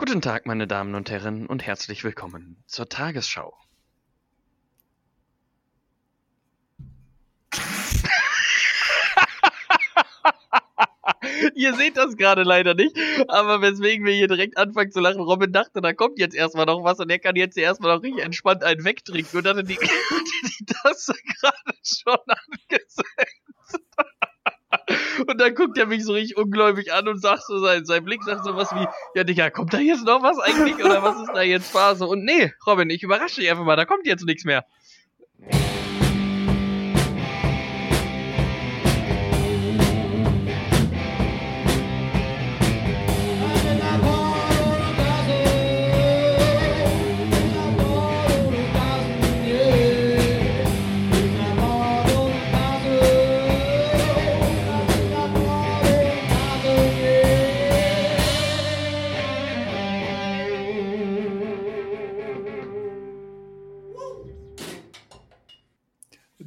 Guten Tag, meine Damen und Herren, und herzlich willkommen zur Tagesschau. Ihr seht das gerade leider nicht, aber weswegen wir hier direkt anfangen zu lachen. Robin dachte, da kommt jetzt erstmal noch was und er kann jetzt hier erstmal noch richtig entspannt einen wegtrinken und hatte die, die Tasse gerade schon angesetzt. Und dann guckt er mich so richtig ungläubig an und sagt so, sein, sein Blick sagt so was wie, ja Digga, kommt da jetzt noch was eigentlich oder was ist da jetzt Phase? Und nee, Robin, ich überrasche dich einfach mal, da kommt jetzt nichts mehr.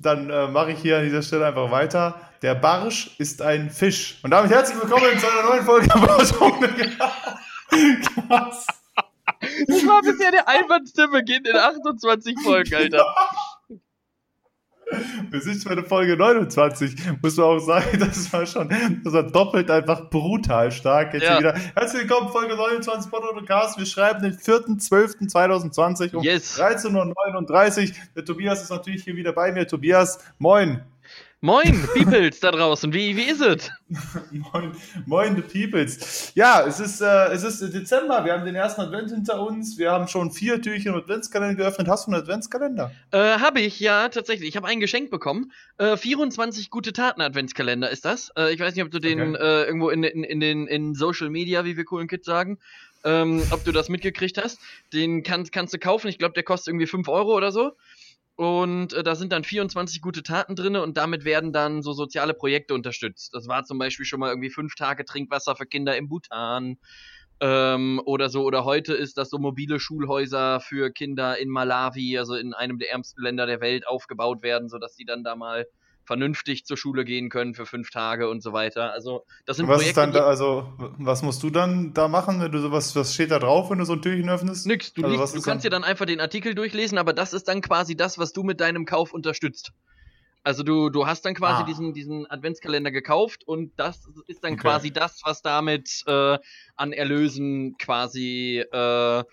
Dann äh, mache ich hier an dieser Stelle einfach weiter. Der Barsch ist ein Fisch. Und damit herzlich willkommen zu einer neuen Folge Krass. Das war bisher der einwandste Beginn in 28 Folgen, Alter. Wir sind bei der Folge 29, muss man auch sagen, das war schon, das war doppelt einfach brutal stark. Jetzt ja. wieder. Herzlich willkommen, Folge 29 Podcast. Wir schreiben den 4.12.2020 um yes. 13.39 Uhr. Der Tobias ist natürlich hier wieder bei mir. Tobias, moin. Moin, Peoples da draußen. Wie, wie ist es? moin, moin, the Peoples. Ja, es ist, äh, es ist Dezember. Wir haben den ersten Advent hinter uns. Wir haben schon vier Türchen mit Adventskalender geöffnet. Hast du einen Adventskalender? Äh, habe ich, ja, tatsächlich. Ich habe ein Geschenk bekommen. Äh, 24 gute Taten Adventskalender ist das. Äh, ich weiß nicht, ob du den okay. äh, irgendwo in, in, in, den in Social Media, wie wir coolen Kids sagen, ähm, ob du das mitgekriegt hast. Den kannst, kannst du kaufen. Ich glaube, der kostet irgendwie 5 Euro oder so. Und äh, da sind dann 24 gute Taten drin und damit werden dann so soziale Projekte unterstützt. Das war zum Beispiel schon mal irgendwie fünf Tage Trinkwasser für Kinder im Bhutan ähm, oder so. Oder heute ist das so mobile Schulhäuser für Kinder in Malawi, also in einem der ärmsten Länder der Welt, aufgebaut werden, sodass die dann da mal vernünftig zur Schule gehen können für fünf Tage und so weiter. Also das sind was Projekte, ist dann da, also was musst du dann da machen, wenn du sowas, was steht da drauf, wenn du so ein Türchen öffnest? Nix, du, also liest, du kannst dir dann einfach den Artikel durchlesen, aber das ist dann quasi das, was du mit deinem Kauf unterstützt. Also du, du hast dann quasi ah. diesen, diesen Adventskalender gekauft und das ist dann okay. quasi das, was damit äh, an Erlösen quasi äh,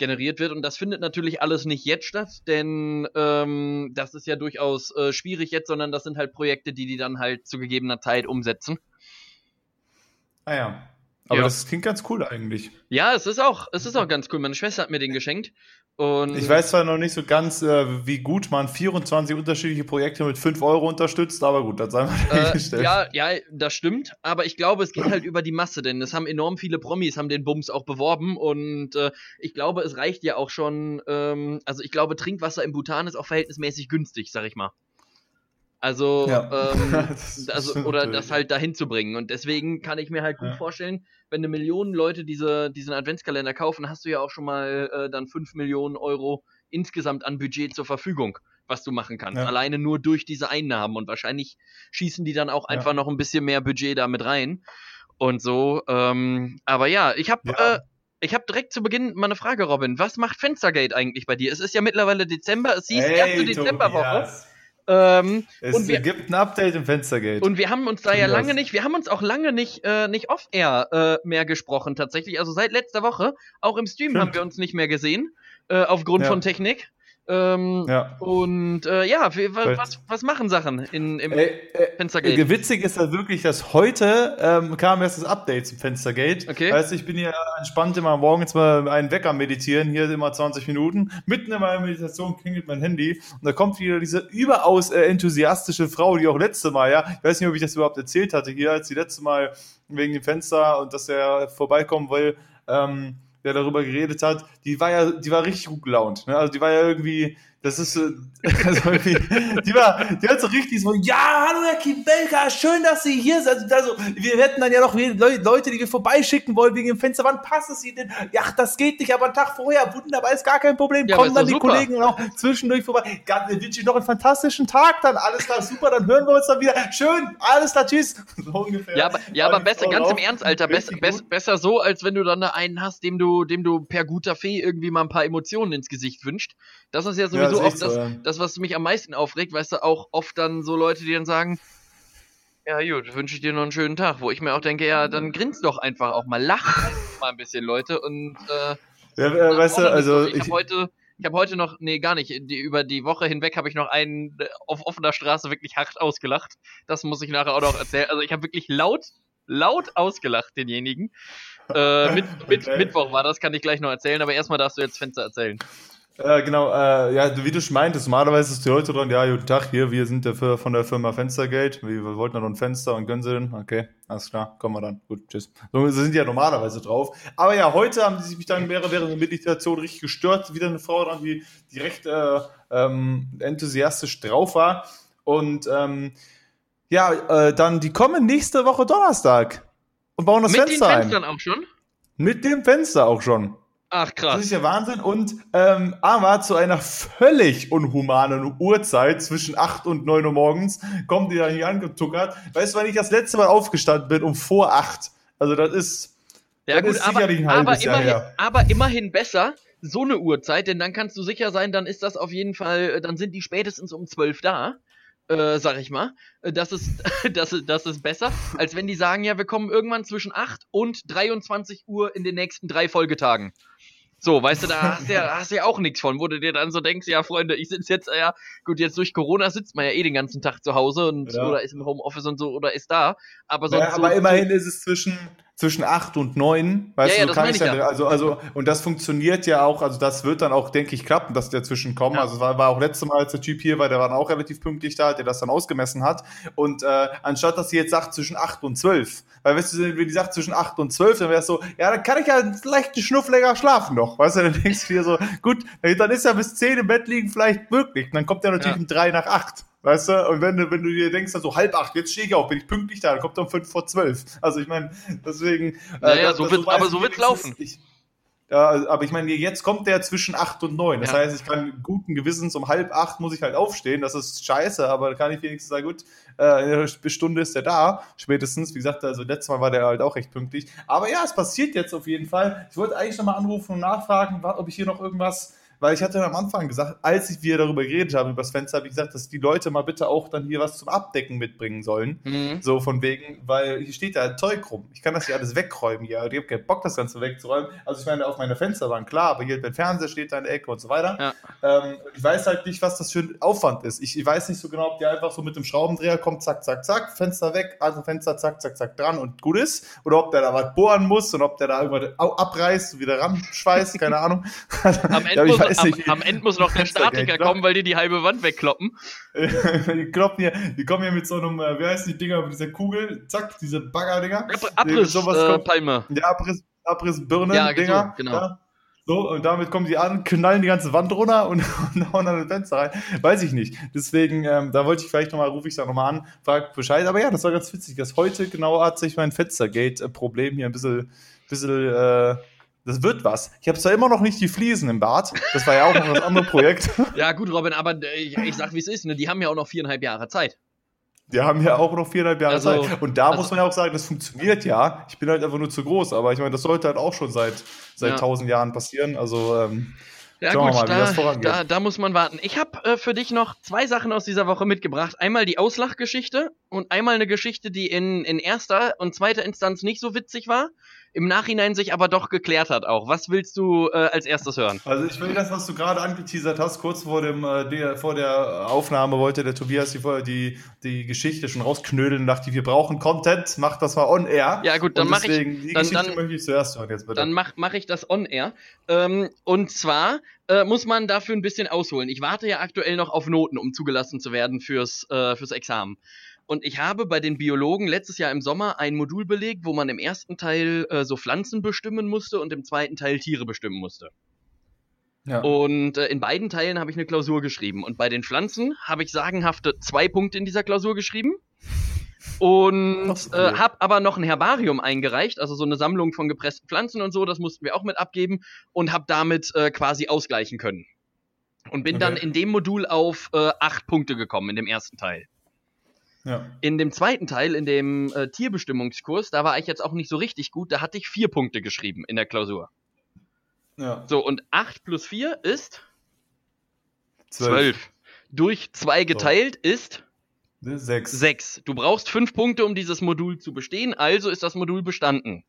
generiert wird. Und das findet natürlich alles nicht jetzt statt, denn ähm, das ist ja durchaus äh, schwierig jetzt, sondern das sind halt Projekte, die die dann halt zu gegebener Zeit umsetzen. Ah ja. Aber ja. das klingt ganz cool eigentlich. Ja, es ist auch, es ist auch ganz cool. Meine Schwester hat mir den geschenkt. Und ich weiß zwar noch nicht so ganz, äh, wie gut man 24 unterschiedliche Projekte mit 5 Euro unterstützt, aber gut, das sei mal äh, Ja, ja, das stimmt. Aber ich glaube, es geht halt über die Masse, denn es haben enorm viele Promis, haben den Bums auch beworben. Und äh, ich glaube, es reicht ja auch schon. Ähm, also ich glaube, Trinkwasser im Bhutan ist auch verhältnismäßig günstig, sag ich mal. Also, ja. ähm, also oder das halt dahin zu bringen. Und deswegen kann ich mir halt gut ja. vorstellen, wenn eine Million Leute diese, diesen Adventskalender kaufen, hast du ja auch schon mal äh, dann 5 Millionen Euro insgesamt an Budget zur Verfügung, was du machen kannst. Ja. Alleine nur durch diese Einnahmen. Und wahrscheinlich schießen die dann auch einfach noch ein bisschen mehr Budget damit rein. Und so. Ähm, aber ja, ich habe äh, ich habe direkt zu Beginn mal eine Frage, Robin. Was macht Fenstergate eigentlich bei dir? Es ist ja mittlerweile Dezember, es hieß hey, erste Dezemberwoche. Ähm, es wir, gibt ein Update im Fenstergate. Und wir haben uns da ja lange nicht, wir haben uns auch lange nicht, äh, nicht off-air äh, mehr gesprochen tatsächlich. Also seit letzter Woche, auch im Stream Stimmt. haben wir uns nicht mehr gesehen, äh, aufgrund ja. von Technik. Ähm, ja. Und äh, ja, was, was machen Sachen in, im äh, Fenstergate? Witzig ist halt wirklich, dass heute ähm, kam erst das Update zum Fenstergate. Okay. Heißt, ich bin hier entspannt immer morgens mal einen Wecker meditieren, hier immer 20 Minuten. Mitten in meiner Meditation klingelt mein Handy und da kommt wieder diese überaus äh, enthusiastische Frau, die auch letzte Mal, ja, ich weiß nicht, ob ich das überhaupt erzählt hatte, hier als die letzte Mal wegen dem Fenster und dass er vorbeikommen will. Ähm, der darüber geredet hat, die war ja, die war richtig gut gelaunt. Ne? Also die war ja irgendwie, Das ist so, also die, war, die hat so richtig so, ja, hallo Herr Kibelka, schön, dass Sie hier sind. Also, wir hätten dann ja noch Leute, die wir vorbeischicken wollen wegen dem Fenster. Wann passt es Ihnen? Ja, das geht nicht, aber einen Tag vorher, wunderbar, ist gar kein Problem. Ja, Kommen dann die super. Kollegen auch zwischendurch vorbei. Ganz, wünsche ich noch einen fantastischen Tag dann. Alles klar, super, dann hören wir uns dann wieder. Schön, alles klar, tschüss. So ungefähr. Ja, aber, ja, aber besser, ganz im Ernst, Alter, besser, besser so, als wenn du dann einen hast, dem du, dem du per guter Fee irgendwie mal ein paar Emotionen ins Gesicht wünscht. Das ist ja sowieso ja, oft das, so, ja. das, was mich am meisten aufregt, weißt du, auch oft dann so Leute, die dann sagen, ja gut, wünsche ich dir noch einen schönen Tag, wo ich mir auch denke, ja, dann grinst doch einfach auch mal, lach mal ein bisschen, Leute. Und äh, ja, äh, weißt du, also ich, ich habe heute, ich habe heute noch, nee, gar nicht, die, über die Woche hinweg habe ich noch einen äh, auf offener Straße wirklich hart ausgelacht. Das muss ich nachher auch noch erzählen. Also ich habe wirklich laut, laut ausgelacht, denjenigen. Äh, mit, mit, okay. Mittwoch war das, kann ich gleich noch erzählen, aber erstmal darfst du jetzt Fenster erzählen. Äh, genau, äh, ja, wie du schon meintest, normalerweise ist die heute dran, ja, guten Tag, hier, wir sind der, von der Firma Fenstergeld, wir, wollten noch ein Fenster und gönnen sie denn? Okay, alles klar, kommen wir dann. Gut, tschüss. So sind die ja normalerweise drauf. Aber ja, heute haben sie sich dann während der Meditation richtig gestört. Wieder eine Frau dran, die, die recht äh, ähm, enthusiastisch drauf war. Und ähm, ja, äh, dann, die kommen nächste Woche Donnerstag und bauen das Mit Fenster ein. Mit den Fenstern auch schon? Mit dem Fenster auch schon. Ach krass. Das ist ja Wahnsinn. Und ähm, aber zu einer völlig unhumanen Uhrzeit zwischen 8 und 9 Uhr morgens kommt die da hier angetuckert. Weißt du, wann ich das letzte Mal aufgestanden bin? Um vor 8. Also das ist, ja, das gut, ist aber, sicherlich ein halbes aber Jahr immerhin, her. Aber immerhin besser, so eine Uhrzeit, denn dann kannst du sicher sein, dann ist das auf jeden Fall, dann sind die spätestens um 12 da. Äh, sag ich mal. Äh, das ist, das, ist, das ist besser, als wenn die sagen, ja, wir kommen irgendwann zwischen 8 und 23 Uhr in den nächsten drei Folgetagen. So, weißt du, da hast du ja, hast du ja auch nichts von, wo du dir dann so denkst, ja, Freunde, ich sitze jetzt, ja, gut, jetzt durch Corona sitzt man ja eh den ganzen Tag zu Hause und ja. oder ist im Homeoffice und so oder ist da. Aber sonst. Ja, aber so, immerhin ist es zwischen, zwischen acht und neun, weißt ja, du, ja, kann ich dann, ja. also, also, und das funktioniert ja auch, also das wird dann auch, denke ich, klappen, dass der kommen. Ja. Also es war, war auch letzte Mal, als der Typ hier war, der war dann auch relativ pünktlich da, der das dann ausgemessen hat. Und äh, anstatt, dass sie jetzt sagt zwischen acht und zwölf, weil weißt du, wenn die sagt zwischen acht und zwölf, dann wäre es so, ja, dann kann ich ja vielleicht einen Schnuff länger schlafen noch, weißt du, dann denkst du dir so, gut, dann ist ja bis zehn im Bett liegen vielleicht möglich. Und dann kommt er natürlich um drei nach acht. Weißt du? Und wenn du, wenn du dir denkst, also halb acht, jetzt stehe ich auf, bin ich pünktlich da, dann kommt dann fünf vor zwölf. Also ich meine, deswegen. Naja, äh, so wird, aber so wird's laufen. Ich, ja, aber ich meine, jetzt kommt der zwischen acht und neun. Das ja. heißt, ich kann guten Gewissens um halb acht muss ich halt aufstehen. Das ist scheiße, aber da kann ich wenigstens sagen, gut, äh, in einer Stunde ist der da, spätestens. Wie gesagt, also letztes Mal war der halt auch recht pünktlich. Aber ja, es passiert jetzt auf jeden Fall. Ich wollte eigentlich nochmal anrufen und nachfragen, ob ich hier noch irgendwas weil ich hatte am Anfang gesagt, als wir darüber geredet haben, über das Fenster, habe ich gesagt, dass die Leute mal bitte auch dann hier was zum Abdecken mitbringen sollen. Mhm. So von wegen, weil hier steht da Zeug rum. Ich kann das hier alles wegräumen hier. Ich habe keinen Bock, das Ganze wegzuräumen. Also ich meine, auf meine Fenster waren klar, aber hier der Fernseher steht da in der Ecke und so weiter. Ja. Ähm, ich weiß halt nicht, was das für ein Aufwand ist. Ich, ich weiß nicht so genau, ob der einfach so mit dem Schraubendreher kommt, zack, zack, zack, Fenster weg, also Fenster, zack, zack, zack, dran und gut ist. Oder ob der da was bohren muss und ob der da irgendwas abreißt, wieder ran schweißt, keine Ahnung. am Ende, muss, am, am Ende muss noch der Statiker kommen, weil die die halbe Wand wegkloppen. die kloppen hier, die kommen hier mit so einem, äh, wie heißt die Dinger, mit dieser Kugel, zack, diese Bagger-Dinger. Abrisspalme. Äh, ja, Abriss, Abrissbirnen-Dinger. Ja, genau. Ja. So, und damit kommen die an, knallen die ganze Wand runter und, und hauen dann das Fenster rein. Weiß ich nicht. Deswegen, ähm, da wollte ich vielleicht nochmal, rufe ich da nochmal an, frag Bescheid. Aber ja, das war ganz witzig, dass heute genau hat sich mein Fenstergate-Problem hier ein bisschen, bisschen äh, das wird was. Ich habe zwar immer noch nicht die Fliesen im Bad. Das war ja auch noch das andere Projekt. ja, gut, Robin, aber ich, ich sag, wie es ist. Ne? Die haben ja auch noch viereinhalb Jahre Zeit. Die haben ja auch noch viereinhalb Jahre also, Zeit. Und da also, muss man ja auch sagen, das funktioniert ja. Ich bin halt einfach nur zu groß. Aber ich meine, das sollte halt auch schon seit seit tausend ja. Jahren passieren. Also ähm, ja gut, mal, da, da, da, muss man warten. Ich habe äh, für dich noch zwei Sachen aus dieser Woche mitgebracht. Einmal die Auslachgeschichte und einmal eine Geschichte, die in, in erster und zweiter Instanz nicht so witzig war im Nachhinein sich aber doch geklärt hat auch. Was willst du äh, als erstes hören? Also ich will das, was du gerade angeteasert hast, kurz vor dem äh, der, vor der Aufnahme wollte der Tobias die, die, die Geschichte schon rausknödeln und dachte, wir brauchen Content, mach das mal on air. Ja gut, dann mache ich die dann, Geschichte dann, möchte ich zuerst hören jetzt bitte. Dann mache mach ich das on air. Ähm, und zwar äh, muss man dafür ein bisschen ausholen. Ich warte ja aktuell noch auf Noten, um zugelassen zu werden fürs äh, fürs Examen. Und ich habe bei den Biologen letztes Jahr im Sommer ein Modul belegt, wo man im ersten Teil äh, so Pflanzen bestimmen musste und im zweiten Teil Tiere bestimmen musste. Ja. Und äh, in beiden Teilen habe ich eine Klausur geschrieben. Und bei den Pflanzen habe ich sagenhafte zwei Punkte in dieser Klausur geschrieben. Und äh, habe aber noch ein Herbarium eingereicht, also so eine Sammlung von gepressten Pflanzen und so, das mussten wir auch mit abgeben und habe damit äh, quasi ausgleichen können. Und bin okay. dann in dem Modul auf äh, acht Punkte gekommen, in dem ersten Teil. Ja. In dem zweiten Teil, in dem äh, Tierbestimmungskurs, da war ich jetzt auch nicht so richtig gut, da hatte ich vier Punkte geschrieben in der Klausur. Ja. So, und 8 plus 4 ist 12. Durch 2 geteilt so. ist 6. 6. Du brauchst 5 Punkte, um dieses Modul zu bestehen, also ist das Modul bestanden.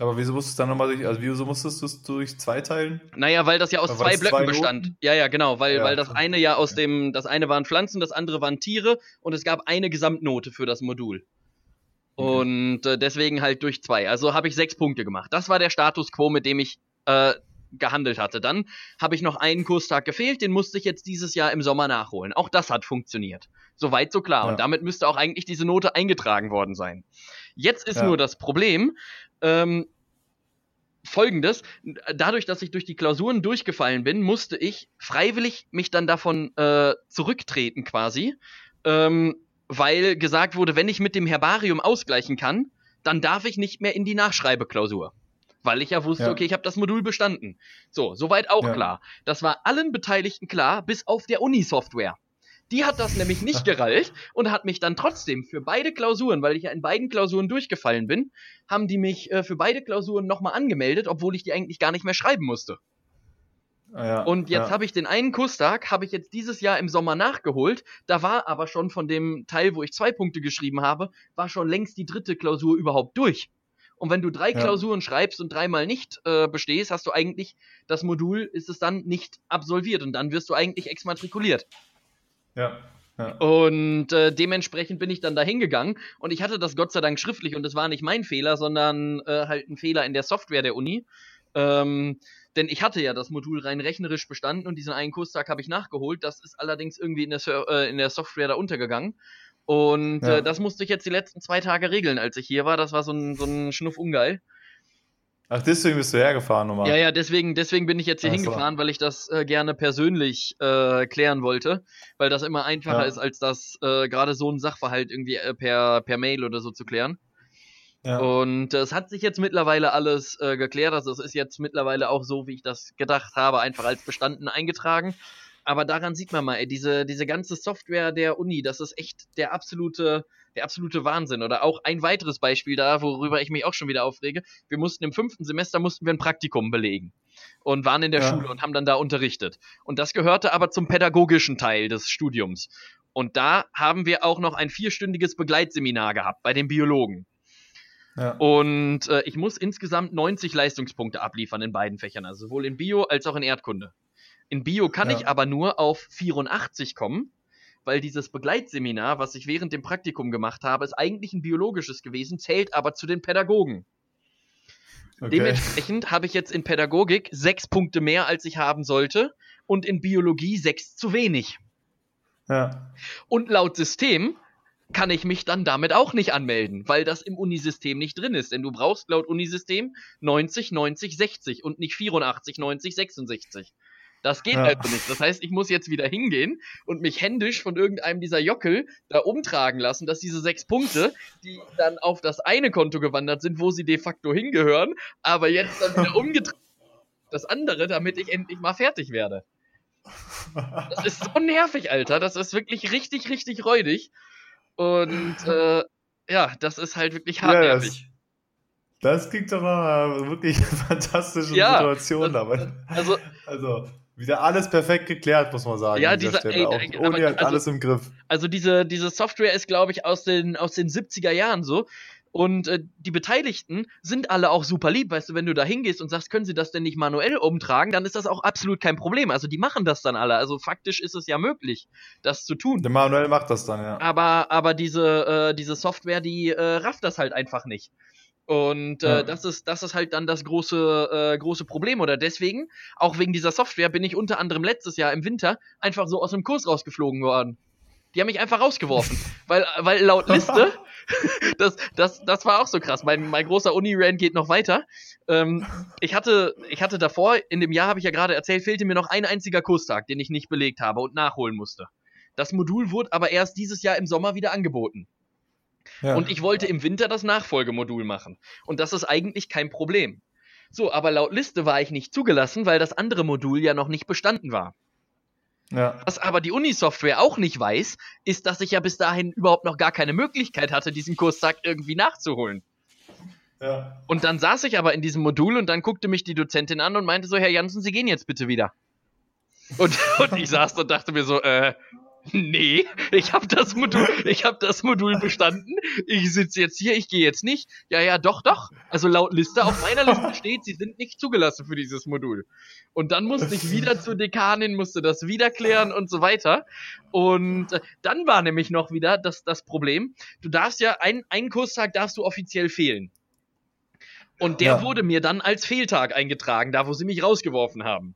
Aber wieso musstest du dann nochmal durch, also wieso musstest du es durch zwei teilen? Naja, weil das ja aus zwei Blöcken zwei bestand. Ja, ja, genau, weil, ja. weil das eine ja aus dem, das eine waren Pflanzen, das andere waren Tiere und es gab eine Gesamtnote für das Modul. Okay. Und äh, deswegen halt durch zwei. Also habe ich sechs Punkte gemacht. Das war der Status quo, mit dem ich äh, gehandelt hatte. Dann habe ich noch einen Kurstag gefehlt, den musste ich jetzt dieses Jahr im Sommer nachholen. Auch das hat funktioniert. Soweit so klar. Ja. Und damit müsste auch eigentlich diese Note eingetragen worden sein. Jetzt ist ja. nur das Problem, ähm, folgendes, dadurch, dass ich durch die Klausuren durchgefallen bin, musste ich freiwillig mich dann davon äh, zurücktreten quasi, ähm, weil gesagt wurde, wenn ich mit dem Herbarium ausgleichen kann, dann darf ich nicht mehr in die Nachschreibeklausur weil ich ja wusste, ja. okay, ich habe das Modul bestanden. So, soweit auch ja. klar. Das war allen Beteiligten klar, bis auf der Uni-Software. Die hat das nämlich nicht gereilt und hat mich dann trotzdem für beide Klausuren, weil ich ja in beiden Klausuren durchgefallen bin, haben die mich äh, für beide Klausuren nochmal angemeldet, obwohl ich die eigentlich gar nicht mehr schreiben musste. Ah ja, und jetzt ja. habe ich den einen Kurstag, habe ich jetzt dieses Jahr im Sommer nachgeholt. Da war aber schon von dem Teil, wo ich zwei Punkte geschrieben habe, war schon längst die dritte Klausur überhaupt durch. Und wenn du drei ja. Klausuren schreibst und dreimal nicht äh, bestehst, hast du eigentlich das Modul, ist es dann nicht absolviert und dann wirst du eigentlich exmatrikuliert. Ja. ja. Und äh, dementsprechend bin ich dann da hingegangen und ich hatte das Gott sei Dank schriftlich und es war nicht mein Fehler, sondern äh, halt ein Fehler in der Software der Uni. Ähm, denn ich hatte ja das Modul rein rechnerisch bestanden und diesen einen Kurstag habe ich nachgeholt. Das ist allerdings irgendwie in der, äh, in der Software da untergegangen. Und ja. äh, das musste ich jetzt die letzten zwei Tage regeln, als ich hier war. Das war so ein, so ein Schnuff ungeil. Ach, deswegen bist du hergefahren nochmal. Ja, ja, deswegen, deswegen bin ich jetzt hier Ach hingefahren, so. weil ich das äh, gerne persönlich äh, klären wollte, weil das immer einfacher ja. ist, als das äh, gerade so ein Sachverhalt irgendwie äh, per, per Mail oder so zu klären. Ja. Und es hat sich jetzt mittlerweile alles äh, geklärt. Also es ist jetzt mittlerweile auch so, wie ich das gedacht habe, einfach als bestanden eingetragen aber daran sieht man mal, ey, diese, diese ganze Software der Uni, das ist echt der absolute, der absolute Wahnsinn. Oder auch ein weiteres Beispiel da, worüber ich mich auch schon wieder aufrege. Wir mussten im fünften Semester mussten wir ein Praktikum belegen und waren in der ja. Schule und haben dann da unterrichtet. Und das gehörte aber zum pädagogischen Teil des Studiums. Und da haben wir auch noch ein vierstündiges Begleitseminar gehabt bei den Biologen. Ja. Und äh, ich muss insgesamt 90 Leistungspunkte abliefern in beiden Fächern, also sowohl in Bio als auch in Erdkunde. In Bio kann ja. ich aber nur auf 84 kommen, weil dieses Begleitseminar, was ich während dem Praktikum gemacht habe, ist eigentlich ein biologisches gewesen, zählt aber zu den Pädagogen. Okay. Dementsprechend habe ich jetzt in Pädagogik sechs Punkte mehr, als ich haben sollte, und in Biologie sechs zu wenig. Ja. Und laut System kann ich mich dann damit auch nicht anmelden, weil das im Unisystem nicht drin ist. Denn du brauchst laut Unisystem 90, 90, 60 und nicht 84, 90, 66. Das geht ja. also nicht. Das heißt, ich muss jetzt wieder hingehen und mich händisch von irgendeinem dieser Jockel da umtragen lassen, dass diese sechs Punkte, die dann auf das eine Konto gewandert sind, wo sie de facto hingehören, aber jetzt dann wieder umgedreht das andere, damit ich endlich mal fertig werde. Das ist so nervig, Alter. Das ist wirklich richtig, richtig räudig. Und äh, ja, das ist halt wirklich hart ja, nervig. Das, das klingt doch mal wirklich fantastische ja, Situation dabei. Also, also wieder alles perfekt geklärt, muss man sagen. Ja, diese, ey, Auch, Uni hat also, alles im Griff. Also diese, diese Software ist, glaube ich, aus den, aus den 70er Jahren so. Und äh, die Beteiligten sind alle auch super lieb. Weißt du, wenn du da hingehst und sagst, können sie das denn nicht manuell umtragen, dann ist das auch absolut kein Problem. Also die machen das dann alle. Also faktisch ist es ja möglich, das zu tun. Der manuell macht das dann, ja. Aber, aber diese, äh, diese Software, die äh, rafft das halt einfach nicht. Und äh, ja. das ist das ist halt dann das große äh, große Problem oder deswegen auch wegen dieser Software bin ich unter anderem letztes Jahr im Winter einfach so aus dem Kurs rausgeflogen worden. Die haben mich einfach rausgeworfen. weil, weil laut Liste, das, das, das war auch so krass. Mein, mein großer Uni-Ran geht noch weiter. Ähm, ich, hatte, ich hatte davor, in dem Jahr habe ich ja gerade erzählt, fehlte mir noch ein einziger Kurstag, den ich nicht belegt habe und nachholen musste. Das Modul wurde aber erst dieses Jahr im Sommer wieder angeboten. Ja. Und ich wollte im Winter das Nachfolgemodul machen. Und das ist eigentlich kein Problem. So, aber laut Liste war ich nicht zugelassen, weil das andere Modul ja noch nicht bestanden war. Ja. Was aber die Uni-Software auch nicht weiß, ist, dass ich ja bis dahin überhaupt noch gar keine Möglichkeit hatte, diesen Kurstag irgendwie nachzuholen. Ja. Und dann saß ich aber in diesem Modul und dann guckte mich die Dozentin an und meinte so, Herr Janssen, Sie gehen jetzt bitte wieder. Und, und ich saß und dachte mir so, äh, Nee, ich habe das Modul, ich habe das Modul bestanden. Ich sitze jetzt hier, ich gehe jetzt nicht. Ja, ja, doch, doch. Also laut Liste auf meiner Liste steht, sie sind nicht zugelassen für dieses Modul. Und dann musste ich wieder zur Dekanin, musste das wieder klären und so weiter. Und äh, dann war nämlich noch wieder das, das Problem. Du darfst ja ein, einen Kurstag darfst du offiziell fehlen. Und der ja. wurde mir dann als Fehltag eingetragen, da wo sie mich rausgeworfen haben.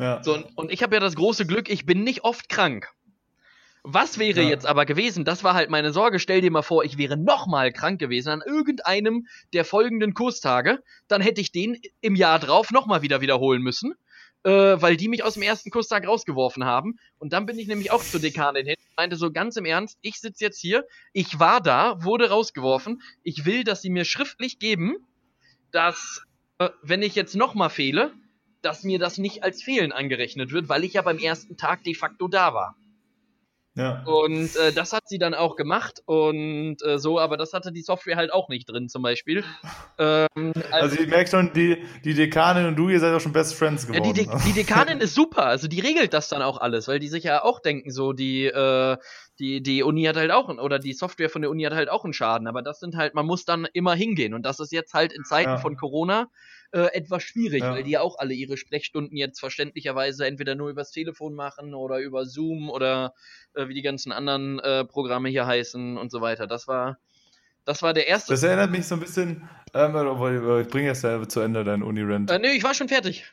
Ja. So, und ich habe ja das große Glück, ich bin nicht oft krank. Was wäre ja. jetzt aber gewesen? Das war halt meine Sorge. Stell dir mal vor, ich wäre nochmal krank gewesen an irgendeinem der folgenden Kurstage. Dann hätte ich den im Jahr drauf nochmal wieder wiederholen müssen, äh, weil die mich aus dem ersten Kurstag rausgeworfen haben. Und dann bin ich nämlich auch zur Dekanin hin. Meinte so ganz im Ernst, ich sitze jetzt hier, ich war da, wurde rausgeworfen. Ich will, dass sie mir schriftlich geben, dass, äh, wenn ich jetzt nochmal fehle, dass mir das nicht als Fehlen angerechnet wird, weil ich ja beim ersten Tag de facto da war. Ja. Und äh, das hat sie dann auch gemacht und äh, so, aber das hatte die Software halt auch nicht drin, zum Beispiel. Ähm, also, also ich merke schon, die, die Dekanin und du, ihr seid auch schon Best Friends geworden. Ja, die, De die Dekanin ist super, also die regelt das dann auch alles, weil die sich ja auch denken, so, die, äh, die, die Uni hat halt auch, oder die Software von der Uni hat halt auch einen Schaden, aber das sind halt, man muss dann immer hingehen und das ist jetzt halt in Zeiten ja. von Corona äh, etwas schwierig, ja. weil die ja auch alle ihre Sprechstunden jetzt verständlicherweise entweder nur übers Telefon machen oder über Zoom oder äh, wie die ganzen anderen äh, Programme hier heißen und so weiter. Das war, das war der erste. Das erinnert mich so ein bisschen, ähm, ich bringe jetzt zu Ende dein Uni-Rent. Äh, nee, ich war schon fertig.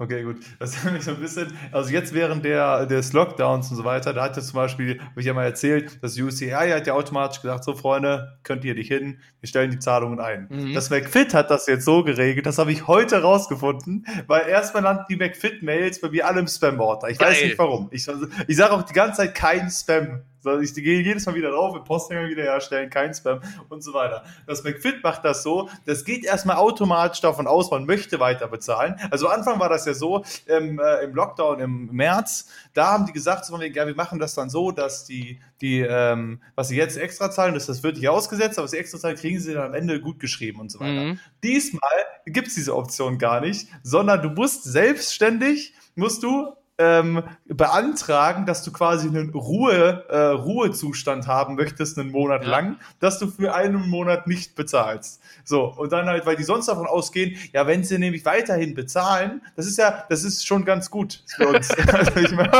Okay, gut. Das ist nämlich so ein bisschen, also jetzt während der, des Lockdowns und so weiter, da hat ja zum Beispiel, habe ich ja mal erzählt, das UCI hat ja automatisch gesagt, so Freunde, könnt ihr nicht hin, wir stellen die Zahlungen ein. Mhm. Das McFit hat das jetzt so geregelt, das habe ich heute rausgefunden, weil erstmal landen die McFit-Mails bei mir alle im Spam-Ordner. Ich Geil. weiß nicht warum. Ich, ich sage auch die ganze Zeit kein Spam. Ich gehe jedes Mal wieder drauf, im Postgänger wieder herstellen, kein Spam und so weiter. Das McFit macht das so, das geht erstmal automatisch davon aus, man möchte weiter bezahlen. Also am Anfang war das ja so, ähm, äh, im Lockdown im März, da haben die gesagt, so ja, wir machen das dann so, dass die, die ähm, was sie jetzt extra zahlen, das, das wird nicht ausgesetzt, aber was sie extra zahlen, kriegen sie dann am Ende gut geschrieben und so weiter. Mhm. Diesmal gibt es diese Option gar nicht, sondern du musst selbstständig, musst du ähm, beantragen, dass du quasi einen Ruhe, äh, Ruhezustand haben möchtest, einen Monat ja. lang, dass du für einen Monat nicht bezahlst. So, und dann halt, weil die sonst davon ausgehen, ja, wenn sie nämlich weiterhin bezahlen, das ist ja, das ist schon ganz gut für uns. also ich meine,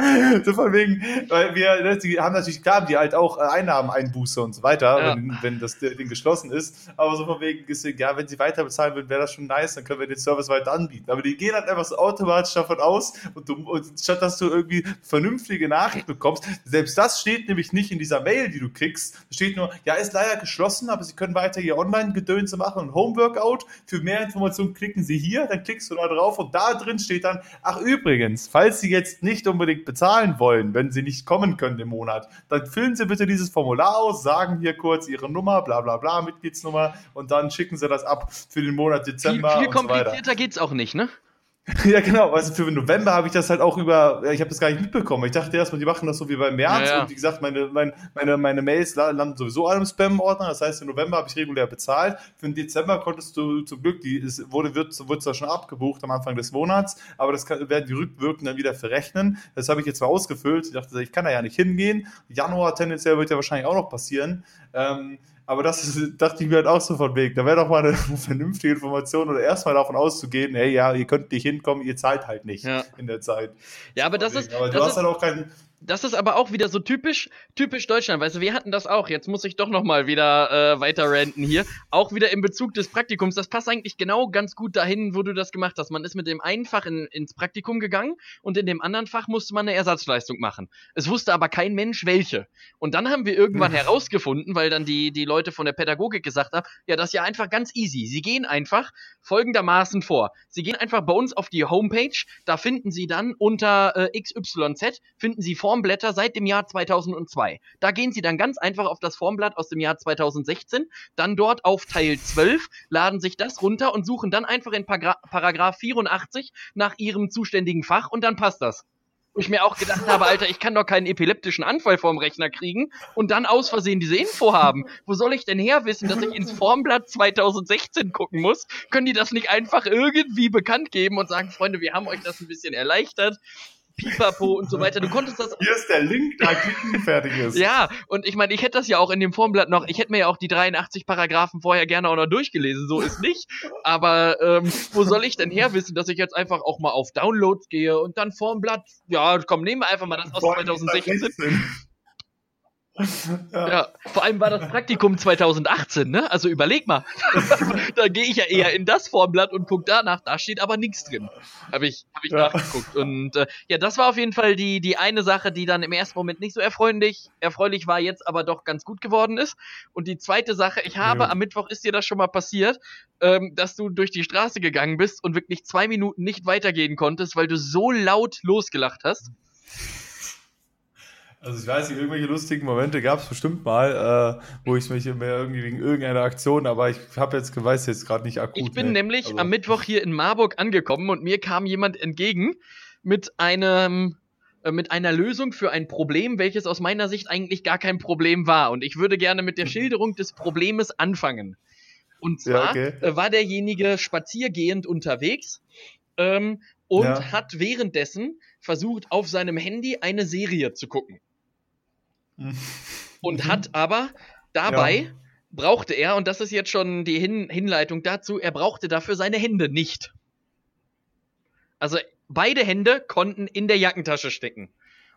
so von wegen, weil wir, ne, die haben natürlich, klar, die halt auch äh, Einnahmen einbuße und so weiter, ja. wenn, wenn das Ding geschlossen ist. Aber so von wegen, ja, wenn sie weiter bezahlen würden, wäre das schon nice, dann können wir den Service weiter anbieten. Aber die gehen halt einfach so automatisch davon aus und, du, und statt dass du irgendwie vernünftige Nachricht bekommst, selbst das steht nämlich nicht in dieser Mail, die du kriegst. Da steht nur, ja, ist leider geschlossen, aber sie können weiter ihr Online-Gedönse machen und Homeworkout. Für mehr Informationen klicken sie hier, dann klickst du da drauf und da drin steht dann, ach übrigens, falls sie jetzt nicht unbedingt bezahlen wollen, wenn sie nicht kommen können im Monat, dann füllen sie bitte dieses Formular aus, sagen hier kurz ihre Nummer, bla bla bla, Mitgliedsnummer und dann schicken sie das ab für den Monat Dezember. Viel, viel komplizierter so geht's auch nicht, ne? Ja, genau. Also für November habe ich das halt auch über, ich habe das gar nicht mitbekommen. Ich dachte erstmal, die machen das so wie beim März. Ja, ja. Und wie gesagt, meine, meine, meine, meine Mails landen sowieso alle im Spam-Ordner. Das heißt, im November habe ich regulär bezahlt. Für den Dezember konntest du zum Glück, die ist, wurde, wird, wird zwar schon abgebucht am Anfang des Monats, aber das kann, werden die Rückwirkungen dann wieder verrechnen. Das habe ich jetzt mal ausgefüllt. Ich dachte, ich kann da ja nicht hingehen. Januar tendenziell wird ja wahrscheinlich auch noch passieren. Ähm, aber das ist, dachte ich mir halt auch so von Weg. Da wäre doch mal eine vernünftige Information oder erstmal davon auszugehen, hey, ja, ihr könnt nicht hinkommen, ihr zahlt halt nicht ja. in der Zeit. Ja, aber das ist. Aber du hast halt auch keinen das ist aber auch wieder so typisch, typisch Deutschland. Weißt du, wir hatten das auch. Jetzt muss ich doch noch mal wieder äh, weiter ranten hier. Auch wieder im Bezug des Praktikums. Das passt eigentlich genau ganz gut dahin, wo du das gemacht hast. Man ist mit dem einen Fach in, ins Praktikum gegangen und in dem anderen Fach musste man eine Ersatzleistung machen. Es wusste aber kein Mensch welche. Und dann haben wir irgendwann herausgefunden, weil dann die, die Leute von der Pädagogik gesagt haben, ja, das ist ja einfach ganz easy. Sie gehen einfach folgendermaßen vor. Sie gehen einfach bei uns auf die Homepage, da finden Sie dann unter äh, XYZ, finden Sie Formblätter seit dem Jahr 2002. Da gehen Sie dann ganz einfach auf das Formblatt aus dem Jahr 2016, dann dort auf Teil 12, laden sich das runter und suchen dann einfach in Paragra Paragraph 84 nach Ihrem zuständigen Fach und dann passt das. Wo ich mir auch gedacht habe, Alter, ich kann doch keinen epileptischen Anfall vorm Rechner kriegen und dann aus Versehen diese Info haben. Wo soll ich denn herwissen, dass ich ins Formblatt 2016 gucken muss? Können die das nicht einfach irgendwie bekannt geben und sagen, Freunde, wir haben euch das ein bisschen erleichtert? Pipapo und so weiter. Du konntest das. Hier ist der Link, da klicken fertig ist. Ja, und ich meine, ich hätte das ja auch in dem Formblatt noch, ich hätte mir ja auch die 83 Paragraphen vorher gerne auch noch durchgelesen, so ist nicht. Aber ähm, wo soll ich denn her wissen, dass ich jetzt einfach auch mal auf Downloads gehe und dann Formblatt, ja, komm, nehmen wir einfach mal das aus 2016. Ja. ja. vor allem war das Praktikum 2018, ne? Also überleg mal. da gehe ich ja eher in das Formblatt und guck danach, da steht aber nichts drin. Habe ich, hab ich ja. nachgeguckt. Und äh, ja, das war auf jeden Fall die, die eine Sache, die dann im ersten Moment nicht so erfreulich, erfreulich war, jetzt aber doch ganz gut geworden ist. Und die zweite Sache, ich habe ja. am Mittwoch ist dir das schon mal passiert, ähm, dass du durch die Straße gegangen bist und wirklich zwei Minuten nicht weitergehen konntest, weil du so laut losgelacht hast. Also ich weiß nicht, irgendwelche lustigen Momente gab es bestimmt mal, äh, wo ich mich mehr irgendwie wegen irgendeiner Aktion, aber ich habe jetzt weiß jetzt gerade nicht akut. Ich bin ne? nämlich also. am Mittwoch hier in Marburg angekommen und mir kam jemand entgegen mit einem äh, mit einer Lösung für ein Problem, welches aus meiner Sicht eigentlich gar kein Problem war. Und ich würde gerne mit der mhm. Schilderung des Problems anfangen. Und zwar ja, okay. Äh, war derjenige spaziergehend unterwegs ähm, und ja. hat währenddessen versucht, auf seinem Handy eine Serie zu gucken. Und mhm. hat aber dabei ja. brauchte er, und das ist jetzt schon die Hin Hinleitung dazu, er brauchte dafür seine Hände nicht. Also beide Hände konnten in der Jackentasche stecken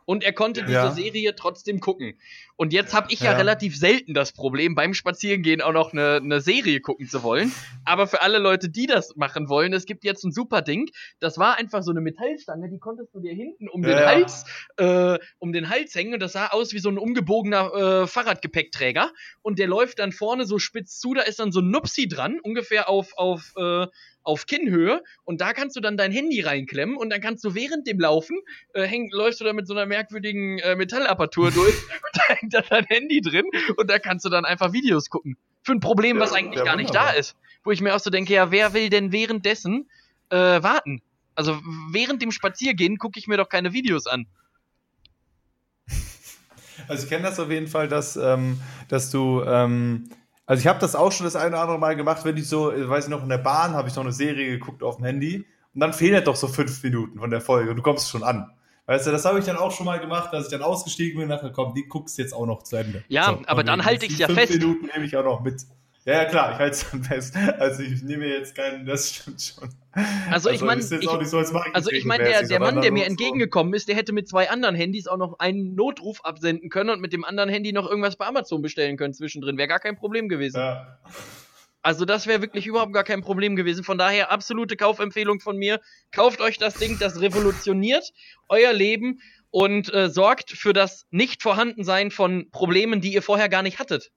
und er konnte diese Serie trotzdem gucken. Und jetzt habe ich ja, ja, relativ selten das Problem, beim Spazierengehen auch noch eine, eine Serie gucken zu wollen. Aber für alle Leute, die das machen wollen, es gibt jetzt ein super Ding. Das war einfach so eine Metallstange, die konntest du dir hinten um ja, den Hals, äh, um den Hals hängen und das sah aus wie so ein umgebogener äh, Fahrradgepäckträger. Und der läuft dann vorne so spitz zu, da ist dann so ein Nupsi dran, ungefähr auf, auf äh, auf Kinnhöhe und da kannst du dann dein Handy reinklemmen und dann kannst du während dem Laufen äh, häng, läufst du da mit so einer merkwürdigen äh, Metallapparatur durch und da hängt da dein Handy drin und da kannst du dann einfach Videos gucken. Für ein Problem, ja, was eigentlich ja, gar nicht da ist. Wo ich mir auch so denke, ja, wer will denn währenddessen äh, warten? Also während dem Spaziergehen gucke ich mir doch keine Videos an. Also ich kenne das auf jeden Fall, dass, ähm, dass du ähm, also ich habe das auch schon das eine oder andere Mal gemacht, wenn ich so, weiß ich noch, in der Bahn habe ich noch eine Serie geguckt auf dem Handy und dann fehlen doch so fünf Minuten von der Folge und du kommst schon an. Weißt du, das habe ich dann auch schon mal gemacht, dass ich dann ausgestiegen bin und dachte, komm, die guckst jetzt auch noch zu Ende. Ja, so, aber dann halte ich es ja fünf fest. Fünf Minuten nehme ich auch noch mit. Ja, ja, klar, ich halte es dann fest. Also ich nehme jetzt keinen, das stimmt schon. Also, ich meine, so, also ich meine, der, der Mann, der mir entgegengekommen ist, der hätte mit zwei anderen Handys auch noch einen Notruf absenden können und mit dem anderen Handy noch irgendwas bei Amazon bestellen können zwischendrin. Wäre gar kein Problem gewesen. Ja. Also das wäre wirklich überhaupt gar kein Problem gewesen. Von daher absolute Kaufempfehlung von mir. Kauft euch das Ding, das revolutioniert euer Leben und äh, sorgt für das Nicht-Vorhandensein von Problemen, die ihr vorher gar nicht hattet.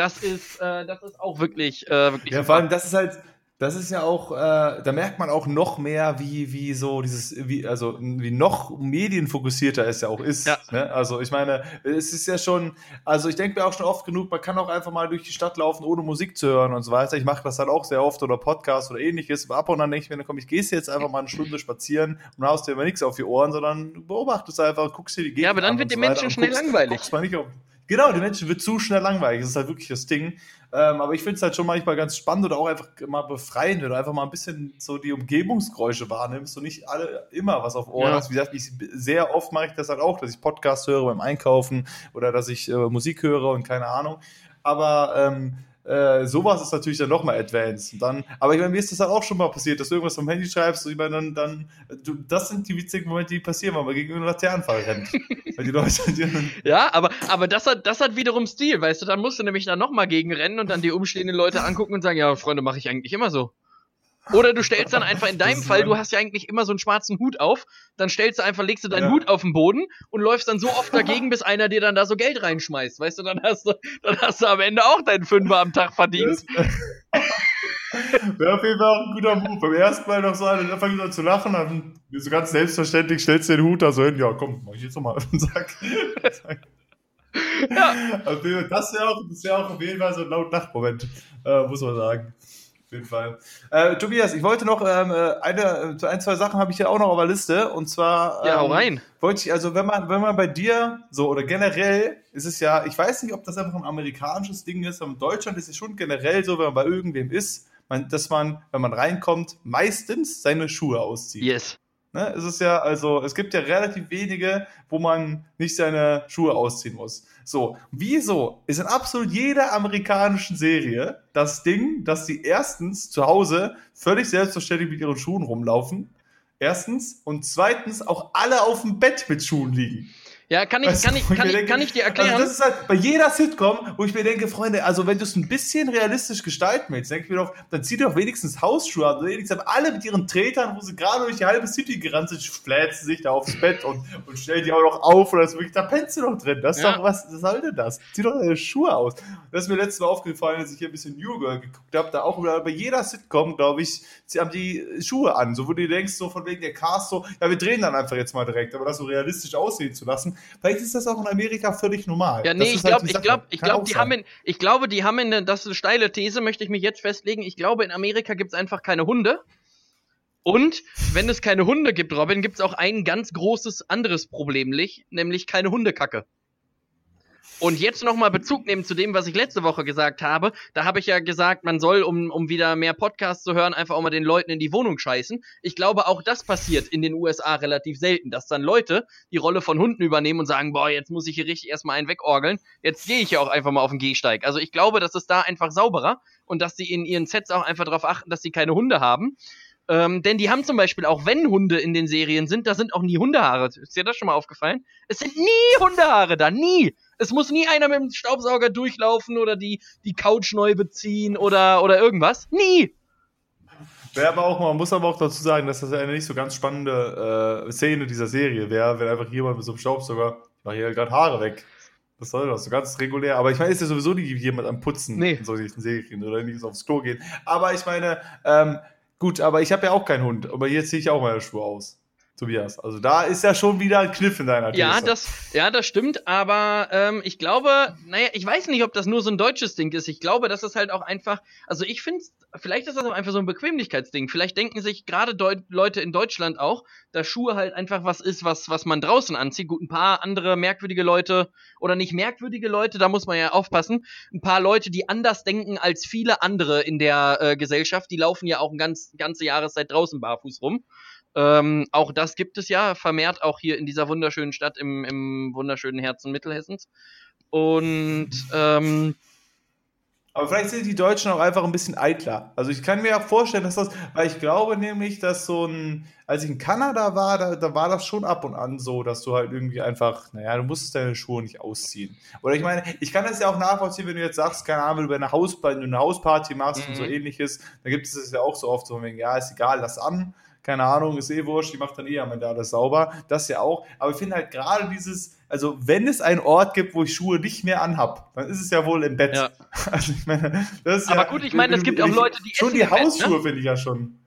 Das ist, äh, das ist auch wirklich, äh, wirklich. Ja, vor allem, das ist halt, das ist ja auch, äh, da merkt man auch noch mehr, wie, wie so dieses, wie, also wie noch medienfokussierter es ja auch ist. Ja. Ne? Also ich meine, es ist ja schon, also ich denke mir auch schon oft genug, man kann auch einfach mal durch die Stadt laufen, ohne Musik zu hören und so weiter. Ich mache das halt auch sehr oft oder Podcast oder ähnliches. Aber ab und an denke ich mir, komm, ich gehe jetzt einfach mal eine Stunde spazieren und haust dir immer nichts auf die Ohren, sondern beobachtest einfach, guckst dir die Gegend Ja, aber dann wird den Menschen schnell guckst, langweilig. Guckst mal nicht auf, Genau, die Menschen wird zu schnell langweilig. Das ist halt wirklich das Ding. Ähm, aber ich finde es halt schon manchmal ganz spannend oder auch einfach mal befreiend, wenn du einfach mal ein bisschen so die Umgebungsgeräusche wahrnimmst und nicht alle immer was auf Ohren ja. hast. Wie gesagt, ich, sehr oft mache ich das halt auch, dass ich Podcast höre beim Einkaufen oder dass ich äh, Musik höre und keine Ahnung. Aber ähm, äh, sowas ist natürlich dann nochmal advanced. Und dann, aber ich meine, mir ist das halt auch schon mal passiert, dass du irgendwas vom Handy schreibst und ich meine, dann, dann du, das sind die witzigen Momente, die passieren, wenn man gegen irgendeinen Laternenfall rennt. Weil die Leute, die ja, aber, aber das hat, das hat wiederum Stil, weißt du, dann musst du nämlich da nochmal gegen rennen und dann die umstehenden Leute angucken und sagen, ja, Freunde, mache ich eigentlich immer so. Oder du stellst dann einfach in deinem Fall, du hast ja eigentlich immer so einen schwarzen Hut auf, dann stellst du einfach, legst du deinen ja. Hut auf den Boden und läufst dann so oft dagegen, bis einer dir dann da so Geld reinschmeißt. Weißt du, dann hast du, dann hast du am Ende auch deinen Fünfer am Tag verdient. Wäre auf jeden Fall auch ein guter Move. Beim ersten Mal noch so einen einfach wieder zu lachen, dann so ganz selbstverständlich stellst du den Hut da so hin, ja komm, mach ich jetzt nochmal auf den Sack. ja. Das wäre auch, wär auch auf jeden Fall so ein laut Nachtmoment, äh, muss man sagen. Auf jeden Fall. Äh, Tobias, ich wollte noch ähm, äh, eine, äh, ein, zwei Sachen habe ich ja auch noch auf der Liste. Und zwar. Ähm, ja, hau ähm, rein. Wollte ich, also wenn man, wenn man bei dir so oder generell ist es ja, ich weiß nicht, ob das einfach ein amerikanisches Ding ist, aber in Deutschland ist es schon generell so, wenn man bei irgendwem ist, man, dass man, wenn man reinkommt, meistens seine Schuhe auszieht. Yes. Ne, es ist ja, also, es gibt ja relativ wenige, wo man nicht seine Schuhe ausziehen muss. So, wieso ist in absolut jeder amerikanischen Serie das Ding, dass sie erstens zu Hause völlig selbstverständlich mit ihren Schuhen rumlaufen? Erstens. Und zweitens auch alle auf dem Bett mit Schuhen liegen. Ja, kann ich, weißt kann, ich, kann, ich, denke, kann ich dir erklären. Also das ist halt bei jeder Sitcom, wo ich mir denke, Freunde, also wenn du es ein bisschen realistisch gestalten willst, denke ich mir doch, dann zieh doch wenigstens Hausschuhe an. Wenigstens alle mit ihren Tretern, wo sie gerade durch die halbe City gerannt sind, flätzen sich da aufs Bett und, und stellen die auch noch auf das wirklich, da pennst du noch drin. Das ist ja. doch, was, was soll denn das? Zieh doch deine Schuhe aus. Das ist mir letztes Mal aufgefallen, als ich hier ein bisschen New Girl geguckt habe, da auch bei jeder Sitcom, glaube ich, sie haben die Schuhe an. So, wo du denkst, so von wegen der Cast, so, ja, wir drehen dann einfach jetzt mal direkt, aber das so realistisch aussehen zu lassen. Vielleicht ist das auch in Amerika völlig normal. Ja, nee, ich glaube, halt ich glaube, ich glaube, die haben in, ich glaube, die haben in, das ist eine steile These, möchte ich mich jetzt festlegen. Ich glaube, in Amerika gibt es einfach keine Hunde. Und wenn es keine Hunde gibt, Robin, gibt es auch ein ganz großes anderes Problem, nämlich keine Hundekacke. Und jetzt nochmal Bezug nehmen zu dem, was ich letzte Woche gesagt habe. Da habe ich ja gesagt, man soll, um, um wieder mehr Podcasts zu hören, einfach auch mal den Leuten in die Wohnung scheißen. Ich glaube, auch das passiert in den USA relativ selten, dass dann Leute die Rolle von Hunden übernehmen und sagen, boah, jetzt muss ich hier richtig erstmal einen wegorgeln. Jetzt gehe ich ja auch einfach mal auf den Gehsteig. Also ich glaube, das ist da einfach sauberer und dass sie in ihren Sets auch einfach darauf achten, dass sie keine Hunde haben. Ähm, denn die haben zum Beispiel, auch wenn Hunde in den Serien sind, da sind auch nie Hundehaare. Ist dir das schon mal aufgefallen? Es sind nie Hundehaare da, nie. Es muss nie einer mit dem Staubsauger durchlaufen oder die, die Couch neu beziehen oder, oder irgendwas. Nie! Wäre aber auch, man muss aber auch dazu sagen, dass das eine nicht so ganz spannende äh, Szene dieser Serie wäre, wenn einfach jemand mit so einem Staubsauger, ich mache hier gerade Haare weg. Was soll das? So ganz regulär. Aber ich meine, ist ja sowieso nicht jemand am Putzen nee. in solchen Serien oder nicht aufs Klo gehen. Aber ich meine, ähm, gut, aber ich habe ja auch keinen Hund. Aber jetzt ziehe ich auch meine Schuhe aus. Tobias. Also da ist ja schon wieder ein Kniff in deiner These. Ja, das, ja, das stimmt, aber ähm, ich glaube, naja, ich weiß nicht, ob das nur so ein deutsches Ding ist. Ich glaube, das ist halt auch einfach, also ich finde, vielleicht ist das auch einfach so ein Bequemlichkeitsding. Vielleicht denken sich gerade Leute in Deutschland auch, dass Schuhe halt einfach was ist, was, was man draußen anzieht. Gut, ein paar andere merkwürdige Leute oder nicht merkwürdige Leute, da muss man ja aufpassen. Ein paar Leute, die anders denken als viele andere in der äh, Gesellschaft, die laufen ja auch eine ganz, ganze Jahreszeit draußen barfuß rum. Ähm, auch das gibt es ja vermehrt auch hier in dieser wunderschönen Stadt im, im wunderschönen Herzen Mittelhessens. Und ähm, aber vielleicht sind die Deutschen auch einfach ein bisschen eitler. Also ich kann mir auch vorstellen, dass das, weil ich glaube nämlich, dass so ein, als ich in Kanada war, da, da war das schon ab und an so, dass du halt irgendwie einfach, naja, du musstest deine Schuhe nicht ausziehen. Oder ich meine, ich kann das ja auch nachvollziehen, wenn du jetzt sagst, keine Ahnung, wenn du eine, Hausparty, eine Hausparty machst mhm. und so mhm. ähnliches, da gibt es das ja auch so oft so, ja, ist egal, lass an keine Ahnung, ist eh wurscht, die macht dann eh am Ende alles sauber. Das ja auch. Aber ich finde halt gerade dieses, also wenn es einen Ort gibt, wo ich Schuhe nicht mehr anhab, dann ist es ja wohl im Bett. Ja. Also ich meine, das ist Aber ja, gut, ich meine, es gibt auch Leute, die schon die Hausschuhe ne? finde ich ja schon.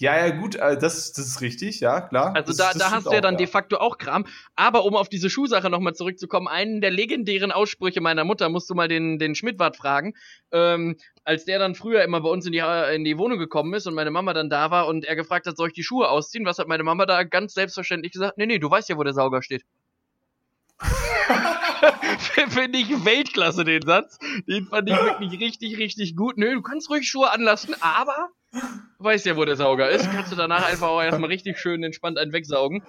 Ja, ja, gut, äh, das, das ist richtig, ja, klar. Also das, da, das da hast du ja dann ja. de facto auch Kram. Aber um auf diese Schuhsache nochmal zurückzukommen, einen der legendären Aussprüche meiner Mutter musst du mal den, den Schmidtwart fragen. Ähm, als der dann früher immer bei uns in die, in die Wohnung gekommen ist und meine Mama dann da war und er gefragt hat, soll ich die Schuhe ausziehen? Was hat meine Mama da ganz selbstverständlich gesagt? Nee, nee, du weißt ja, wo der Sauger steht. Finde ich Weltklasse, den Satz. Den fand ich wirklich richtig, richtig gut. Nö, du kannst ruhig Schuhe anlassen, aber weißt ja, wo der Sauger ist. Kannst du danach einfach auch erstmal richtig schön entspannt einen wegsaugen.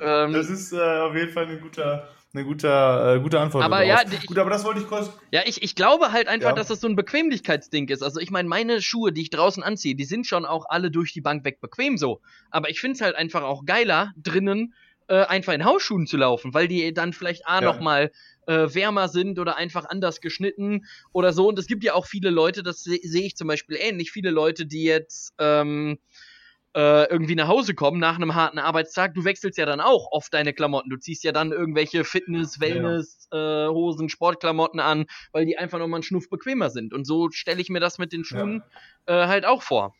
Ähm, das ist äh, auf jeden Fall ein guter, eine gute, äh, gute Antwort. Aber ja, ich, gut, aber das wollte ich kurz. Ja, ich, ich glaube halt einfach, ja. dass das so ein Bequemlichkeitsding ist. Also ich meine, meine Schuhe, die ich draußen anziehe, die sind schon auch alle durch die Bank weg bequem so. Aber ich finde es halt einfach auch geiler, drinnen äh, einfach in Hausschuhen zu laufen, weil die dann vielleicht A ja. nochmal äh, wärmer sind oder einfach anders geschnitten oder so. Und es gibt ja auch viele Leute, das sehe seh ich zum Beispiel ähnlich, viele Leute, die jetzt ähm, äh, irgendwie nach Hause kommen nach einem harten Arbeitstag, du wechselst ja dann auch oft deine Klamotten. Du ziehst ja dann irgendwelche Fitness, Wellness, ja. äh, Hosen, Sportklamotten an, weil die einfach nochmal einen Schnuff bequemer sind. Und so stelle ich mir das mit den Schuhen ja. äh, halt auch vor.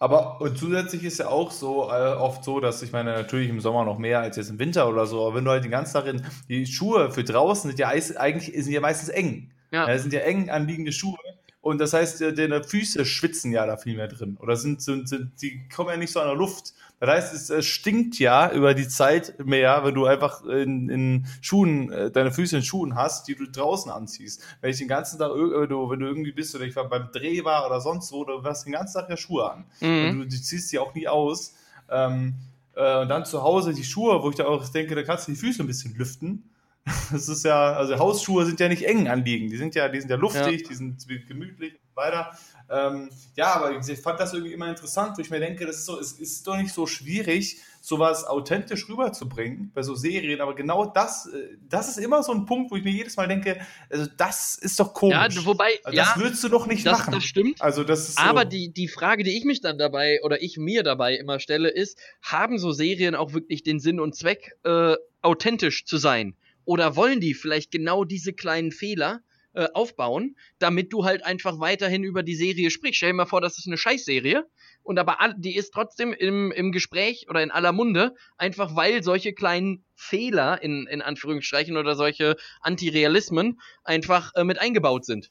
Aber und zusätzlich ist ja auch so äh, oft so, dass ich meine, natürlich im Sommer noch mehr als jetzt im Winter oder so, aber wenn du halt den ganzen Tag in die Schuhe für draußen sind ja eigentlich sind ja meistens eng. Ja. ja sind ja eng anliegende Schuhe und das heißt, deine Füße schwitzen ja da viel mehr drin. Oder sind, sind, sind die kommen ja nicht so an der Luft. Das heißt, es stinkt ja über die Zeit mehr, wenn du einfach in, in Schuhen, äh, deine Füße in Schuhen hast, die du draußen anziehst. Wenn ich den ganzen Tag, wenn du, wenn du irgendwie bist oder ich war beim Dreh war oder sonst wo, du hast den ganzen Tag ja Schuhe an. Mhm. Und du, du ziehst die auch nie aus. Ähm, äh, und dann zu Hause die Schuhe, wo ich da auch denke, da kannst du die Füße ein bisschen lüften. Das ist ja, also Hausschuhe sind ja nicht eng anliegen. Die sind ja, die sind ja luftig, ja. die sind gemütlich und weiter. Ähm, ja, aber ich fand das irgendwie immer interessant, wo ich mir denke, das ist so, es ist doch nicht so schwierig, sowas authentisch rüberzubringen bei so Serien, aber genau das, äh, das ist immer so ein Punkt, wo ich mir jedes Mal denke, also das ist doch komisch. Ja, wobei, also das ja, würdest du doch nicht das, machen. Das stimmt. Also das ist so. Aber die, die Frage, die ich mich dann dabei oder ich mir dabei immer stelle, ist, haben so Serien auch wirklich den Sinn und Zweck, äh, authentisch zu sein? Oder wollen die vielleicht genau diese kleinen Fehler äh, aufbauen, damit du halt einfach weiterhin über die Serie sprichst? Stell dir mal vor, das ist eine Scheißserie und aber die ist trotzdem im, im Gespräch oder in aller Munde, einfach weil solche kleinen Fehler in, in Anführungsstrichen oder solche Antirealismen einfach äh, mit eingebaut sind.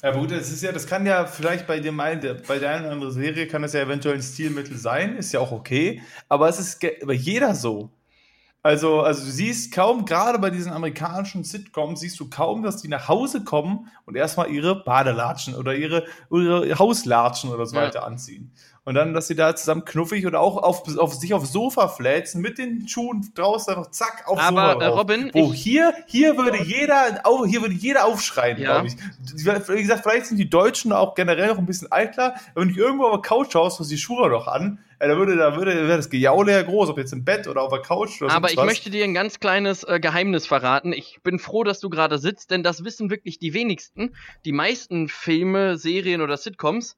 Ja gut, das ist ja, das kann ja vielleicht bei dem einen, bei der einen oder anderen Serie kann das ja eventuell ein Stilmittel sein, ist ja auch okay, aber es ist bei jeder so. Also, also du siehst kaum, gerade bei diesen amerikanischen Sitcoms, siehst du kaum, dass die nach Hause kommen und erstmal ihre Badelatschen oder ihre, ihre Hauslatschen oder so ja. weiter anziehen. Und dann, dass sie da zusammen knuffig oder auch auf, auf sich aufs Sofa fläzen, mit den Schuhen draußen einfach zack aufs Aber, Sofa. Aber äh, Robin, Wo hier, hier würde jeder, hier würde jeder aufschreien, ja. glaube ich. Wie gesagt, vielleicht sind die Deutschen auch generell noch ein bisschen eitler. Wenn du irgendwo auf der Couch haust, hast du die Schuhe noch an, da würde, da würde, wäre das Gejaule ja groß, ob jetzt im Bett oder auf der Couch oder Aber ich was. möchte dir ein ganz kleines äh, Geheimnis verraten. Ich bin froh, dass du gerade sitzt, denn das wissen wirklich die wenigsten. Die meisten Filme, Serien oder Sitcoms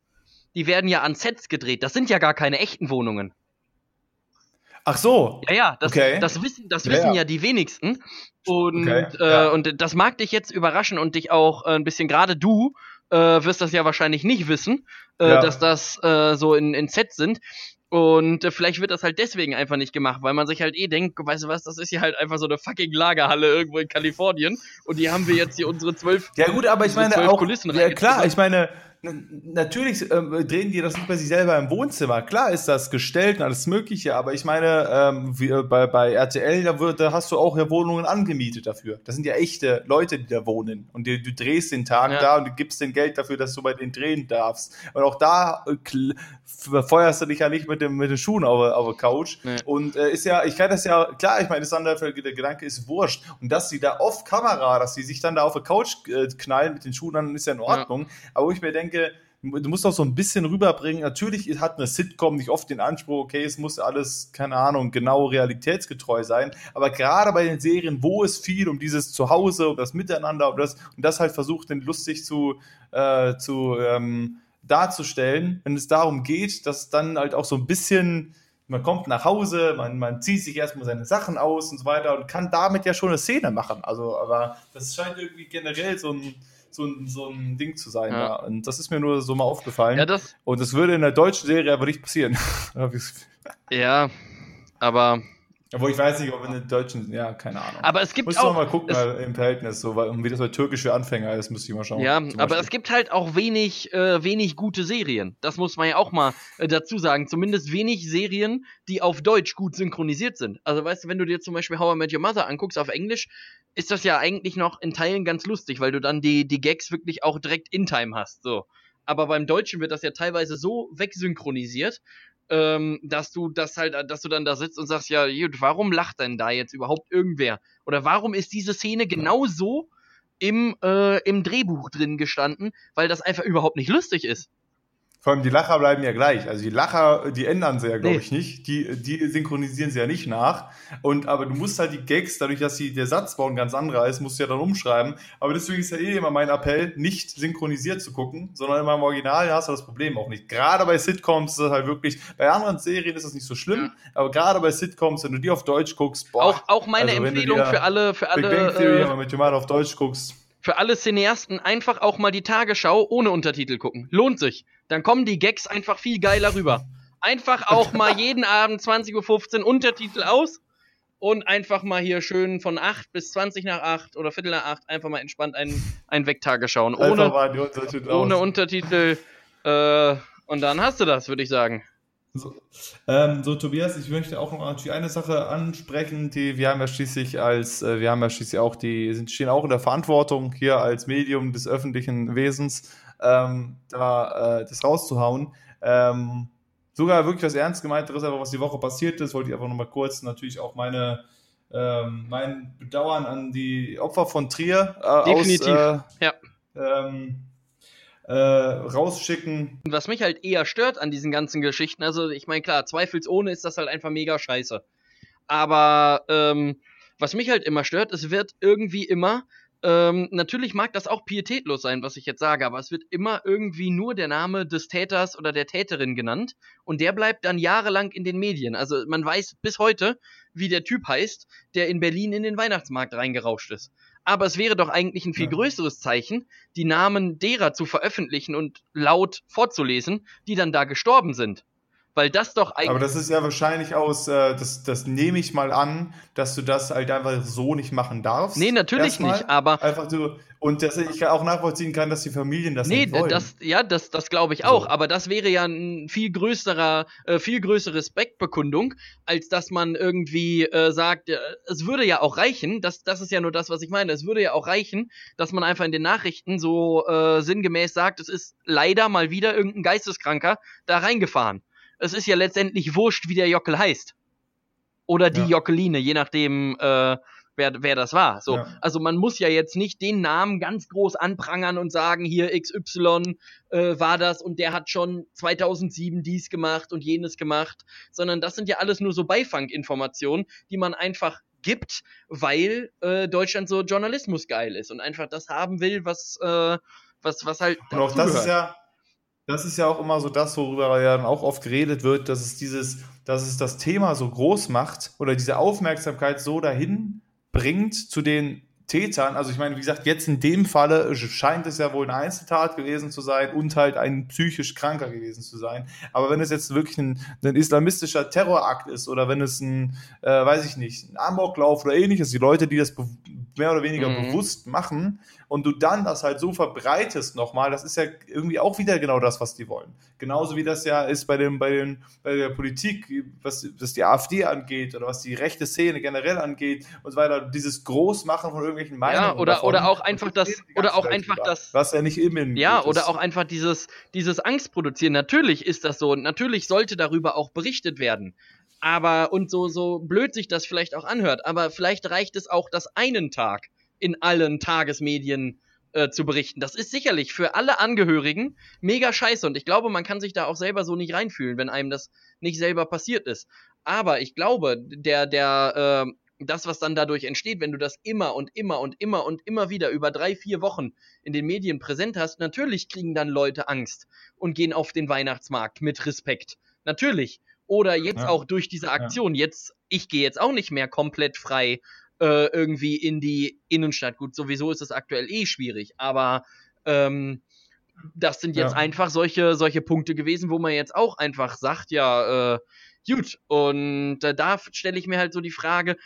die werden ja an Sets gedreht. Das sind ja gar keine echten Wohnungen. Ach so. Ja, ja, das, okay. das wissen, das wissen ja, ja. die wenigsten. Und, okay. äh, ja. und das mag dich jetzt überraschen und dich auch äh, ein bisschen, gerade du äh, wirst das ja wahrscheinlich nicht wissen, äh, ja. dass das äh, so in, in Sets sind. Und äh, vielleicht wird das halt deswegen einfach nicht gemacht, weil man sich halt eh denkt, weißt du was, das ist ja halt einfach so eine fucking Lagerhalle irgendwo in Kalifornien und die haben wir jetzt hier unsere zwölf. Ja gut, aber ich meine auch, Kulissen ja klar, ich meine, natürlich ähm, drehen die das nicht bei sich selber im Wohnzimmer. Klar ist das gestellt und alles Mögliche, aber ich meine, ähm, wie, äh, bei, bei RTL, da, wird, da hast du auch ja Wohnungen angemietet dafür. Das sind ja echte Leute, die da wohnen. Und die, du drehst den Tag ja. da und du gibst den Geld dafür, dass du bei denen drehen darfst. Und auch da äh, feuerst du dich ja nicht mit, dem, mit den Schuhen auf, auf der Couch. Nee. Und äh, ist ja, ich kann das ja, klar, ich meine, das andere, der Gedanke ist wurscht. Und dass sie da off Kamera, dass sie sich dann da auf der Couch äh, knallen mit den Schuhen, dann ist ja in Ordnung. Ja. Aber wo ich mir denke, denke, du musst auch so ein bisschen rüberbringen. Natürlich hat eine Sitcom nicht oft den Anspruch, okay, es muss alles, keine Ahnung, genau realitätsgetreu sein. Aber gerade bei den Serien, wo es viel um dieses Zuhause, um das Miteinander, um das, und das halt versucht, den lustig zu, äh, zu ähm, darzustellen, wenn es darum geht, dass dann halt auch so ein bisschen man kommt nach Hause, man, man zieht sich erstmal seine Sachen aus und so weiter und kann damit ja schon eine Szene machen. Also, aber das scheint irgendwie generell so ein, so ein, so ein Ding zu sein. Ja. Und das ist mir nur so mal aufgefallen. Ja, das und das würde in der deutschen Serie aber nicht passieren. ja, aber. Obwohl ich weiß nicht, ob in den deutschen, ja, keine Ahnung. Aber es gibt Muss auch. mal gucken mal im Verhältnis, so, weil, wie das bei türkisch für Anfänger ist, müsste ich mal schauen. Ja, aber es gibt halt auch wenig, äh, wenig gute Serien. Das muss man ja auch mal äh, dazu sagen. Zumindest wenig Serien, die auf Deutsch gut synchronisiert sind. Also weißt du, wenn du dir zum Beispiel How I Met Your Mother anguckst auf Englisch, ist das ja eigentlich noch in Teilen ganz lustig, weil du dann die, die Gags wirklich auch direkt in Time hast. So. Aber beim Deutschen wird das ja teilweise so wegsynchronisiert, ähm, dass du das halt, dass du dann da sitzt und sagst, ja, warum lacht denn da jetzt überhaupt irgendwer? Oder warum ist diese Szene genau so im, äh, im Drehbuch drin gestanden, weil das einfach überhaupt nicht lustig ist. Vor allem die Lacher bleiben ja gleich. Also die Lacher, die ändern sie ja, glaube nee. ich, nicht. Die, die synchronisieren sie ja nicht nach. Und aber du musst halt die Gags, dadurch, dass die, der Satzbau ein ganz anderer ist, musst du ja dann umschreiben. Aber deswegen ist ja eh immer mein Appell, nicht synchronisiert zu gucken, sondern immer im Original hast du das Problem auch nicht. Gerade bei Sitcoms ist es halt wirklich, bei anderen Serien ist das nicht so schlimm, ja. aber gerade bei Sitcoms, wenn du die auf Deutsch guckst, boah. Auch, auch meine also Empfehlung für alle, für alle. Big Bang Theory, äh, wenn du mal auf Deutsch guckst für alle Cineasten einfach auch mal die Tagesschau ohne Untertitel gucken. Lohnt sich. Dann kommen die Gags einfach viel geiler rüber. Einfach auch mal jeden Abend 20.15 Uhr Untertitel aus und einfach mal hier schön von 8 bis 20 nach 8 oder Viertel nach 8 einfach mal entspannt einen, einen Wegtage schauen. Ohne, Untertitel, ohne Untertitel äh, und dann hast du das, würde ich sagen. So, ähm, so, Tobias, ich möchte auch noch natürlich eine Sache ansprechen, die wir haben ja schließlich als, äh, wir haben ja schließlich auch die, sind, stehen auch in der Verantwortung hier als Medium des öffentlichen Wesens, ähm, da äh, das rauszuhauen. Ähm, sogar wirklich was ernst gemeinteres, aber was die Woche passiert ist, wollte ich einfach nochmal kurz natürlich auch meine, ähm, mein Bedauern an die Opfer von Trier äh, Definitiv. Aus, äh, ja. Äh, rausschicken. Was mich halt eher stört an diesen ganzen Geschichten, also ich meine, klar, zweifelsohne ist das halt einfach mega scheiße. Aber ähm, was mich halt immer stört, es wird irgendwie immer, ähm, natürlich mag das auch pietätlos sein, was ich jetzt sage, aber es wird immer irgendwie nur der Name des Täters oder der Täterin genannt und der bleibt dann jahrelang in den Medien. Also man weiß bis heute, wie der Typ heißt, der in Berlin in den Weihnachtsmarkt reingerauscht ist. Aber es wäre doch eigentlich ein viel größeres Zeichen, die Namen derer zu veröffentlichen und laut vorzulesen, die dann da gestorben sind. Weil das doch eigentlich. Aber das ist ja wahrscheinlich aus, äh, das, das nehme ich mal an, dass du das halt einfach so nicht machen darfst. Nee, natürlich Erstmal. nicht, aber. Einfach so, und dass ich auch nachvollziehen kann, dass die Familien das nee, nicht wollen. Das, ja, das, das glaube ich auch, so. aber das wäre ja ein viel größerer, äh, viel größere Respektbekundung, als dass man irgendwie äh, sagt, äh, es würde ja auch reichen, das, das ist ja nur das, was ich meine, es würde ja auch reichen, dass man einfach in den Nachrichten so äh, sinngemäß sagt, es ist leider mal wieder irgendein Geisteskranker da reingefahren es ist ja letztendlich wurscht, wie der Jockel heißt. Oder die ja. Jockeline, je nachdem, äh, wer, wer das war. So, ja. also man muss ja jetzt nicht den Namen ganz groß anprangern und sagen, hier XY äh, war das und der hat schon 2007 dies gemacht und jenes gemacht, sondern das sind ja alles nur so Beifanginformationen, die man einfach gibt, weil äh, Deutschland so Journalismus geil ist und einfach das haben will, was äh, was was halt. Und auch das ist ja das ist ja auch immer so das, worüber ja dann auch oft geredet wird, dass es dieses, dass es das Thema so groß macht oder diese Aufmerksamkeit so dahin bringt zu den Tätern. Also ich meine, wie gesagt, jetzt in dem Falle scheint es ja wohl eine Einzeltat gewesen zu sein und halt ein psychisch Kranker gewesen zu sein. Aber wenn es jetzt wirklich ein, ein islamistischer Terrorakt ist oder wenn es ein, äh, weiß ich nicht, ein Amoklauf oder ähnliches, die Leute, die das mehr oder weniger mhm. bewusst machen und du dann das halt so verbreitest nochmal, das ist ja irgendwie auch wieder genau das, was die wollen. Genauso wie das ja ist bei, dem, bei, den, bei der Politik, was, was die AfD angeht oder was die rechte Szene generell angeht und so weiter, dieses Großmachen von irgendwelchen Meinungen. Ja, oder, davon, oder auch einfach das, oder auch einfach das. Was ja nicht immer. Ja, oder ist. auch einfach dieses, dieses Angst produzieren. Natürlich ist das so. Natürlich sollte darüber auch berichtet werden. Aber, und so, so blöd sich das vielleicht auch anhört, aber vielleicht reicht es auch, das einen Tag in allen Tagesmedien äh, zu berichten. Das ist sicherlich für alle Angehörigen mega scheiße und ich glaube, man kann sich da auch selber so nicht reinfühlen, wenn einem das nicht selber passiert ist. Aber ich glaube, der, der, äh, das, was dann dadurch entsteht, wenn du das immer und immer und immer und immer wieder über drei, vier Wochen in den Medien präsent hast, natürlich kriegen dann Leute Angst und gehen auf den Weihnachtsmarkt mit Respekt. Natürlich. Oder jetzt ja. auch durch diese Aktion. Jetzt, ich gehe jetzt auch nicht mehr komplett frei äh, irgendwie in die Innenstadt. Gut, sowieso ist es aktuell eh schwierig, aber ähm, das sind jetzt ja. einfach solche, solche Punkte gewesen, wo man jetzt auch einfach sagt, ja, äh, gut, und äh, da stelle ich mir halt so die Frage,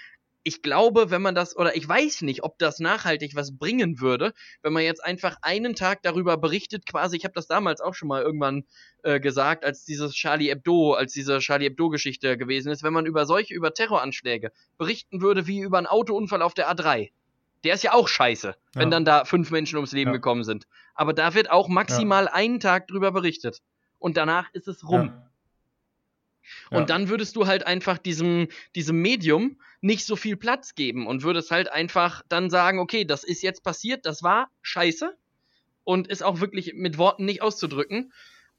ich glaube, wenn man das, oder ich weiß nicht, ob das nachhaltig was bringen würde, wenn man jetzt einfach einen Tag darüber berichtet, quasi, ich habe das damals auch schon mal irgendwann äh, gesagt, als dieses Charlie Hebdo, als diese Charlie Hebdo-Geschichte gewesen ist, wenn man über solche, über Terroranschläge berichten würde, wie über einen Autounfall auf der A3. Der ist ja auch scheiße, ja. wenn dann da fünf Menschen ums Leben ja. gekommen sind. Aber da wird auch maximal ja. einen Tag drüber berichtet. Und danach ist es rum. Ja. Und dann würdest du halt einfach diesem, diesem Medium nicht so viel Platz geben und würdest halt einfach dann sagen, okay, das ist jetzt passiert, das war scheiße und ist auch wirklich mit Worten nicht auszudrücken.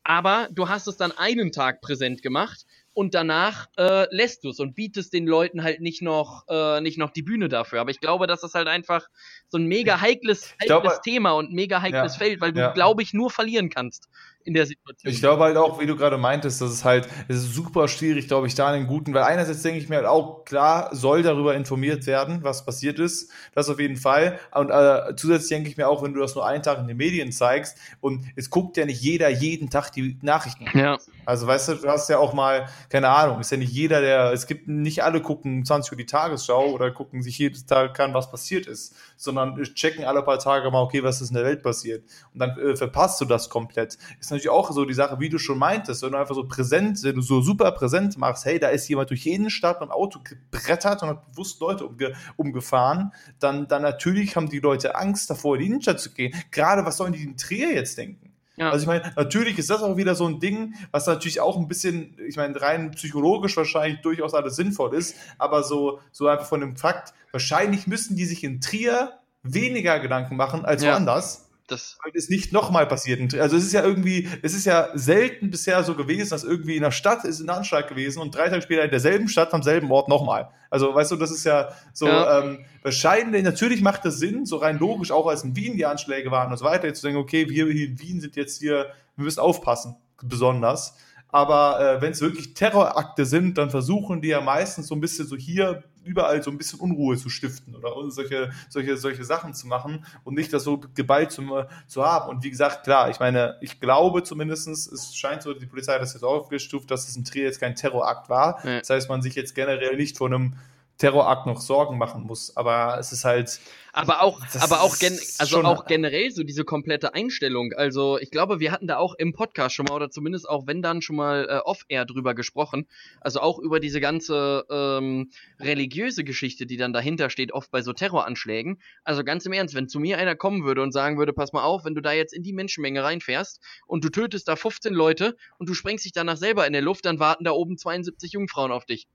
Aber du hast es dann einen Tag präsent gemacht und danach äh, lässt du es und bietest den Leuten halt nicht noch, äh, nicht noch die Bühne dafür. Aber ich glaube, das ist halt einfach so ein mega heikles, heikles glaube, Thema und mega heikles ja, Feld, weil du, ja. glaube ich, nur verlieren kannst in der Situation. Ich glaube halt auch, wie du gerade meintest, dass es halt, es ist super schwierig, glaube ich, da einen guten, weil einerseits denke ich mir halt auch, klar, soll darüber informiert werden, was passiert ist, das auf jeden Fall. Und äh, zusätzlich denke ich mir auch, wenn du das nur einen Tag in den Medien zeigst und es guckt ja nicht jeder jeden Tag die Nachrichten. Ja. Also weißt du, du hast ja auch mal, keine Ahnung, ist ja nicht jeder, der, es gibt nicht alle gucken 20 Uhr die Tagesschau oder gucken sich jeden Tag an, was passiert ist, sondern checken alle paar Tage mal, okay, was ist in der Welt passiert. Und dann äh, verpasst du das komplett. Ist natürlich auch so die Sache, wie du schon meintest, wenn du einfach so präsent, wenn du so super präsent machst, hey, da ist jemand durch jeden Stadt mit dem Auto gebrettert und hat bewusst Leute umge umgefahren, dann, dann natürlich haben die Leute Angst davor, in die Innenstadt zu gehen. Gerade was sollen die in Trier jetzt denken? Ja. Also ich meine, natürlich ist das auch wieder so ein Ding, was natürlich auch ein bisschen, ich meine, rein psychologisch wahrscheinlich durchaus alles sinnvoll ist, aber so, so einfach von dem Fakt, wahrscheinlich müssen die sich in Trier weniger Gedanken machen als ja. woanders das ist nicht nochmal passiert. Also es ist ja irgendwie, es ist ja selten bisher so gewesen, dass irgendwie in der Stadt ist eine Anschlag gewesen und drei Tage später in derselben Stadt am selben Ort nochmal. Also weißt du, das ist ja so ja. Ähm, wahrscheinlich, natürlich macht das Sinn, so rein logisch, auch als in Wien die Anschläge waren und so weiter, jetzt zu denken, okay, wir hier in Wien sind jetzt hier, wir müssen aufpassen, besonders. Aber äh, wenn es wirklich Terrorakte sind, dann versuchen die ja meistens so ein bisschen so hier überall so ein bisschen Unruhe zu stiften oder solche, solche, solche Sachen zu machen und nicht das so geballt zu, zu haben. Und wie gesagt, klar, ich meine, ich glaube zumindest, es scheint so, die Polizei hat das jetzt aufgestuft, dass es in Trier jetzt kein Terrorakt war. Ja. Das heißt, man sich jetzt generell nicht vor einem Terrorakt noch Sorgen machen muss. Aber es ist halt. Aber auch, aber auch, gen also auch generell so diese komplette Einstellung. Also ich glaube, wir hatten da auch im Podcast schon mal oder zumindest auch wenn dann schon mal äh, off-air drüber gesprochen. Also auch über diese ganze ähm, religiöse Geschichte, die dann dahinter steht, oft bei so Terroranschlägen. Also ganz im Ernst, wenn zu mir einer kommen würde und sagen würde, pass mal auf, wenn du da jetzt in die Menschenmenge reinfährst und du tötest da 15 Leute und du sprengst dich danach selber in der Luft, dann warten da oben 72 Jungfrauen auf dich.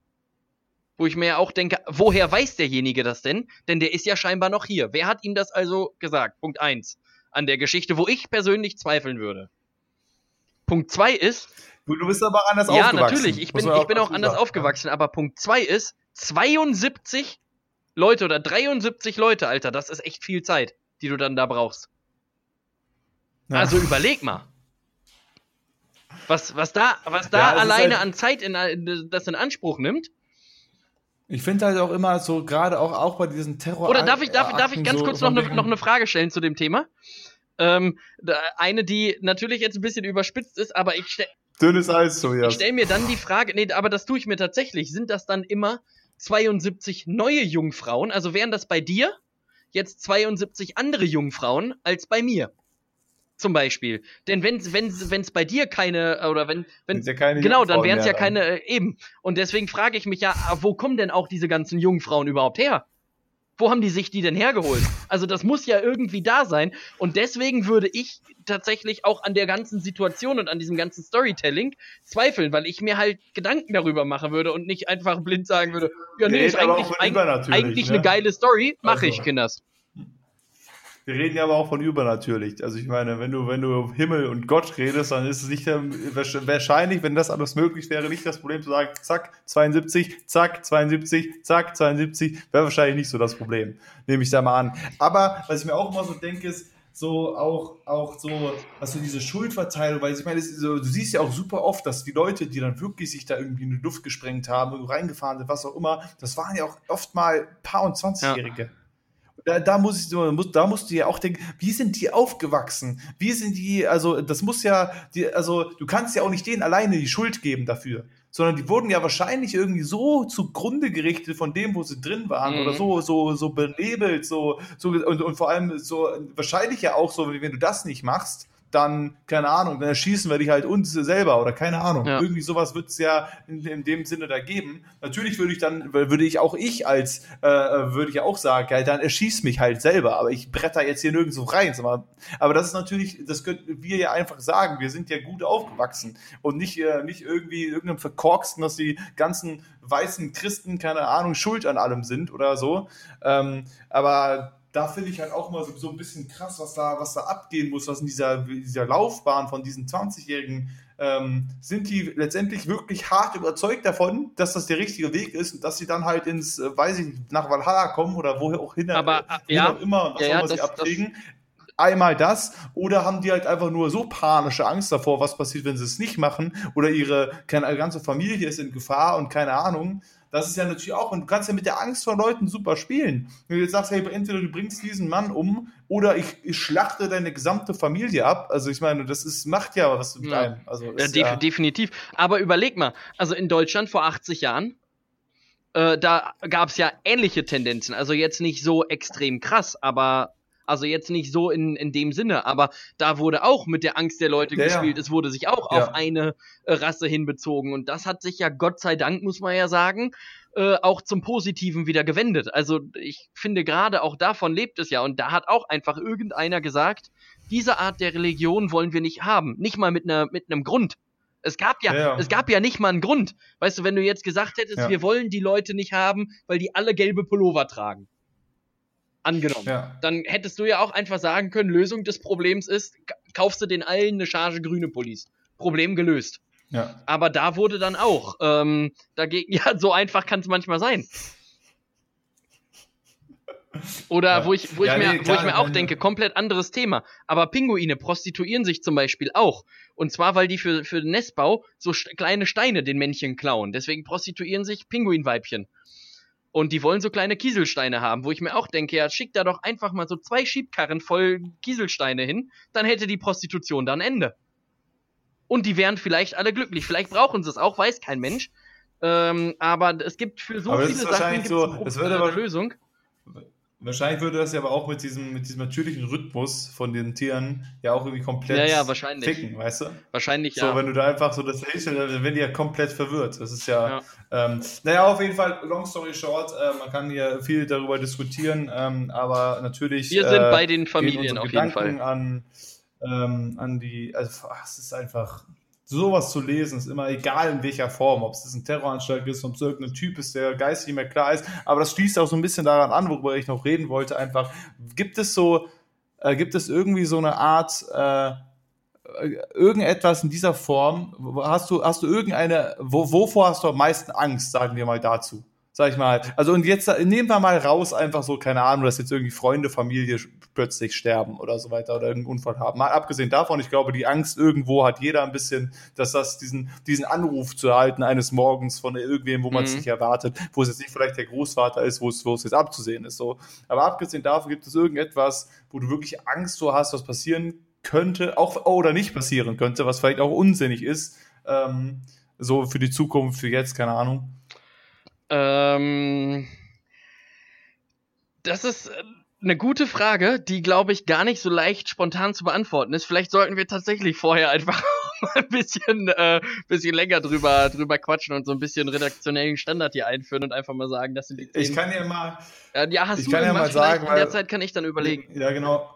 Wo ich mir auch denke, woher weiß derjenige das denn? Denn der ist ja scheinbar noch hier. Wer hat ihm das also gesagt? Punkt eins An der Geschichte, wo ich persönlich zweifeln würde. Punkt zwei ist. Du, du bist aber anders ja, aufgewachsen. Ja, natürlich. Ich bin, ich bin auch anders sagen. aufgewachsen. Aber Punkt zwei ist, 72 Leute oder 73 Leute, Alter, das ist echt viel Zeit, die du dann da brauchst. Ja. Also überleg mal. Was, was da, was da ja, alleine halt an Zeit in, das in Anspruch nimmt. Ich finde halt auch immer so, gerade auch, auch bei diesen Terror. Oder darf ich, darf, darf ich ganz so kurz noch eine, noch eine Frage stellen zu dem Thema? Ähm, eine, die natürlich jetzt ein bisschen überspitzt ist, aber ich stelle. Dünnes Eis, so, ja. Ich stelle mir dann die Frage, nee, aber das tue ich mir tatsächlich. Sind das dann immer 72 neue Jungfrauen? Also wären das bei dir jetzt 72 andere Jungfrauen als bei mir? Zum Beispiel. Denn wenn es bei dir keine oder wenn wenn ja keine genau, dann wären es ja keine äh, eben. Und deswegen frage ich mich ja, ah, wo kommen denn auch diese ganzen Jungfrauen überhaupt her? Wo haben die sich die denn hergeholt? Also das muss ja irgendwie da sein. Und deswegen würde ich tatsächlich auch an der ganzen Situation und an diesem ganzen Storytelling zweifeln, weil ich mir halt Gedanken darüber machen würde und nicht einfach blind sagen würde, ja nee, nee ist eigentlich, eigentlich, eigentlich ne? eine geile Story, mache also. ich, Kinders. Wir reden ja aber auch von übernatürlich. Also ich meine, wenn du, wenn du Himmel und Gott redest, dann ist es nicht wahrscheinlich, wenn das alles möglich wäre, nicht das Problem zu sagen, zack, 72, zack, 72, zack, 72, wäre wahrscheinlich nicht so das Problem. Nehme ich da mal an. Aber was ich mir auch immer so denke, ist, so auch, auch so, was so diese Schuldverteilung, weil ich meine, so, du siehst ja auch super oft, dass die Leute, die dann wirklich sich da irgendwie in die Luft gesprengt haben, reingefahren sind, was auch immer, das waren ja auch oft mal paar und 20-Jährige. Ja da, da muss ich, muss, da musst du ja auch denken, wie sind die aufgewachsen? Wie sind die, also das muss ja, die, also du kannst ja auch nicht denen alleine die Schuld geben dafür, sondern die wurden ja wahrscheinlich irgendwie so zugrunde gerichtet von dem, wo sie drin waren mhm. oder so, so, so belabelt, so, so und, und vor allem so wahrscheinlich ja auch so, wenn du das nicht machst, dann, keine Ahnung, dann erschießen wir dich halt uns selber oder keine Ahnung. Ja. Irgendwie sowas wird es ja in, in, dem Sinne da geben. Natürlich würde ich dann, würde ich auch ich als, äh, würde ich auch sagen, halt, dann erschieß mich halt selber, aber ich bretter jetzt hier nirgendwo rein. Aber das ist natürlich, das können wir ja einfach sagen, wir sind ja gut aufgewachsen und nicht, äh, nicht irgendwie irgendeinem Verkorksten, dass die ganzen weißen Christen, keine Ahnung, schuld an allem sind oder so. Ähm, aber da finde ich halt auch mal so, so, ein bisschen krass, was da, was da abgehen muss, was in dieser, dieser Laufbahn von diesen 20-Jährigen ähm, sind die letztendlich wirklich hart überzeugt davon, dass das der richtige Weg ist und dass sie dann halt ins, äh, weiß ich nicht, nach Valhalla kommen oder woher auch hin, Aber, äh, ja, auch immer, was ja, auch immer sie abkriegen. Einmal das, oder haben die halt einfach nur so panische Angst davor, was passiert, wenn sie es nicht machen, oder ihre keine, ganze Familie ist in Gefahr und keine Ahnung. Das ist ja natürlich auch, und du kannst ja mit der Angst vor Leuten super spielen. Wenn du jetzt sagst, hey, entweder du bringst diesen Mann um oder ich, ich schlachte deine gesamte Familie ab. Also ich meine, das ist, macht ja was mit ja. einem. Also ja, def ja definitiv. Aber überleg mal, also in Deutschland vor 80 Jahren, äh, da gab es ja ähnliche Tendenzen. Also jetzt nicht so extrem krass, aber also jetzt nicht so in, in dem Sinne, aber da wurde auch mit der Angst der Leute ja, gespielt. Ja. Es wurde sich auch ja. auf eine äh, Rasse hinbezogen. Und das hat sich ja Gott sei Dank, muss man ja sagen, äh, auch zum Positiven wieder gewendet. Also ich finde gerade auch davon lebt es ja. Und da hat auch einfach irgendeiner gesagt, diese Art der Religion wollen wir nicht haben. Nicht mal mit einer mit einem Grund. Es gab ja, ja, es gab ja nicht mal einen Grund. Weißt du, wenn du jetzt gesagt hättest, ja. wir wollen die Leute nicht haben, weil die alle gelbe Pullover tragen. Angenommen. Ja. Dann hättest du ja auch einfach sagen können, Lösung des Problems ist, kaufst du den allen eine Charge grüne Pullis. Problem gelöst. Ja. Aber da wurde dann auch, ähm, dagegen, ja, so einfach kann es manchmal sein. Oder ja. wo ich, wo ja, ich mir, nee, klar, wo ich mir auch denke, komplett anderes Thema. Aber Pinguine prostituieren sich zum Beispiel auch. Und zwar, weil die für, für den Nestbau so kleine Steine den Männchen klauen. Deswegen prostituieren sich Pinguinweibchen. Und die wollen so kleine Kieselsteine haben, wo ich mir auch denke, ja, schick da doch einfach mal so zwei Schiebkarren voll Kieselsteine hin, dann hätte die Prostitution dann Ende. Und die wären vielleicht alle glücklich. Vielleicht brauchen sie es auch, weiß kein Mensch. Ähm, aber es gibt für so aber viele Sachen so, es wird aber, Lösung. Wahrscheinlich würde das ja aber auch mit diesem, mit diesem natürlichen Rhythmus von den Tieren ja auch irgendwie komplett ja, ja, wahrscheinlich. ficken, weißt du? Wahrscheinlich, so, ja. So, wenn du da einfach so das hältst, dann werden die ja komplett verwirrt. Das ist ja, ja. Ähm, naja, auf jeden Fall, long story short, äh, man kann hier viel darüber diskutieren, ähm, aber natürlich. Wir sind äh, bei den Familien auf jeden Fall. An, ähm, an die, also, ach, es ist einfach, sowas zu lesen, ist immer egal in welcher Form, ob es ein Terroranschlag ist, ob es irgendein Typ ist, der geistig mehr klar ist. Aber das schließt auch so ein bisschen daran an, worüber ich noch reden wollte. Einfach, gibt es so, äh, gibt es irgendwie so eine Art, äh, irgendetwas in dieser Form? Hast du, hast du irgendeine, wo, wovor hast du am meisten Angst, sagen wir mal dazu? Sag ich mal. Also und jetzt nehmen wir mal raus, einfach so, keine Ahnung, dass jetzt irgendwie Freunde, Familie plötzlich sterben oder so weiter oder irgendeinen Unfall haben. Mal abgesehen davon, ich glaube, die Angst irgendwo hat jeder ein bisschen, dass das diesen, diesen Anruf zu erhalten eines Morgens von irgendwem, wo man es mhm. nicht erwartet, wo es jetzt nicht vielleicht der Großvater ist, wo es, wo es jetzt abzusehen ist. So. Aber abgesehen davon gibt es irgendetwas, wo du wirklich Angst so hast, was passieren könnte, auch oder nicht passieren könnte, was vielleicht auch unsinnig ist, ähm, so für die Zukunft, für jetzt, keine Ahnung. Ähm, das ist äh, eine gute Frage, die glaube ich gar nicht so leicht spontan zu beantworten ist. Vielleicht sollten wir tatsächlich vorher einfach ein bisschen, äh, bisschen länger drüber, drüber quatschen und so ein bisschen redaktionellen Standard hier einführen und einfach mal sagen, das sind die. Ich kann ja mal. Äh, ja, hast ich du kann ja mal sagen, in der Zeit kann ich dann überlegen. Ja, genau.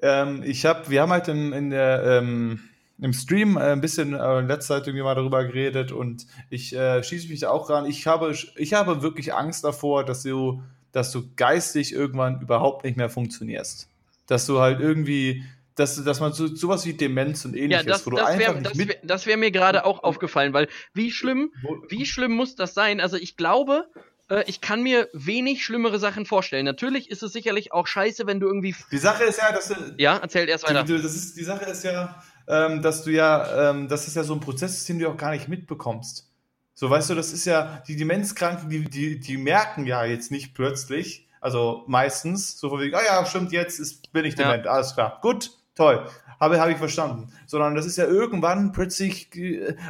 Ähm, ich habe, wir haben halt in, in der ähm, im Stream äh, ein bisschen äh, letzte Zeit irgendwie mal darüber geredet und ich äh, schieße mich da auch ran. Ich habe, ich habe wirklich Angst davor, dass du, dass du geistig irgendwann überhaupt nicht mehr funktionierst. Dass du halt irgendwie, dass, dass man so sowas wie Demenz und ähnliches, ja, das, wo du das wär, das wäre wär, wär mir gerade auch aufgefallen, weil wie schlimm, wie schlimm muss das sein? Also ich glaube, äh, ich kann mir wenig schlimmere Sachen vorstellen. Natürlich ist es sicherlich auch scheiße, wenn du irgendwie. Die Sache ist ja, dass du. Ja, erzählt erst weiter. Die, das ist, die Sache ist ja, ähm, dass du ja, ähm, das ist ja so ein Prozess, den du auch gar nicht mitbekommst. So, weißt du, das ist ja, die Demenzkranken, die, die, die merken ja jetzt nicht plötzlich, also meistens, so von wegen, ah ja, stimmt, jetzt ist, bin ich dement, ja. alles klar, gut, toll, habe, habe ich verstanden. Sondern das ist ja irgendwann plötzlich,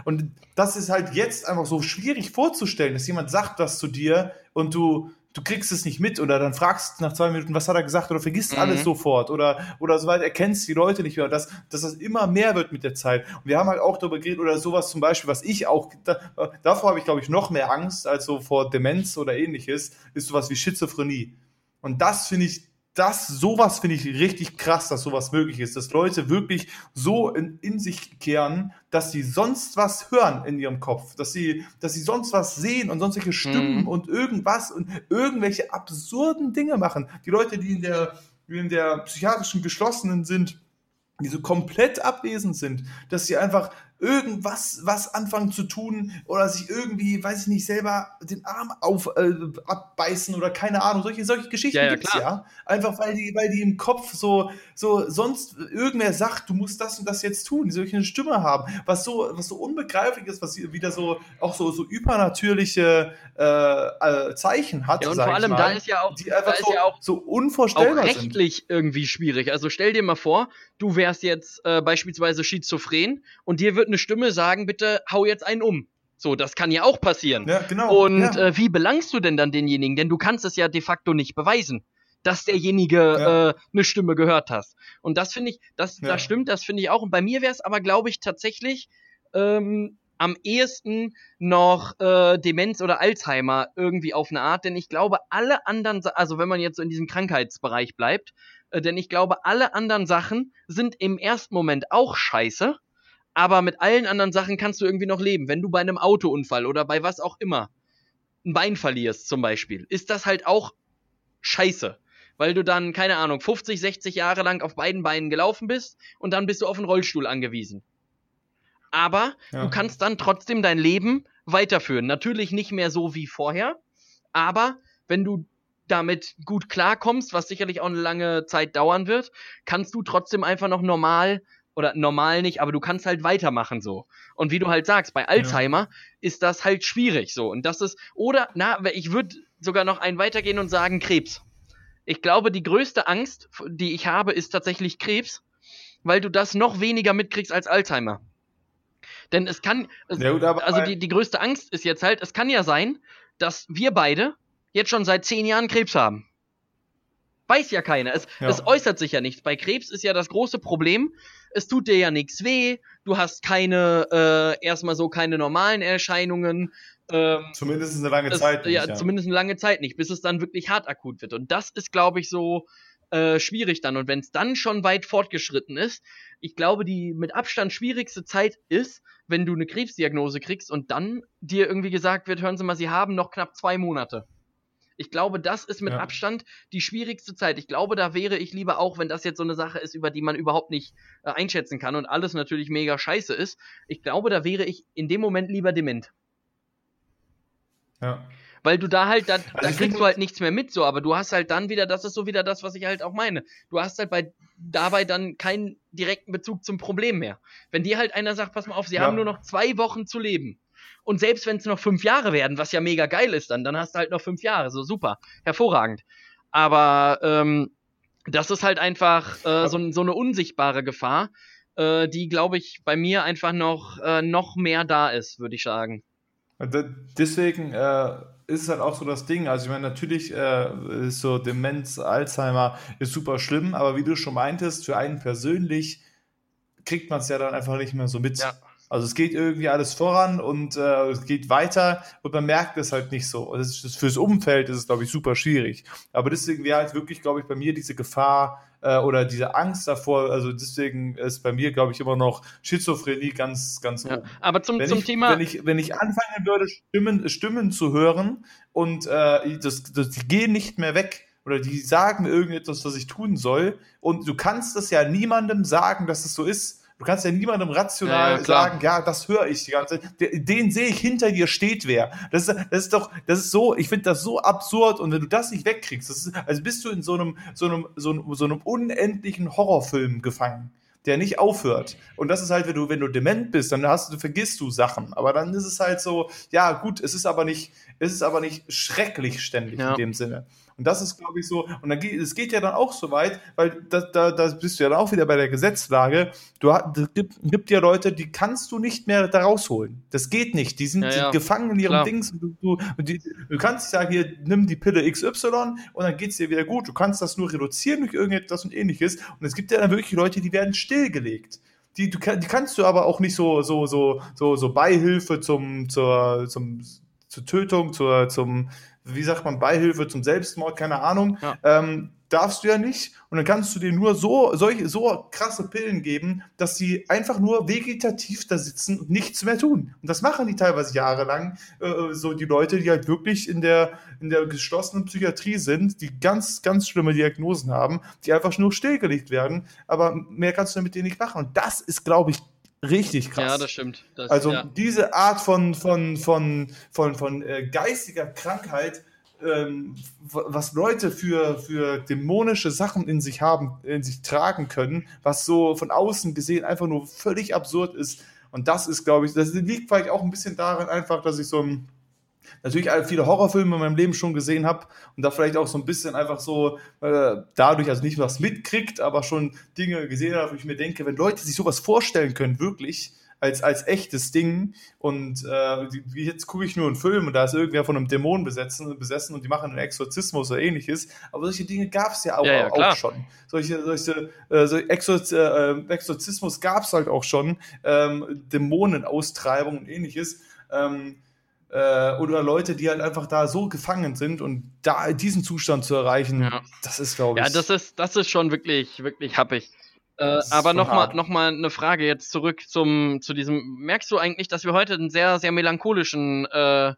und das ist halt jetzt einfach so schwierig vorzustellen, dass jemand sagt das zu dir und du, du kriegst es nicht mit oder dann fragst nach zwei Minuten, was hat er gesagt oder vergisst mhm. alles sofort oder, oder soweit erkennst die Leute nicht mehr, dass, dass das immer mehr wird mit der Zeit. Und wir haben halt auch darüber geredet oder sowas zum Beispiel, was ich auch, da, davor habe ich glaube ich noch mehr Angst als so vor Demenz oder ähnliches, ist sowas wie Schizophrenie. Und das finde ich das, sowas finde ich richtig krass, dass sowas möglich ist, dass Leute wirklich so in, in sich kehren, dass sie sonst was hören in ihrem Kopf, dass sie, dass sie sonst was sehen und sonstige Stimmen mhm. und irgendwas und irgendwelche absurden Dinge machen. Die Leute, die in der, die in der psychiatrischen Geschlossenen sind, die so komplett abwesend sind, dass sie einfach irgendwas was anfangen zu tun oder sich irgendwie, weiß ich nicht, selber den Arm auf äh, abbeißen oder keine Ahnung, solche solche Geschichten ja, ja, gibt's ja. Einfach weil die weil die im Kopf so so sonst irgendwer sagt, du musst das und das jetzt tun, die solche eine Stimme haben, was so was so unbegreiflich ist, was wieder so auch so so übernatürliche äh, äh, Zeichen hat. Ja, und vor allem mal, da ist ja auch die einfach so, ja auch so unvorstellbar auch rechtlich sind. irgendwie schwierig. Also stell dir mal vor, du wärst jetzt äh, beispielsweise schizophren und dir wird eine Stimme sagen, bitte hau jetzt einen um. So, das kann ja auch passieren. Ja, genau. Und ja. äh, wie belangst du denn dann denjenigen? Denn du kannst es ja de facto nicht beweisen, dass derjenige ja. äh, eine Stimme gehört hast. Und das finde ich, das, ja. das stimmt, das finde ich auch. Und bei mir wäre es aber, glaube ich, tatsächlich ähm, am ehesten noch äh, Demenz oder Alzheimer irgendwie auf eine Art, denn ich glaube, alle anderen, also wenn man jetzt so in diesem Krankheitsbereich bleibt, äh, denn ich glaube, alle anderen Sachen sind im ersten Moment auch scheiße aber mit allen anderen Sachen kannst du irgendwie noch leben. Wenn du bei einem Autounfall oder bei was auch immer ein Bein verlierst zum Beispiel, ist das halt auch scheiße. Weil du dann, keine Ahnung, 50, 60 Jahre lang auf beiden Beinen gelaufen bist und dann bist du auf einen Rollstuhl angewiesen. Aber ja. du kannst dann trotzdem dein Leben weiterführen. Natürlich nicht mehr so wie vorher, aber wenn du damit gut klarkommst, was sicherlich auch eine lange Zeit dauern wird, kannst du trotzdem einfach noch normal oder normal nicht, aber du kannst halt weitermachen so. Und wie du halt sagst, bei Alzheimer ja. ist das halt schwierig so. Und das ist, oder, na, ich würde sogar noch einen weitergehen und sagen Krebs. Ich glaube, die größte Angst, die ich habe, ist tatsächlich Krebs, weil du das noch weniger mitkriegst als Alzheimer. Denn es kann, ja, gut, also die, die größte Angst ist jetzt halt, es kann ja sein, dass wir beide jetzt schon seit zehn Jahren Krebs haben. Weiß ja keiner. Es, ja. es äußert sich ja nichts. Bei Krebs ist ja das große Problem, es tut dir ja nichts weh, du hast keine, äh, erstmal so keine normalen Erscheinungen. Ähm, zumindest eine lange es, Zeit nicht. Ja, ja, zumindest eine lange Zeit nicht, bis es dann wirklich hart akut wird. Und das ist, glaube ich, so äh, schwierig dann. Und wenn es dann schon weit fortgeschritten ist, ich glaube, die mit Abstand schwierigste Zeit ist, wenn du eine Krebsdiagnose kriegst und dann dir irgendwie gesagt wird, hören Sie mal, Sie haben noch knapp zwei Monate. Ich glaube, das ist mit ja. Abstand die schwierigste Zeit. Ich glaube, da wäre ich lieber auch, wenn das jetzt so eine Sache ist, über die man überhaupt nicht äh, einschätzen kann und alles natürlich mega scheiße ist. Ich glaube, da wäre ich in dem Moment lieber dement. Ja. Weil du da halt, da, also da kriegst du halt nichts mehr mit, so, aber du hast halt dann wieder, das ist so wieder das, was ich halt auch meine. Du hast halt bei, dabei dann keinen direkten Bezug zum Problem mehr. Wenn dir halt einer sagt, pass mal auf, sie ja. haben nur noch zwei Wochen zu leben und selbst wenn es noch fünf Jahre werden, was ja mega geil ist, dann, dann hast du halt noch fünf Jahre. So super, hervorragend. Aber ähm, das ist halt einfach äh, so, so eine unsichtbare Gefahr, äh, die, glaube ich, bei mir einfach noch, äh, noch mehr da ist, würde ich sagen. Deswegen äh, ist es halt auch so das Ding. Also ich meine, natürlich äh, ist so Demenz, Alzheimer ist super schlimm, aber wie du schon meintest, für einen persönlich kriegt man es ja dann einfach nicht mehr so mit. Ja. Also es geht irgendwie alles voran und äh, es geht weiter und man merkt es halt nicht so. Das ist, fürs Umfeld ist es, glaube ich, super schwierig. Aber deswegen wäre halt wirklich, glaube ich, bei mir diese Gefahr äh, oder diese Angst davor, also deswegen ist bei mir, glaube ich, immer noch Schizophrenie ganz, ganz ja, oben. Aber zum, wenn zum ich, Thema... Wenn ich, wenn ich anfangen würde, Stimmen, Stimmen zu hören und äh, das, das, die gehen nicht mehr weg, oder die sagen mir irgendetwas, was ich tun soll. Und du kannst das ja niemandem sagen, dass es so ist. Du kannst ja niemandem rational ja, ja, sagen, ja, das höre ich die ganze Zeit. Den, sehe ich, hinter dir steht wer. Das ist, das ist doch, das ist so, ich finde das so absurd und wenn du das nicht wegkriegst, das ist, also bist du in so einem, so einem, so einem, so einem unendlichen Horrorfilm gefangen der nicht aufhört. Und das ist halt, wenn du, wenn du dement bist, dann hast du, vergisst du Sachen. Aber dann ist es halt so, ja, gut, es ist aber nicht, es ist aber nicht schrecklich ständig ja. in dem Sinne. Und das ist, glaube ich, so, und dann geht, es geht ja dann auch so weit, weil da, da, da bist du ja dann auch wieder bei der Gesetzlage. Du es gibt, gibt ja Leute, die kannst du nicht mehr da rausholen. Das geht nicht. Die sind ja, ja. gefangen in ihrem Klar. Dings. Und du, du, die, du kannst nicht sagen, hier, nimm die Pille XY und dann geht es dir wieder gut. Du kannst das nur reduzieren durch irgendetwas und ähnliches. Und es gibt ja dann wirklich Leute, die werden stillgelegt die, du, die kannst du aber auch nicht so, so, so, so, so Beihilfe zum, zur, zum, zur Tötung, zur, zum, wie sagt man, Beihilfe zum Selbstmord, keine Ahnung. Ja. Ähm, darfst du ja nicht. Und dann kannst du dir nur so, solche, so krasse Pillen geben, dass sie einfach nur vegetativ da sitzen und nichts mehr tun. Und das machen die teilweise jahrelang, äh, so die Leute, die halt wirklich in der, in der geschlossenen Psychiatrie sind, die ganz, ganz schlimme Diagnosen haben, die einfach nur stillgelegt werden. Aber mehr kannst du damit denen nicht machen. Und das ist, glaube ich, richtig krass. Ja, das stimmt. Das, also ja. diese Art von, von, von, von, von äh, geistiger Krankheit ähm, was Leute für, für dämonische Sachen in sich haben, in sich tragen können, was so von außen gesehen einfach nur völlig absurd ist. Und das ist, glaube ich, das liegt vielleicht auch ein bisschen daran einfach, dass ich so ein, natürlich viele Horrorfilme in meinem Leben schon gesehen habe und da vielleicht auch so ein bisschen einfach so äh, dadurch, also nicht was mitkriegt, aber schon Dinge gesehen habe, wo ich mir denke, wenn Leute sich sowas vorstellen können, wirklich, als, als echtes Ding. Und äh, jetzt gucke ich nur einen Film und da ist irgendwer von einem Dämon besessen, besessen und die machen einen Exorzismus oder ähnliches. Aber solche Dinge gab es ja auch, ja, ja, auch schon. Solche, solche äh, so Exorz äh, Exorzismus gab es halt auch schon. Ähm, Dämonenaustreibung und ähnliches. Ähm, äh, oder Leute, die halt einfach da so gefangen sind und da diesen Zustand zu erreichen, ja. das ist, glaube ich. Ja, das ist, das ist schon wirklich, wirklich happig. Äh, aber nochmal noch mal eine Frage jetzt zurück zum, zu diesem. Merkst du eigentlich, dass wir heute einen sehr, sehr melancholischen äh,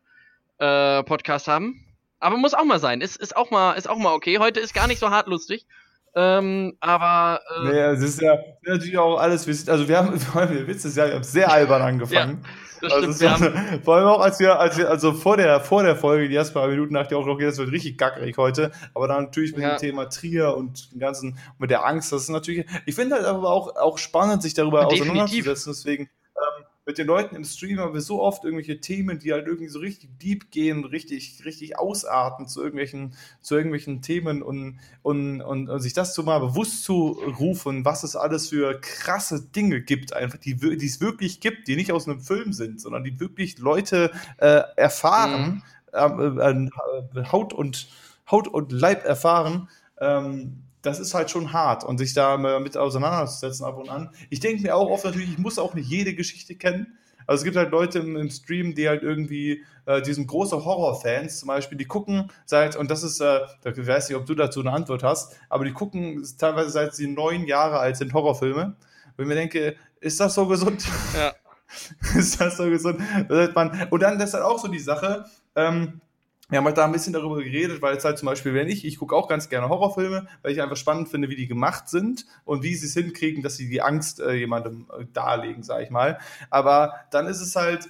äh, Podcast haben? Aber muss auch mal sein. Ist, ist, auch mal, ist auch mal okay. Heute ist gar nicht so hart lustig. Ähm, aber. Äh, naja, es ist ja natürlich auch alles. Also, wir haben, vor allem der Witz ist ja, wir haben sehr albern angefangen. Ja. Das also stimmt, ja. vor allem auch, als wir, als wir, also vor der, vor der Folge, die ersten paar Minuten dachte ich auch noch, das wird richtig gackerig heute. Aber dann natürlich mit ja. dem Thema Trier und dem ganzen, mit der Angst, das ist natürlich, ich finde halt aber auch, auch spannend, sich darüber Definitiv. auseinanderzusetzen. Deswegen, ähm, mit den Leuten im Stream haben wir so oft irgendwelche Themen, die halt irgendwie so richtig deep gehen, richtig, richtig ausarten zu irgendwelchen, zu irgendwelchen Themen und, und, und, und sich das so mal bewusst zu rufen, was es alles für krasse Dinge gibt, einfach, die, die es wirklich gibt, die nicht aus einem Film sind, sondern die wirklich Leute äh, erfahren, mhm. ähm, äh, Haut und Haut und Leib erfahren. Ähm, das ist halt schon hart und sich da mit auseinanderzusetzen ab und an. Ich denke mir auch oft natürlich, ich muss auch nicht jede Geschichte kennen. Also es gibt halt Leute im, im Stream, die halt irgendwie, äh, die sind große Horrorfans zum Beispiel, die gucken seit, und das ist, äh, ich weiß nicht, ob du dazu eine Antwort hast, aber die gucken teilweise seit sie neun Jahre alt sind Horrorfilme. Und ich mir denke, ist das so gesund? Ja. ist das so gesund? und dann das ist halt auch so die Sache, ähm, wir haben halt da ein bisschen darüber geredet, weil es halt zum Beispiel, wenn ich, ich gucke auch ganz gerne Horrorfilme, weil ich einfach spannend finde, wie die gemacht sind und wie sie es hinkriegen, dass sie die Angst äh, jemandem äh, darlegen, sag ich mal. Aber dann ist es halt,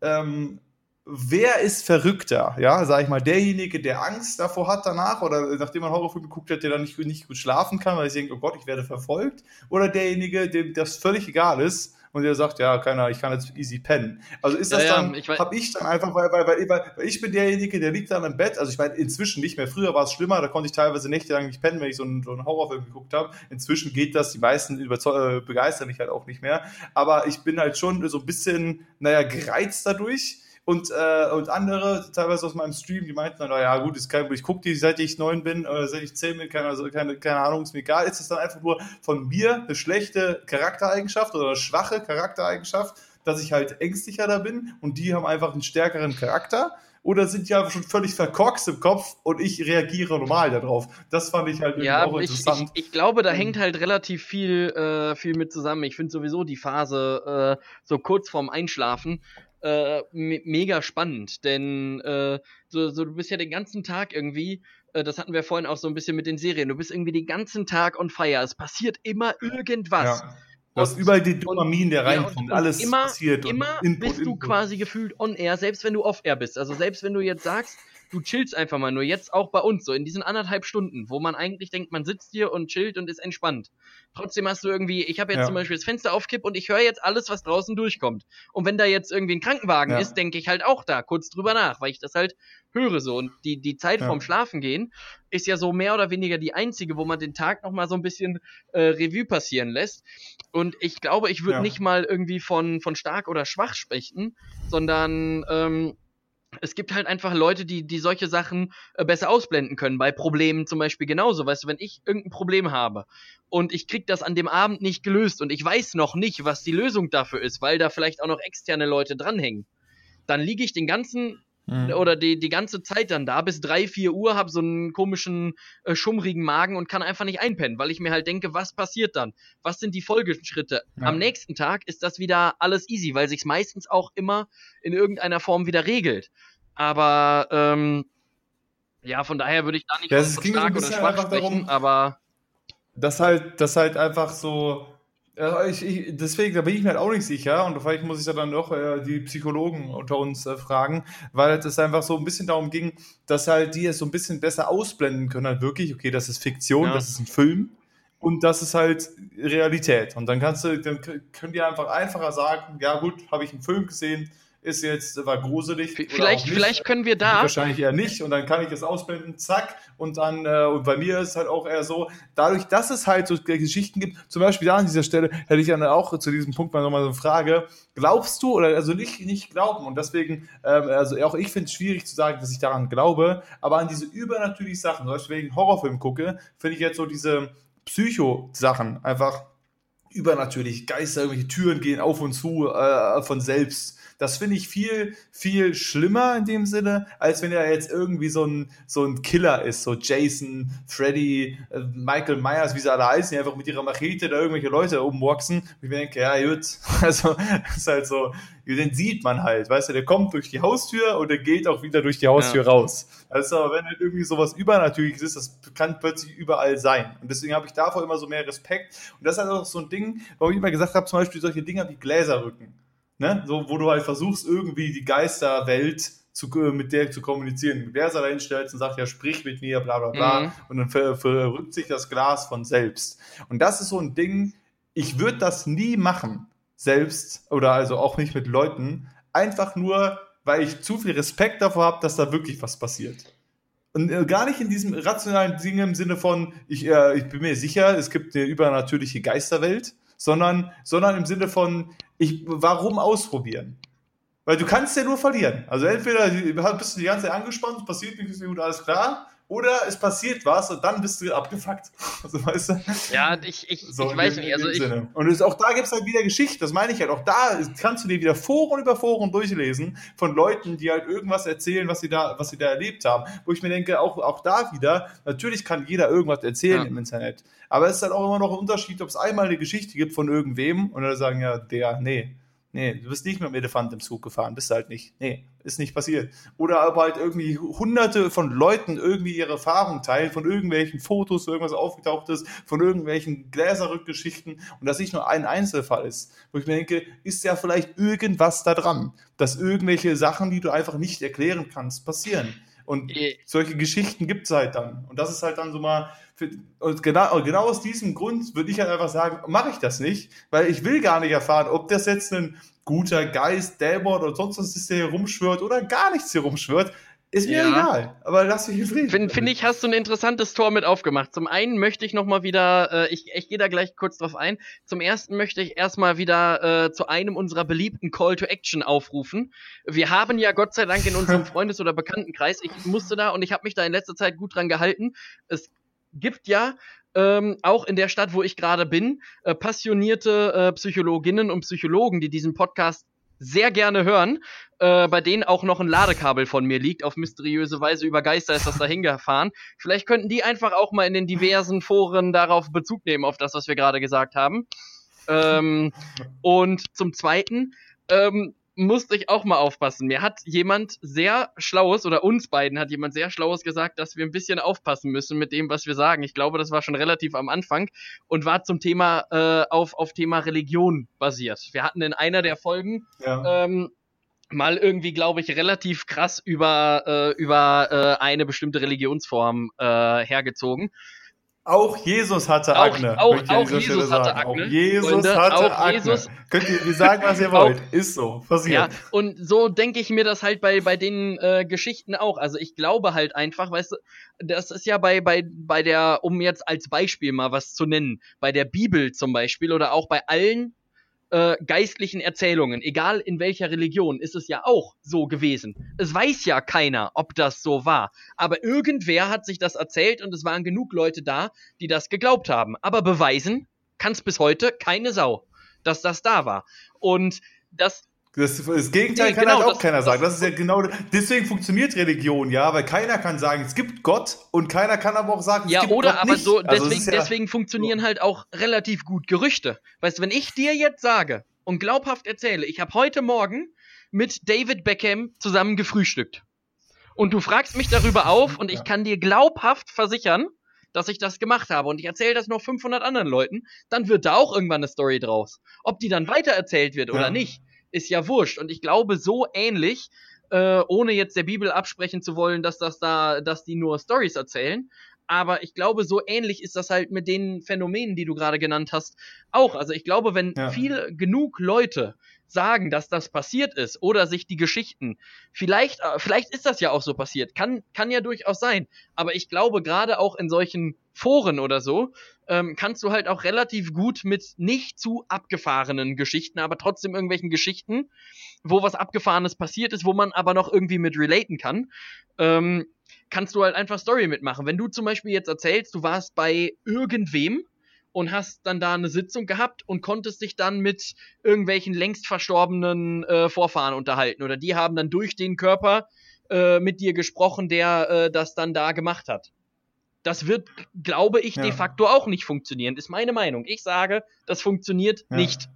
ähm, wer ist verrückter? Ja, sag ich mal, derjenige, der Angst davor hat danach oder nachdem man Horrorfilm geguckt hat, der dann nicht, nicht gut schlafen kann, weil er denkt, oh Gott, ich werde verfolgt, oder derjenige, dem das völlig egal ist und der sagt, ja, keiner, ich kann jetzt easy pennen. Also ist das ja, dann, ja, ich habe ich dann einfach, weil, weil, weil, weil, ich bin derjenige, der liegt dann im Bett, also ich meine, inzwischen nicht mehr, früher war es schlimmer, da konnte ich teilweise nächtelang nicht pennen, wenn ich so einen, so einen Horrorfilm geguckt habe. Inzwischen geht das, die meisten äh, begeistern mich halt auch nicht mehr, aber ich bin halt schon so ein bisschen, naja, gereizt dadurch und, äh, und andere, teilweise aus meinem Stream, die meinten dann, naja, gut, ist kein, ich gucke die, seit ich neun bin oder seit ich zehn bin, keine, also keine, keine Ahnung, ist mir egal. Ist das dann einfach nur von mir eine schlechte Charaktereigenschaft oder eine schwache Charaktereigenschaft, dass ich halt ängstlicher da bin und die haben einfach einen stärkeren Charakter? Oder sind die einfach schon völlig verkorkst im Kopf und ich reagiere normal darauf? Das fand ich halt ja, auch interessant. Ich, ich, ich glaube, da hängt halt relativ viel, äh, viel mit zusammen. Ich finde sowieso die Phase äh, so kurz vorm Einschlafen äh, me mega spannend, denn äh, so, so, du bist ja den ganzen Tag irgendwie, äh, das hatten wir vorhin auch so ein bisschen mit den Serien, du bist irgendwie den ganzen Tag on fire, es passiert immer irgendwas. Ja. Du hast überall die Dopamin, der reinkommt, ja, und, und alles immer, passiert. Immer Input, bist du Input. quasi gefühlt on air, selbst wenn du off air bist. Also selbst wenn du jetzt sagst, du chillst einfach mal nur. Jetzt auch bei uns, so in diesen anderthalb Stunden, wo man eigentlich denkt, man sitzt hier und chillt und ist entspannt. Trotzdem hast du irgendwie, ich habe jetzt ja. zum Beispiel das Fenster aufkipp und ich höre jetzt alles, was draußen durchkommt. Und wenn da jetzt irgendwie ein Krankenwagen ja. ist, denke ich halt auch da kurz drüber nach, weil ich das halt höre so. Und die, die Zeit ja. vorm Schlafengehen ist ja so mehr oder weniger die einzige, wo man den Tag nochmal so ein bisschen äh, Revue passieren lässt. Und ich glaube, ich würde ja. nicht mal irgendwie von, von stark oder schwach sprechen, sondern ähm, es gibt halt einfach Leute, die, die solche Sachen äh, besser ausblenden können. Bei Problemen zum Beispiel genauso. Weißt du, wenn ich irgendein Problem habe und ich krieg das an dem Abend nicht gelöst und ich weiß noch nicht, was die Lösung dafür ist, weil da vielleicht auch noch externe Leute dranhängen, dann liege ich den ganzen mhm. oder die, die ganze Zeit dann da bis drei, vier Uhr, habe so einen komischen, äh, schummrigen Magen und kann einfach nicht einpennen, weil ich mir halt denke, was passiert dann? Was sind die Folgeschritte? Ja. Am nächsten Tag ist das wieder alles easy, weil sich's meistens auch immer in irgendeiner Form wieder regelt. Aber ähm, ja, von daher würde ich da nicht ja, von stark oder schwach sprechen, darum, aber das halt, das halt einfach so ja, ich, ich, deswegen, da bin ich mir halt auch nicht sicher und vielleicht muss ich ja dann doch äh, die Psychologen unter uns äh, fragen, weil es einfach so ein bisschen darum ging, dass halt die es so ein bisschen besser ausblenden können, halt wirklich, okay, das ist Fiktion, ja. das ist ein Film und das ist halt Realität. Und dann kannst du, dann können die einfach einfacher sagen, ja gut, habe ich einen Film gesehen, ist jetzt, war gruselig. Vielleicht, vielleicht können wir da. Wahrscheinlich eher nicht. Und dann kann ich es ausblenden, zack. Und dann, äh, und bei mir ist es halt auch eher so, dadurch, dass es halt so Geschichten gibt, zum Beispiel da an dieser Stelle, hätte ich dann auch zu diesem Punkt mal nochmal so eine Frage. Glaubst du, oder also nicht, nicht glauben, und deswegen, ähm, also auch ich finde es schwierig zu sagen, dass ich daran glaube, aber an diese übernatürlichen Sachen, zum Beispiel wegen Horrorfilm gucke, finde ich jetzt so diese Psycho-Sachen einfach übernatürlich. Geister, irgendwelche Türen gehen auf und zu äh, von selbst das finde ich viel, viel schlimmer in dem Sinne, als wenn er jetzt irgendwie so ein, so ein Killer ist, so Jason, Freddy, äh, Michael Myers, wie sie alle heißen, die einfach mit ihrer Machete da irgendwelche Leute umwachsen. Und ich mir denke, ja, gut, also, das ist halt so, den sieht man halt, weißt du, der kommt durch die Haustür und der geht auch wieder durch die Haustür ja. raus. Also, wenn halt irgendwie sowas Übernatürliches ist, das kann plötzlich überall sein. Und deswegen habe ich davor immer so mehr Respekt. Und das ist halt auch so ein Ding, warum ich immer gesagt habe, zum Beispiel solche Dinger wie Gläserrücken ne? So, wo du halt versuchst, irgendwie die Geisterwelt zu, äh, mit der zu kommunizieren. Wer da hinstellt und sagt, ja, sprich mit mir, bla bla bla. Mhm. Und dann ver verrückt sich das Glas von selbst. Und das ist so ein Ding, ich würde das nie machen, selbst, oder also auch nicht mit Leuten, einfach nur, weil ich zu viel Respekt davor habe, dass da wirklich was passiert. Und äh, gar nicht in diesem rationalen Ding im Sinne von, ich, äh, ich bin mir sicher, es gibt eine übernatürliche Geisterwelt, sondern, sondern im Sinne von, ich, warum ausprobieren? Weil du kannst ja nur verlieren. Also entweder bist du die ganze Zeit angespannt, es passiert nichts gut, alles klar, oder es passiert was und dann bist du abgefuckt. Also, weißt du? Ja, ich, ich, so ich weiß dem, nicht. Also ich, und es, auch da gibt es halt wieder Geschichte, das meine ich halt. Auch da kannst du dir wieder Foren über Foren durchlesen von Leuten, die halt irgendwas erzählen, was sie da, was sie da erlebt haben. Wo ich mir denke, auch, auch da wieder, natürlich kann jeder irgendwas erzählen ja. im Internet. Aber es ist halt auch immer noch ein Unterschied, ob es einmal eine Geschichte gibt von irgendwem und dann sagen ja, der, nee, Nee, du bist nicht mit dem Elefant im Zug gefahren, bist halt nicht. Nee, ist nicht passiert. Oder aber halt irgendwie hunderte von Leuten irgendwie ihre Erfahrung teilen, von irgendwelchen Fotos, irgendwas aufgetaucht ist, von irgendwelchen Gläserrückgeschichten und das nicht nur ein Einzelfall ist. Wo ich mir denke, ist ja vielleicht irgendwas da dran, dass irgendwelche Sachen, die du einfach nicht erklären kannst, passieren. Und solche Geschichten gibt es halt dann. Und das ist halt dann so mal, für, und genau, genau aus diesem Grund würde ich halt einfach sagen, mache ich das nicht, weil ich will gar nicht erfahren, ob das jetzt ein guter Geist, Dämon oder sonst was ist, der hier rumschwört oder gar nichts hier rumschwört. Ist mir ja. egal, aber lass mich in Frieden. Finde find ich, hast du ein interessantes Tor mit aufgemacht. Zum einen möchte ich nochmal wieder, äh, ich, ich gehe da gleich kurz drauf ein. Zum ersten möchte ich erstmal wieder äh, zu einem unserer beliebten Call to Action aufrufen. Wir haben ja Gott sei Dank in unserem Freundes- oder Bekanntenkreis, ich musste da und ich habe mich da in letzter Zeit gut dran gehalten. Es gibt ja ähm, auch in der Stadt, wo ich gerade bin, äh, passionierte äh, Psychologinnen und Psychologen, die diesen Podcast sehr gerne hören, äh, bei denen auch noch ein Ladekabel von mir liegt. Auf mysteriöse Weise über Geister ist das da hingefahren. Vielleicht könnten die einfach auch mal in den diversen Foren darauf Bezug nehmen, auf das, was wir gerade gesagt haben. Ähm, und zum Zweiten, ähm, musste ich auch mal aufpassen. Mir hat jemand sehr Schlaues, oder uns beiden hat jemand sehr Schlaues gesagt, dass wir ein bisschen aufpassen müssen mit dem, was wir sagen. Ich glaube, das war schon relativ am Anfang und war zum Thema, äh, auf, auf Thema Religion basiert. Wir hatten in einer der Folgen, ja. ähm, mal irgendwie, glaube ich, relativ krass über, äh, über äh, eine bestimmte Religionsform äh, hergezogen. Auch Jesus hatte Akne. Auch, auch, auch Jesus hatte Akne. Auch Jesus Freunde, hatte auch Akne. Jesus. Könnt ihr sagen, was ihr wollt. Auch, Ist so. Passiert. Ja, und so denke ich mir das halt bei, bei den äh, Geschichten auch. Also ich glaube halt einfach, weißt du, das ist ja bei, bei, bei der, um jetzt als Beispiel mal was zu nennen, bei der Bibel zum Beispiel oder auch bei allen äh, geistlichen Erzählungen, egal in welcher Religion, ist es ja auch so gewesen. Es weiß ja keiner, ob das so war. Aber irgendwer hat sich das erzählt und es waren genug Leute da, die das geglaubt haben. Aber beweisen kann es bis heute keine Sau, dass das da war. Und das das, das Gegenteil nee, kann genau, halt auch das, keiner sagen. Das ist ja genau, deswegen funktioniert Religion, ja, weil keiner kann sagen, es gibt Gott und keiner kann aber auch sagen, es ja, gibt oder Gott aber nicht. so, deswegen, also ja deswegen funktionieren so. halt auch relativ gut Gerüchte. Weißt du, wenn ich dir jetzt sage und glaubhaft erzähle, ich habe heute Morgen mit David Beckham zusammen gefrühstückt und du fragst mich darüber auf und ich kann dir glaubhaft versichern, dass ich das gemacht habe und ich erzähle das noch 500 anderen Leuten, dann wird da auch irgendwann eine Story draus. Ob die dann weitererzählt wird oder ja. nicht, ist ja wurscht. Und ich glaube, so ähnlich, äh, ohne jetzt der Bibel absprechen zu wollen, dass das da, dass die nur Stories erzählen. Aber ich glaube, so ähnlich ist das halt mit den Phänomenen, die du gerade genannt hast, auch. Also ich glaube, wenn ja. viel genug Leute sagen, dass das passiert ist oder sich die Geschichten, vielleicht, äh, vielleicht ist das ja auch so passiert, kann, kann ja durchaus sein. Aber ich glaube, gerade auch in solchen Foren oder so, ähm, kannst du halt auch relativ gut mit nicht zu abgefahrenen Geschichten, aber trotzdem irgendwelchen Geschichten, wo was Abgefahrenes passiert ist, wo man aber noch irgendwie mit relaten kann, ähm, kannst du halt einfach Story mitmachen. Wenn du zum Beispiel jetzt erzählst, du warst bei irgendwem, und hast dann da eine Sitzung gehabt und konntest dich dann mit irgendwelchen längst verstorbenen äh, Vorfahren unterhalten. Oder die haben dann durch den Körper äh, mit dir gesprochen, der äh, das dann da gemacht hat. Das wird, glaube ich, ja. de facto auch nicht funktionieren, ist meine Meinung. Ich sage, das funktioniert ja. nicht.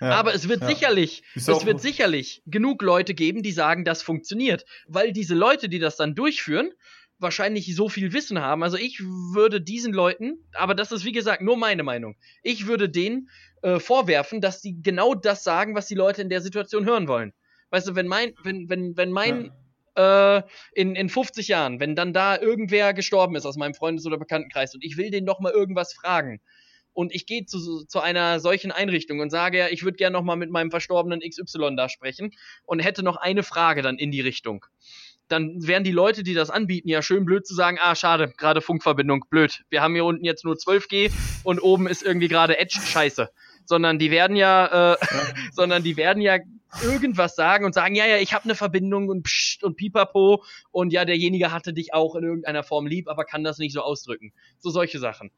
Ja, Aber es wird ja. sicherlich, es wird sicherlich genug Leute geben, die sagen, das funktioniert. Weil diese Leute, die das dann durchführen, wahrscheinlich so viel Wissen haben. Also ich würde diesen Leuten, aber das ist wie gesagt nur meine Meinung, ich würde denen äh, vorwerfen, dass sie genau das sagen, was die Leute in der Situation hören wollen. Weißt du, wenn mein, wenn, wenn, wenn mein ja. Äh, in, in 50 Jahren, wenn dann da irgendwer gestorben ist aus meinem Freundes- oder Bekanntenkreis und ich will den noch mal irgendwas fragen und ich gehe zu, zu einer solchen Einrichtung und sage, ja, ich würde gerne noch mal mit meinem verstorbenen XY da sprechen und hätte noch eine Frage dann in die Richtung dann wären die Leute, die das anbieten, ja schön blöd zu sagen, ah, schade, gerade Funkverbindung, blöd. Wir haben hier unten jetzt nur 12G und oben ist irgendwie gerade Edge scheiße. Sondern die werden ja, äh, ja. sondern die werden ja irgendwas sagen und sagen, ja, ja, ich habe eine Verbindung und psst und pipapo und ja, derjenige hatte dich auch in irgendeiner Form lieb, aber kann das nicht so ausdrücken. So solche Sachen.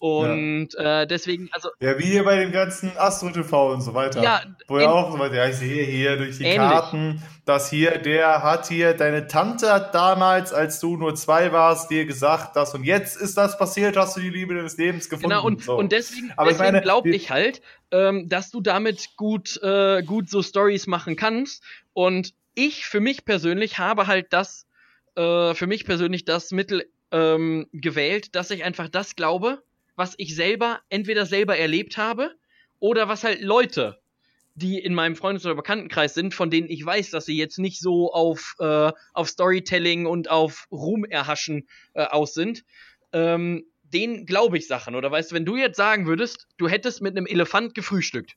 Und ja. äh, deswegen, also. Ja, wie hier bei dem ganzen Astro TV und so weiter. Ja. Wo ja auch so weiter, ja, ich sehe hier durch die ähnlich. Karten, dass hier, der hat hier, deine Tante hat damals, als du nur zwei warst, dir gesagt, dass und jetzt ist das passiert, hast du die Liebe deines Lebens gefunden. Genau, und, so. und deswegen, deswegen glaube ich halt, ähm, dass du damit gut, äh, gut so Stories machen kannst. Und ich für mich persönlich habe halt das, äh, für mich persönlich das Mittel ähm, gewählt, dass ich einfach das glaube, was ich selber entweder selber erlebt habe oder was halt Leute, die in meinem Freundes- oder Bekanntenkreis sind, von denen ich weiß, dass sie jetzt nicht so auf, äh, auf Storytelling und auf Ruhm erhaschen äh, aus sind, ähm, denen glaube ich Sachen. Oder weißt du, wenn du jetzt sagen würdest, du hättest mit einem Elefant gefrühstückt,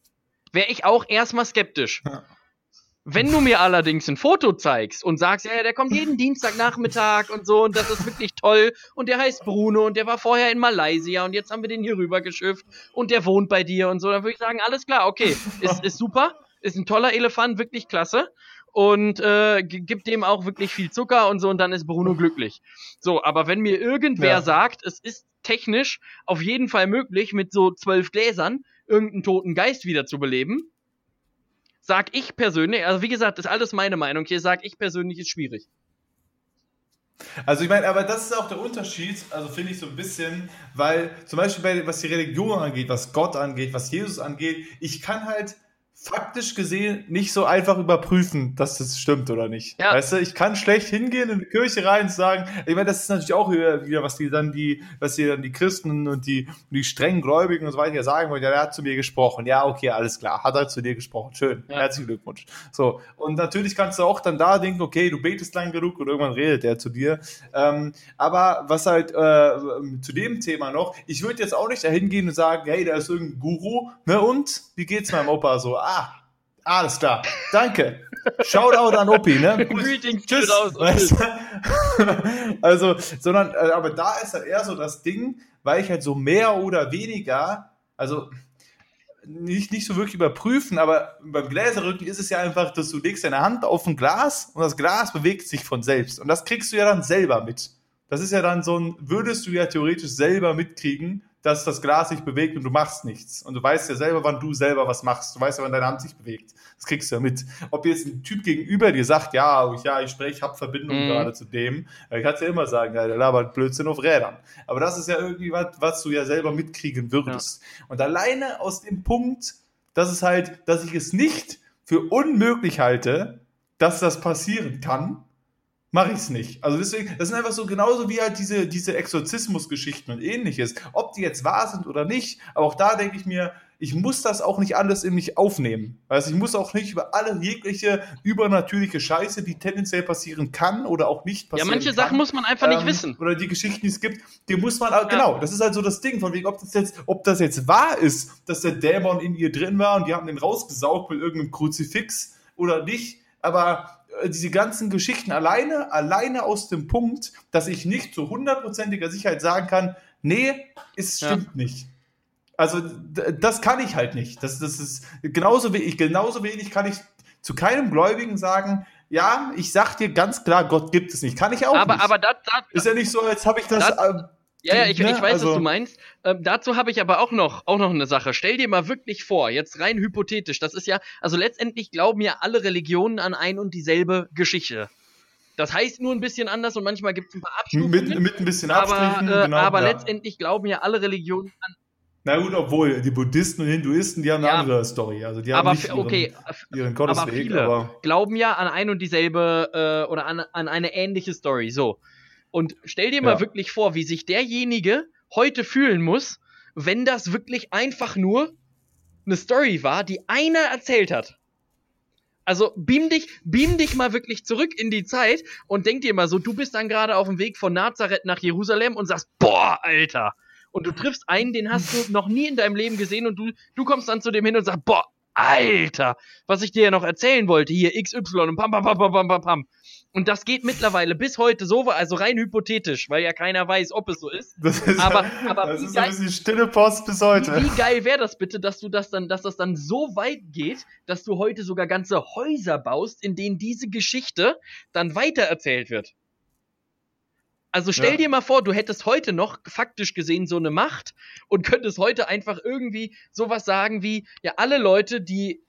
wäre ich auch erstmal skeptisch. Ja. Wenn du mir allerdings ein Foto zeigst und sagst, ja, der kommt jeden Dienstagnachmittag und so und das ist wirklich toll und der heißt Bruno und der war vorher in Malaysia und jetzt haben wir den hier rüber geschifft und der wohnt bei dir und so, dann würde ich sagen, alles klar, okay, ist, ist super, ist ein toller Elefant, wirklich klasse und äh, gibt dem auch wirklich viel Zucker und so und dann ist Bruno glücklich. So, aber wenn mir irgendwer ja. sagt, es ist technisch auf jeden Fall möglich, mit so zwölf Gläsern irgendeinen toten Geist wiederzubeleben, sag ich persönlich, also wie gesagt, ist alles meine Meinung, hier sag ich persönlich, ist schwierig. Also ich meine, aber das ist auch der Unterschied, also finde ich so ein bisschen, weil zum Beispiel bei, was die Religion angeht, was Gott angeht, was Jesus angeht, ich kann halt faktisch gesehen nicht so einfach überprüfen, dass das stimmt oder nicht. Ja. Weißt du, ich kann schlecht hingehen in die Kirche rein und sagen, ich meine, das ist natürlich auch wieder, was die dann die, was die dann die Christen und die, die strengen Gläubigen und so weiter sagen wollen, ja, der hat zu mir gesprochen. Ja, okay, alles klar, hat er zu dir gesprochen. Schön, ja. herzlichen Glückwunsch. So, und natürlich kannst du auch dann da denken, okay, du betest lang genug und irgendwann redet er zu dir. Ähm, aber was halt äh, zu dem Thema noch, ich würde jetzt auch nicht dahin gehen und sagen, hey, da ist irgendein Guru, ne, und wie geht's meinem Opa so? Ah, alles klar. Danke. Shoutout an Opi, ne? Greetings, Tschüss. Weißt du? also, sondern, äh, aber da ist halt eher so das Ding, weil ich halt so mehr oder weniger, also nicht, nicht so wirklich überprüfen, aber beim Gläserrücken ist es ja einfach, dass du legst deine Hand auf ein Glas und das Glas bewegt sich von selbst. Und das kriegst du ja dann selber mit. Das ist ja dann so ein, würdest du ja theoretisch selber mitkriegen, dass das Glas sich bewegt und du machst nichts. Und du weißt ja selber, wann du selber was machst. Du weißt ja, wann deine Hand sich bewegt. Das kriegst du ja mit. Ob jetzt ein Typ gegenüber dir sagt, ja, ja, ich spreche, ich habe Verbindung mhm. gerade zu dem, ich kann ja immer sagen, ja, der labert Blödsinn auf Rädern. Aber das ist ja irgendwie was, was du ja selber mitkriegen würdest. Ja. Und alleine aus dem Punkt, dass es halt, dass ich es nicht für unmöglich halte, dass das passieren kann, mache ich es nicht. Also deswegen, das sind einfach so genauso wie halt diese, diese Exorzismus-Geschichten und ähnliches. Ob die jetzt wahr sind oder nicht, aber auch da denke ich mir, ich muss das auch nicht alles in mich aufnehmen. Also ich muss auch nicht über alle jegliche übernatürliche Scheiße, die tendenziell passieren kann oder auch nicht passieren Ja, manche kann, Sachen muss man einfach ähm, nicht wissen. Oder die Geschichten, die es gibt, die muss man, ja. genau, das ist halt so das Ding, von wegen, ob das jetzt, ob das jetzt wahr ist, dass der Dämon in ihr drin war und die haben den rausgesaugt mit irgendeinem Kruzifix oder nicht, aber diese ganzen Geschichten alleine, alleine aus dem Punkt, dass ich nicht zu hundertprozentiger Sicherheit sagen kann, nee, es stimmt ja. nicht. Also das kann ich halt nicht. Das, das ist genauso wenig, genauso wenig kann ich zu keinem Gläubigen sagen, ja, ich sag dir ganz klar, Gott gibt es nicht. Kann ich auch aber, nicht. Aber das, ist ja nicht so, als habe ich das. Das, äh, ja, ja, ich, ne? ich weiß, also, was du meinst. Ähm, dazu habe ich aber auch noch, auch noch eine Sache. Stell dir mal wirklich vor, jetzt rein hypothetisch, das ist ja, also letztendlich glauben ja alle Religionen an ein und dieselbe Geschichte. Das heißt nur ein bisschen anders und manchmal gibt es ein paar Abstufungen. Mit, mit ein bisschen Abstrichen, aber, äh, genau, aber ja. letztendlich glauben ja alle Religionen an na gut, obwohl die Buddhisten und Hinduisten, die haben eine ja, andere Story. Also die haben aber nicht ihren, okay, ihren Gottesweg. Aber viele aber glauben ja an ein und dieselbe äh, oder an, an eine ähnliche Story. So. Und stell dir mal wirklich vor, wie sich derjenige heute fühlen muss, wenn das wirklich einfach nur eine Story war, die einer erzählt hat. Also beam dich, beam dich mal wirklich zurück in die Zeit und denk dir mal so, du bist dann gerade auf dem Weg von Nazareth nach Jerusalem und sagst, boah, Alter. Und du triffst einen, den hast du noch nie in deinem Leben gesehen und du, du kommst dann zu dem hin und sagst, boah, Alter, was ich dir ja noch erzählen wollte, hier XY und pam, pam, pam, pam, pam, pam, pam. Und das geht mittlerweile bis heute so, also rein hypothetisch, weil ja keiner weiß, ob es so ist. Das ist, aber, aber das ist geil, ein bisschen stille Post bis heute. Wie, wie geil wäre das bitte, dass du das dann, dass das dann so weit geht, dass du heute sogar ganze Häuser baust, in denen diese Geschichte dann weitererzählt wird. Also stell ja. dir mal vor, du hättest heute noch faktisch gesehen so eine Macht und könntest heute einfach irgendwie sowas sagen wie, ja, alle Leute, die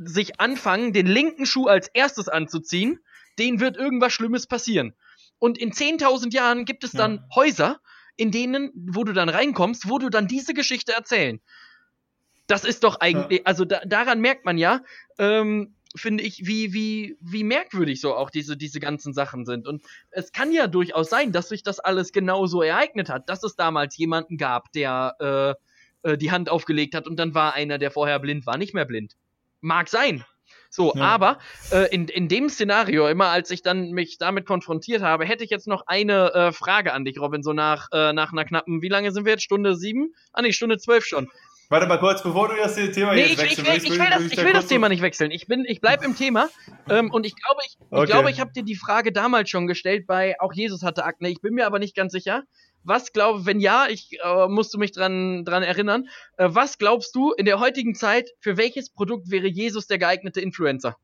sich anfangen, den linken Schuh als erstes anzuziehen, denen wird irgendwas Schlimmes passieren. Und in 10.000 Jahren gibt es dann ja. Häuser, in denen, wo du dann reinkommst, wo du dann diese Geschichte erzählen. Das ist doch eigentlich, ja. also da, daran merkt man ja, ähm, finde ich, wie, wie, wie merkwürdig so auch diese, diese ganzen Sachen sind. Und es kann ja durchaus sein, dass sich das alles genauso ereignet hat, dass es damals jemanden gab, der äh, äh, die Hand aufgelegt hat und dann war einer, der vorher blind war, nicht mehr blind. Mag sein. So, ja. aber äh, in, in dem Szenario, immer als ich dann mich damit konfrontiert habe, hätte ich jetzt noch eine äh, Frage an dich, Robin, so nach, äh, nach einer knappen, wie lange sind wir jetzt? Stunde sieben? Ah, nee, Stunde zwölf schon. Warte mal kurz, bevor du das Thema nee, jetzt wechselst. Ich, ich, ich, will, das, ich will das Thema nicht wechseln. Ich, bin, ich bleib im Thema. Ähm, und ich glaube, ich, ich, okay. glaube, ich habe dir die Frage damals schon gestellt, bei auch Jesus hatte Akne. Ich bin mir aber nicht ganz sicher. Was glaube, wenn ja, ich äh, musst du mich dran, dran erinnern. Äh, was glaubst du in der heutigen Zeit, für welches Produkt wäre Jesus der geeignete Influencer?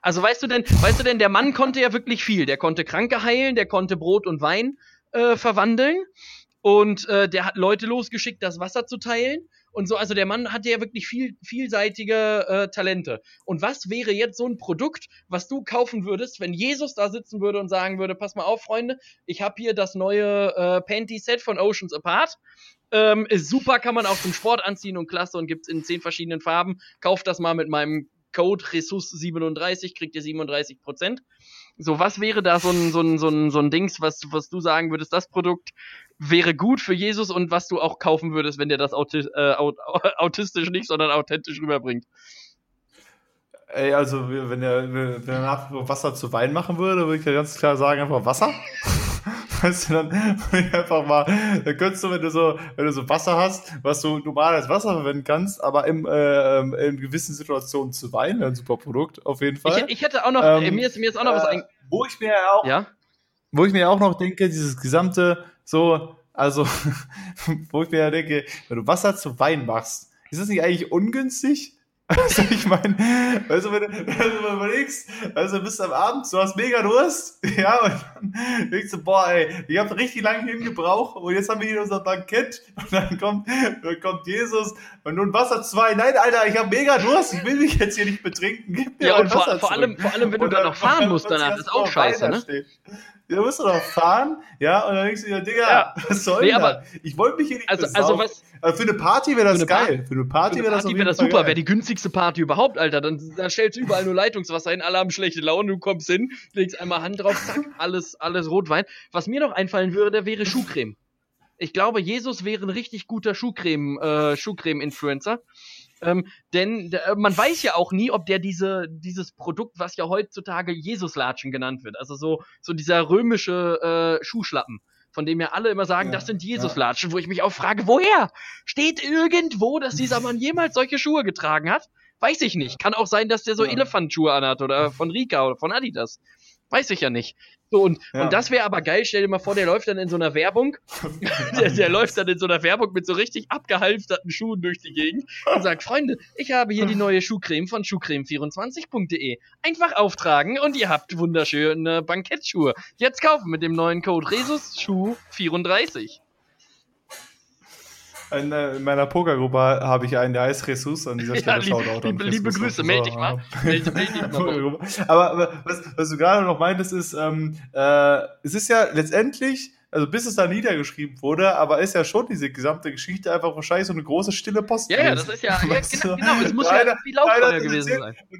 Also weißt du denn, weißt du denn, der Mann konnte ja wirklich viel. Der konnte Kranke heilen, der konnte Brot und Wein äh, verwandeln. Und äh, der hat Leute losgeschickt, das Wasser zu teilen. Und so, also der Mann hatte ja wirklich viel, vielseitige äh, Talente. Und was wäre jetzt so ein Produkt, was du kaufen würdest, wenn Jesus da sitzen würde und sagen würde, pass mal auf, Freunde, ich habe hier das neue äh, Panty-Set von Oceans Apart. Ähm, ist super, kann man auch zum Sport anziehen und klasse und gibt's in zehn verschiedenen Farben. Kauft das mal mit meinem Code Ressus37, kriegt ihr 37% So, was wäre da so ein, so ein, so ein, so ein Dings, was, was du sagen würdest, das Produkt wäre gut für Jesus und was du auch kaufen würdest, wenn der das auti äh, autistisch nicht, sondern authentisch rüberbringt? Ey, also wenn er, wenn er nach Wasser zu Wein machen würde, würde ich ja ganz klar sagen, einfach Wasser. weißt du, dann einfach mal, dann könntest du, wenn du so, wenn du so Wasser hast, was du normal als Wasser verwenden kannst, aber im, äh, in gewissen Situationen zu Wein, ein super Produkt, auf jeden Fall. Ich, ich hätte auch noch, ähm, mir ist, mir ist auch noch äh, was ein, Wo ich mir auch, ja? wo ich mir auch noch denke, dieses gesamte, so, also, wo ich mir ja denke, wenn du Wasser zu Wein machst, ist das nicht eigentlich ungünstig? Also ich meine, weißt du, wenn du, wenn du überlegst, also bist am Abend, du hast mega Durst, ja, und dann denkst du, boah, ey, ich habe richtig lange hingebraucht und jetzt haben wir hier unser Bankett und dann kommt, dann kommt Jesus und nun Wasser zwei. Nein, Alter, ich habe mega Durst, ich will mich jetzt hier nicht betrinken. Ja, und vor, vor, allem, vor allem, wenn du dann noch fahren musst danach, ist auch scheiße, ne? Steht da musst du doch fahren, ja, und dann denkst du dir, Digga, ja. was soll nee, aber, Ich wollte mich hier nicht also, also was, also für eine Party wäre das für geil. Pa für eine Party wäre das, wär das super. Wäre die günstigste Party überhaupt, Alter. Dann, dann stellst du überall nur Leitungswasser hin, alle haben schlechte Laune, du kommst hin, legst einmal Hand drauf, zack, alles, alles Rotwein. Was mir noch einfallen würde, wäre Schuhcreme. Ich glaube, Jesus wäre ein richtig guter Schuhcreme, äh, Schuhcreme-Influencer. Ähm, denn äh, man weiß ja auch nie, ob der diese, dieses Produkt, was ja heutzutage Jesuslatschen genannt wird, also so, so dieser römische äh, Schuhschlappen, von dem ja alle immer sagen, ja, das sind Jesuslatschen, ja. wo ich mich auch frage, woher? Steht irgendwo, dass dieser Mann jemals solche Schuhe getragen hat? Weiß ich nicht. Kann auch sein, dass der so ja. Elefantschuhe anhat oder von Rika oder von Adidas. Weiß ich ja nicht. So, und, ja. und das wäre aber geil. Stell dir mal vor, der läuft dann in so einer Werbung. der, der läuft dann in so einer Werbung mit so richtig abgehalfterten Schuhen durch die Gegend und sagt, Freunde, ich habe hier die neue Schuhcreme von schuhcreme24.de. Einfach auftragen und ihr habt wunderschöne Bankettschuhe. Jetzt kaufen mit dem neuen Code RESUSSchuh34 in, äh, in meiner Pokergruppe habe ich einen, der heißt Jesus an dieser Stelle. Ja, lieb, liebe, liebe Grüße, melde dich mal. Melde, melde dich mal. aber, aber was, was, du gerade noch meintest, ist, ähm, äh, es ist ja letztendlich also bis es da niedergeschrieben wurde, aber ist ja schon diese gesamte Geschichte einfach wahrscheinlich so eine große stille Post. Ja, ja, das ist ja, ja genau, genau, es muss leider, ja wie Lauffeuer gewesen sein. Und,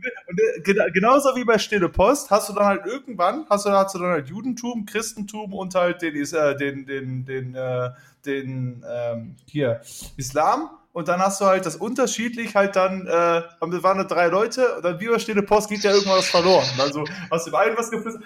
und, und, genauso wie bei Stille Post hast du dann halt irgendwann, hast du, hast du dann halt Judentum, Christentum und halt den, äh, den, den, den, äh, den, ähm, hier, Islam und dann hast du halt das unterschiedlich halt dann, äh, wir waren da drei Leute und dann Stille Post geht ja irgendwas verloren. Also hast du im einen was geflüstert,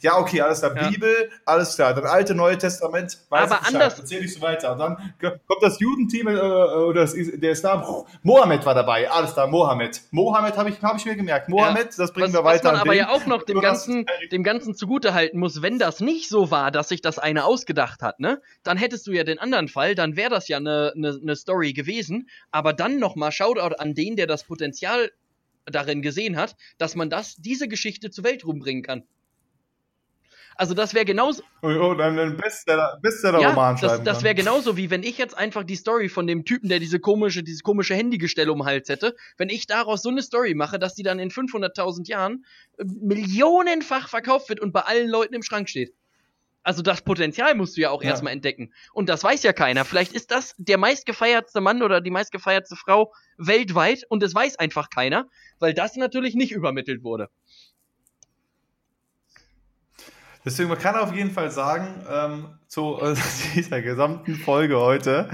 ja, okay, alles klar. Ja. Bibel, alles klar. Dann Alte, Neue Testament, weiß Aber anders. Erzähl ich so weiter. Und dann kommt das Judenteam äh, oder das, der Islam. Mohammed war dabei. Alles klar, Mohammed. Mohammed habe ich, hab ich mir gemerkt. Mohammed, ja. das bringen was, wir weiter. Was man aber ja auch noch dem Ganzen, dem Ganzen zugutehalten muss, wenn das nicht so war, dass sich das eine ausgedacht hat, ne? Dann hättest du ja den anderen Fall, dann wäre das ja eine ne, ne Story gewesen. Aber dann nochmal Shoutout an den, der das Potenzial darin gesehen hat, dass man das, diese Geschichte zur Welt rumbringen kann. Also das wäre genauso. Oh, oh dann ein Bestseller, Bestseller-Roman ja, Das, das wäre genauso wie wenn ich jetzt einfach die Story von dem Typen, der diese komische, dieses komische Handygestell um den Hals hätte, wenn ich daraus so eine Story mache, dass die dann in 500.000 Jahren äh, millionenfach verkauft wird und bei allen Leuten im Schrank steht. Also das Potenzial musst du ja auch ja. erstmal entdecken. Und das weiß ja keiner. Vielleicht ist das der meistgefeiertste Mann oder die meistgefeiertste Frau weltweit und es weiß einfach keiner, weil das natürlich nicht übermittelt wurde. Deswegen, man kann auf jeden Fall sagen, ähm, zu äh, dieser gesamten Folge heute,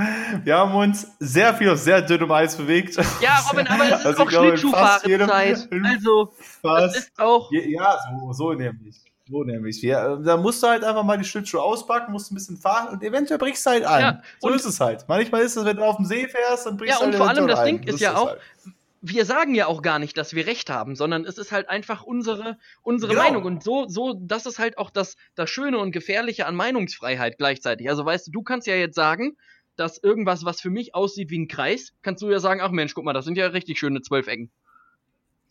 wir haben uns sehr viel auf sehr dünnem Eis bewegt. Ja, Robin, aber es ist also auch Schlittschuhfahrenzeit. Also, das ist auch... Ja, so, so nämlich. So nämlich. Ja, da musst du halt einfach mal die Schlittschuhe auspacken, musst ein bisschen fahren und eventuell brichst du halt ein. Ja, so ist es halt. Manchmal ist es, wenn du auf dem See fährst, dann brichst du halt Ja, und vor allem das Ding ist ja auch, halt. wir sagen ja auch gar nicht, dass wir recht haben, sondern es ist halt einfach unsere, unsere genau. Meinung. Und so, so, das ist halt auch das, das Schöne und Gefährliche an Meinungsfreiheit gleichzeitig. Also weißt du, du kannst ja jetzt sagen, dass irgendwas, was für mich aussieht wie ein Kreis, kannst du ja sagen, ach Mensch, guck mal, das sind ja richtig schöne zwölf Ecken.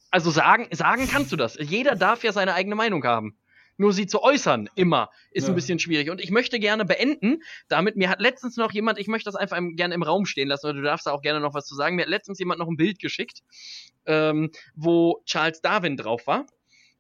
Also sagen, sagen kannst du das. Jeder darf ja seine eigene Meinung haben. Nur sie zu äußern, immer, ist ja. ein bisschen schwierig. Und ich möchte gerne beenden, damit mir hat letztens noch jemand, ich möchte das einfach gerne im Raum stehen lassen, oder du darfst da auch gerne noch was zu sagen. Mir hat letztens jemand noch ein Bild geschickt, ähm, wo Charles Darwin drauf war.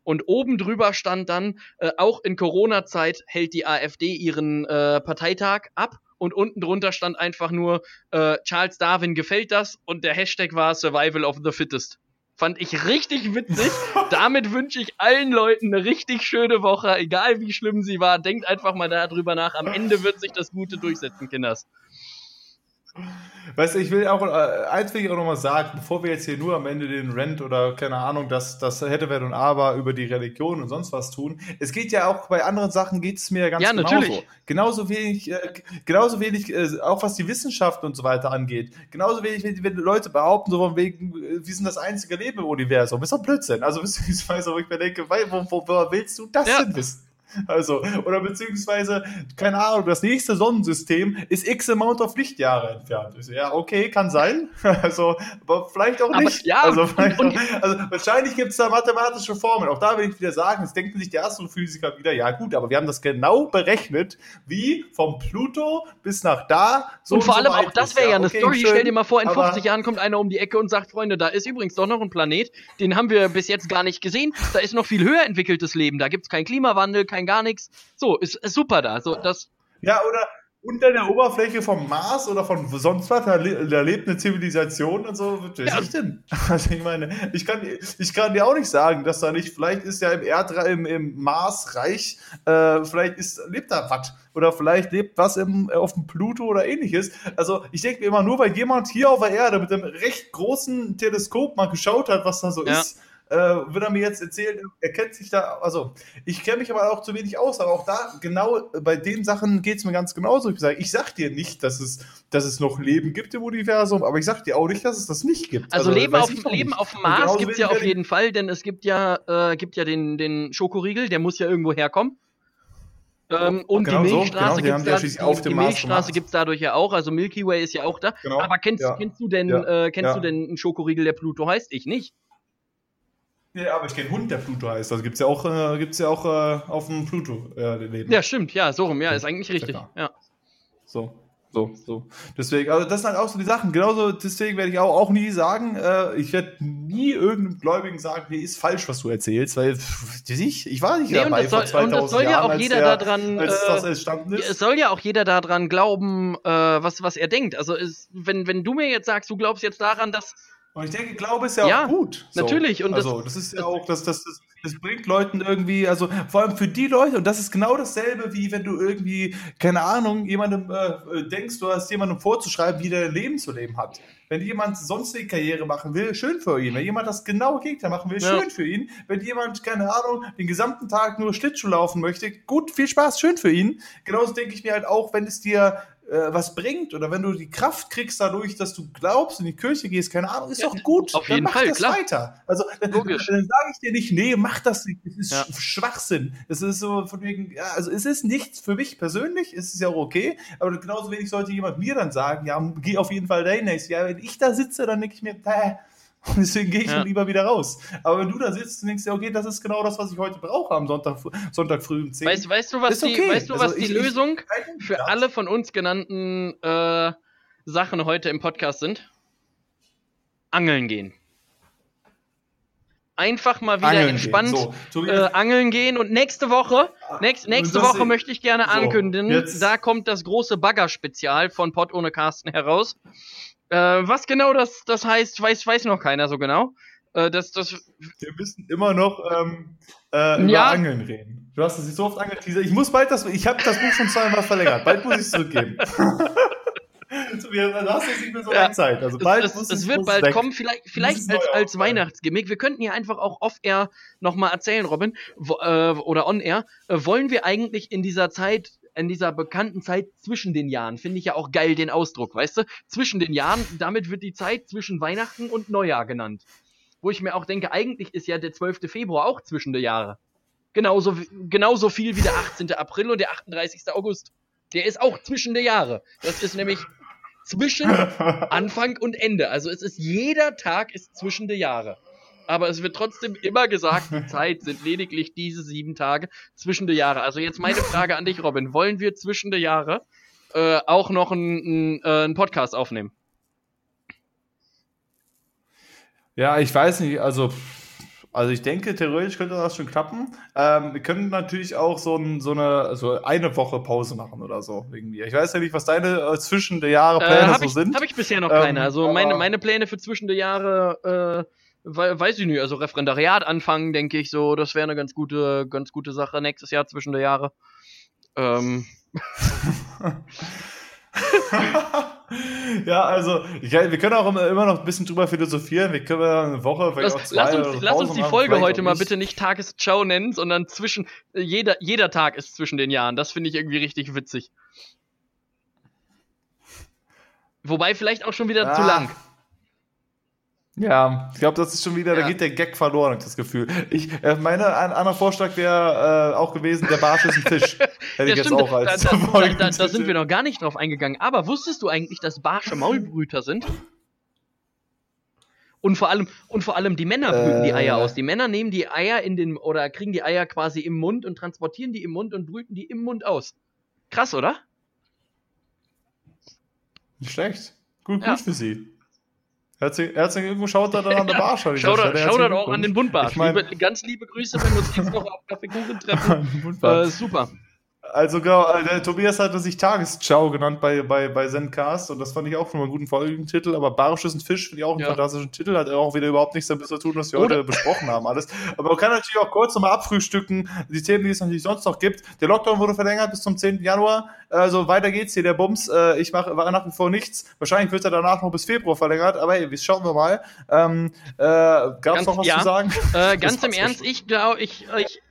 Und oben drüber stand dann, äh, auch in Corona-Zeit hält die AfD ihren äh, Parteitag ab und unten drunter stand einfach nur äh, Charles Darwin gefällt das und der Hashtag war Survival of the Fittest. Fand ich richtig witzig. Damit wünsche ich allen Leuten eine richtig schöne Woche, egal wie schlimm sie war. Denkt einfach mal darüber nach. Am Ende wird sich das Gute durchsetzen, Kinders. Weißt du, ich will auch, äh, eins will ich auch nochmal sagen, bevor wir jetzt hier nur am Ende den Rent oder keine Ahnung, das, das hätte, wenn und aber über die Religion und sonst was tun. Es geht ja auch bei anderen Sachen geht es mir ganz ja, genauso. Natürlich. Genauso wenig, äh, genauso wenig, äh, auch was die Wissenschaft und so weiter angeht. Genauso wenig, wenn, wenn Leute behaupten, so von wegen, äh, wir sind das einzige Leben im Universum. Ist doch Blödsinn. Also, beziehungsweise, wo ich mir denke, wo, wo, wo willst du das ja. denn wissen? Also, oder beziehungsweise, keine Ahnung, das nächste Sonnensystem ist x Amount of Lichtjahre entfernt. So, ja, okay, kann sein. Also, aber vielleicht auch nicht. Aber, ja, also, vielleicht und, auch, also, wahrscheinlich gibt es da mathematische Formeln. Auch da will ich wieder sagen, es denken sich die Astrophysiker wieder, ja gut, aber wir haben das genau berechnet, wie vom Pluto bis nach da. So und vor und so allem auch das wäre ja eine okay, Story. Schön, Stell dir mal vor, in 50 Jahren kommt einer um die Ecke und sagt, Freunde, da ist übrigens doch noch ein Planet, den haben wir bis jetzt gar nicht gesehen. Da ist noch viel höher entwickeltes Leben. Da gibt es keinen Klimawandel, kein kein gar nichts. So, ist, ist super da. So, das ja, oder unter der Oberfläche vom Mars oder von sonst was, da, da lebt eine Zivilisation und so. Was ja. ich denn? Also ich meine, ich kann, ich kann dir auch nicht sagen, dass da nicht, vielleicht ist ja im Erdreich, im, im Marsreich, äh, vielleicht ist, lebt da was. Oder vielleicht lebt was im, auf dem Pluto oder ähnliches. Also ich denke mir immer, nur weil jemand hier auf der Erde mit einem recht großen Teleskop mal geschaut hat, was da so ja. ist, äh, wird er mir jetzt erzählen, er kennt sich da, also ich kenne mich aber auch zu wenig aus, aber auch da, genau bei den Sachen geht es mir ganz genauso. Ich sage, ich sag dir nicht, dass es, dass es noch Leben gibt im Universum, aber ich sag dir auch nicht, dass es das nicht gibt. Also, also Leben, auf, Leben auf dem Mars gibt es ja auf jeden Fall, denn es gibt ja, äh, gibt ja den, den Schokoriegel, der muss ja irgendwo herkommen. Ähm, und genau die Milchstraße so, genau, gibt es da, die, die Milchstraße gibt's dadurch ja auch, also Milky Way ist ja auch da. Genau, aber kennst, ja. kennst du denn, ja, äh, kennst ja. du denn einen Schokoriegel, der Pluto heißt? Ich nicht. Ja, aber ich kenne Hund, der Pluto heißt. Also gibt es ja auch, äh, gibt's ja auch äh, auf dem Pluto äh, Leben. Ja, stimmt, ja, so rum, ja, ist eigentlich richtig. Ja. So, so, so. Deswegen, also das sind halt auch so die Sachen. Genauso, deswegen werde ich auch, auch nie sagen, äh, ich werde nie irgendeinem Gläubigen sagen, nee, ist falsch, was du erzählst, weil ich, ich war nicht nee, dabei soll, vor 2000 und das soll ja auch jeder der, daran, äh. Es soll ja auch jeder daran glauben, äh, was, was er denkt. Also ist, wenn, wenn du mir jetzt sagst, du glaubst jetzt daran, dass und ich denke, Glaube ist ja, ja auch gut. So. Natürlich. Und also, das, das ist ja auch, das, das, das, das bringt Leuten irgendwie, also vor allem für die Leute, und das ist genau dasselbe, wie wenn du irgendwie, keine Ahnung, jemandem äh, denkst, du hast jemandem vorzuschreiben, wie der Leben zu leben hat. Wenn jemand sonst eine Karriere machen will, schön für ihn. Wenn jemand das genaue Gegenteil machen will, ja. schön für ihn. Wenn jemand, keine Ahnung, den gesamten Tag nur Schlittschuh laufen möchte, gut, viel Spaß, schön für ihn. Genauso denke ich mir halt auch, wenn es dir äh, was bringt oder wenn du die Kraft kriegst dadurch, dass du glaubst, in die Kirche gehst, keine Ahnung, ist ja, doch gut. Auf jeden dann mach Fall, das klar. weiter. Also dann, dann sage ich dir nicht, nee, mach das nicht. Das ist ja. Schwachsinn. Das ist so von wegen, ja, also es ist nichts für mich persönlich, es ist ja auch okay, aber genauso wenig sollte jemand mir dann sagen, ja, geh auf jeden Fall dahin. Ja, wenn ich da sitze, dann denke ich mir, äh, und deswegen gehe ich ja. lieber wieder raus. Aber wenn du da sitzt und denkst, ja, okay, das ist genau das, was ich heute brauche am Sonntag, Sonntag früh um 10. Weißt, weißt du, was die, okay. weißt du, was also die ich, Lösung ich, für das. alle von uns genannten äh, Sachen heute im Podcast sind? Angeln gehen. Einfach mal wieder angeln entspannt gehen. So, äh, angeln gehen und nächste Woche, ah, nächst, nächste Woche möchte ich gerne ankündigen, so, da kommt das große Bagger-Spezial von Pott ohne Carsten heraus. Äh, was genau das, das heißt, weiß, weiß noch keiner so genau. Äh, das, das Wir müssen immer noch ähm, äh, über ja. Angeln reden. Du hast es so oft angeteasert. Ich muss bald das, ich habe das Buch schon zweimal verlängert. Bald muss ich es zurückgeben. Du hast jetzt nicht mehr so lange Zeit. Also bald es, es, es wird bald weg. kommen, vielleicht, vielleicht als, als Weihnachtsgimmick. Wir könnten hier einfach auch off-air nochmal erzählen, Robin, wo, äh, oder on-air. Äh, wollen wir eigentlich in dieser Zeit in dieser bekannten Zeit zwischen den Jahren. Finde ich ja auch geil den Ausdruck, weißt du? Zwischen den Jahren, damit wird die Zeit zwischen Weihnachten und Neujahr genannt. Wo ich mir auch denke, eigentlich ist ja der 12. Februar auch zwischen der Jahre. Genauso, genauso viel wie der 18. April und der 38. August. Der ist auch zwischen der Jahre. Das ist nämlich zwischen Anfang und Ende. Also es ist jeder Tag ist zwischen der Jahre aber es wird trotzdem immer gesagt, die Zeit sind lediglich diese sieben Tage zwischen der Jahre. Also jetzt meine Frage an dich, Robin. Wollen wir zwischen der Jahre äh, auch noch einen, einen äh, Podcast aufnehmen? Ja, ich weiß nicht, also Also ich denke, theoretisch könnte das schon klappen. Ähm, wir können natürlich auch so, ein, so, eine, so eine Woche Pause machen oder so irgendwie. Ich weiß ja nicht, was deine äh, zwischen der Jahre äh, Pläne äh, so ich, sind. Habe ich bisher noch ähm, keine. Also meine, meine Pläne für zwischen der Jahre, äh, weiß ich nicht. Also Referendariat anfangen, denke ich so. Das wäre eine ganz gute, ganz gute Sache nächstes Jahr zwischen der Jahre. Ähm. ja, also, ich, wir können auch immer, immer, noch ein bisschen drüber philosophieren. Wir können eine Woche, vielleicht lass, auch zwei lass uns, lass uns die Folge heute mal bitte nicht Tagesschau nennen, sondern zwischen, jeder, jeder Tag ist zwischen den Jahren. Das finde ich irgendwie richtig witzig. Wobei vielleicht auch schon wieder ah. zu lang. Ja, ich glaube, das ist schon wieder, ja. da geht der Gag verloren, habe ich das Gefühl. Ich, äh, meine, ein anderer Vorschlag wäre äh, auch gewesen, der Barsch ist ein Fisch. Hätte ja, ich jetzt auch als da, da, da, da, sind wir noch gar nicht drauf eingegangen. Aber wusstest du eigentlich, dass Barsche Maulbrüter sind? Und vor allem, und vor allem die Männer brüten äh, die Eier aus. Die Männer nehmen die Eier in den, oder kriegen die Eier quasi im Mund und transportieren die im Mund und brüten die im Mund aus. Krass, oder? Nicht schlecht. Gut, gut ja. für sie. Herzlichen Glückwunsch, schaut da dann an der Barsch. Schaut dann auch an den Bundbarsch. Ich mein, ganz liebe Grüße, wenn wir uns nächste Woche auf Kaffeekuchen treffen. äh, super. Also genau, äh, der Tobias hatte sich Tagesschau genannt bei, bei, bei Zencast und das fand ich auch schon mal einen guten Folgentitel, aber Barisch ist ein Fisch, finde ich auch einen ja. fantastischen Titel, hat auch wieder überhaupt nichts damit zu tun, was wir Oder heute besprochen haben alles. Aber man kann natürlich auch kurz nochmal abfrühstücken, die Themen, die es natürlich sonst noch gibt. Der Lockdown wurde verlängert bis zum 10. Januar, also weiter geht's hier, der Bums. Äh, ich mache nach wie vor nichts. Wahrscheinlich wird er danach noch bis Februar verlängert, aber hey, schauen wir mal. Ähm, äh, Gab es noch was ja. zu sagen? Äh, ganz im Ernst, ich glaube, ich, ich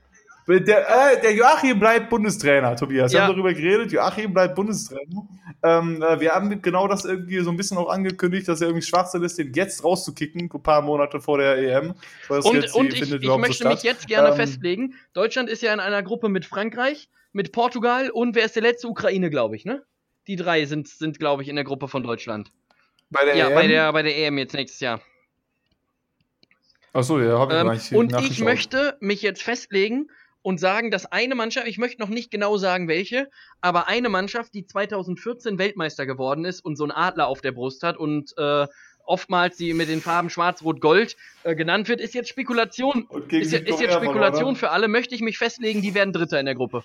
der, äh, der Joachim bleibt Bundestrainer, Tobias. Wir haben darüber geredet, Joachim bleibt Bundestrainer. Ähm, äh, wir haben genau das irgendwie so ein bisschen auch angekündigt, dass er irgendwie Schwachsinn ist, den jetzt rauszukicken, ein paar Monate vor der EM. Und, und ich, ich möchte so mich jetzt gerne ähm, festlegen. Deutschland ist ja in einer Gruppe mit Frankreich, mit Portugal und wer ist der letzte? Ukraine, glaube ich, ne? Die drei sind, sind glaube ich, in der Gruppe von Deutschland. Bei der ja, EM? Bei der, bei der EM jetzt nächstes Jahr. Achso, ja, habe ich ähm, nicht Und ich möchte mich jetzt festlegen, und sagen, dass eine Mannschaft, ich möchte noch nicht genau sagen welche, aber eine Mannschaft, die 2014 Weltmeister geworden ist und so einen Adler auf der Brust hat und äh, oftmals die mit den Farben Schwarz, Rot, Gold äh, genannt wird, ist jetzt Spekulation. Ist, ist jetzt Spekulation für alle. Möchte ich mich festlegen, die werden Dritter in der Gruppe.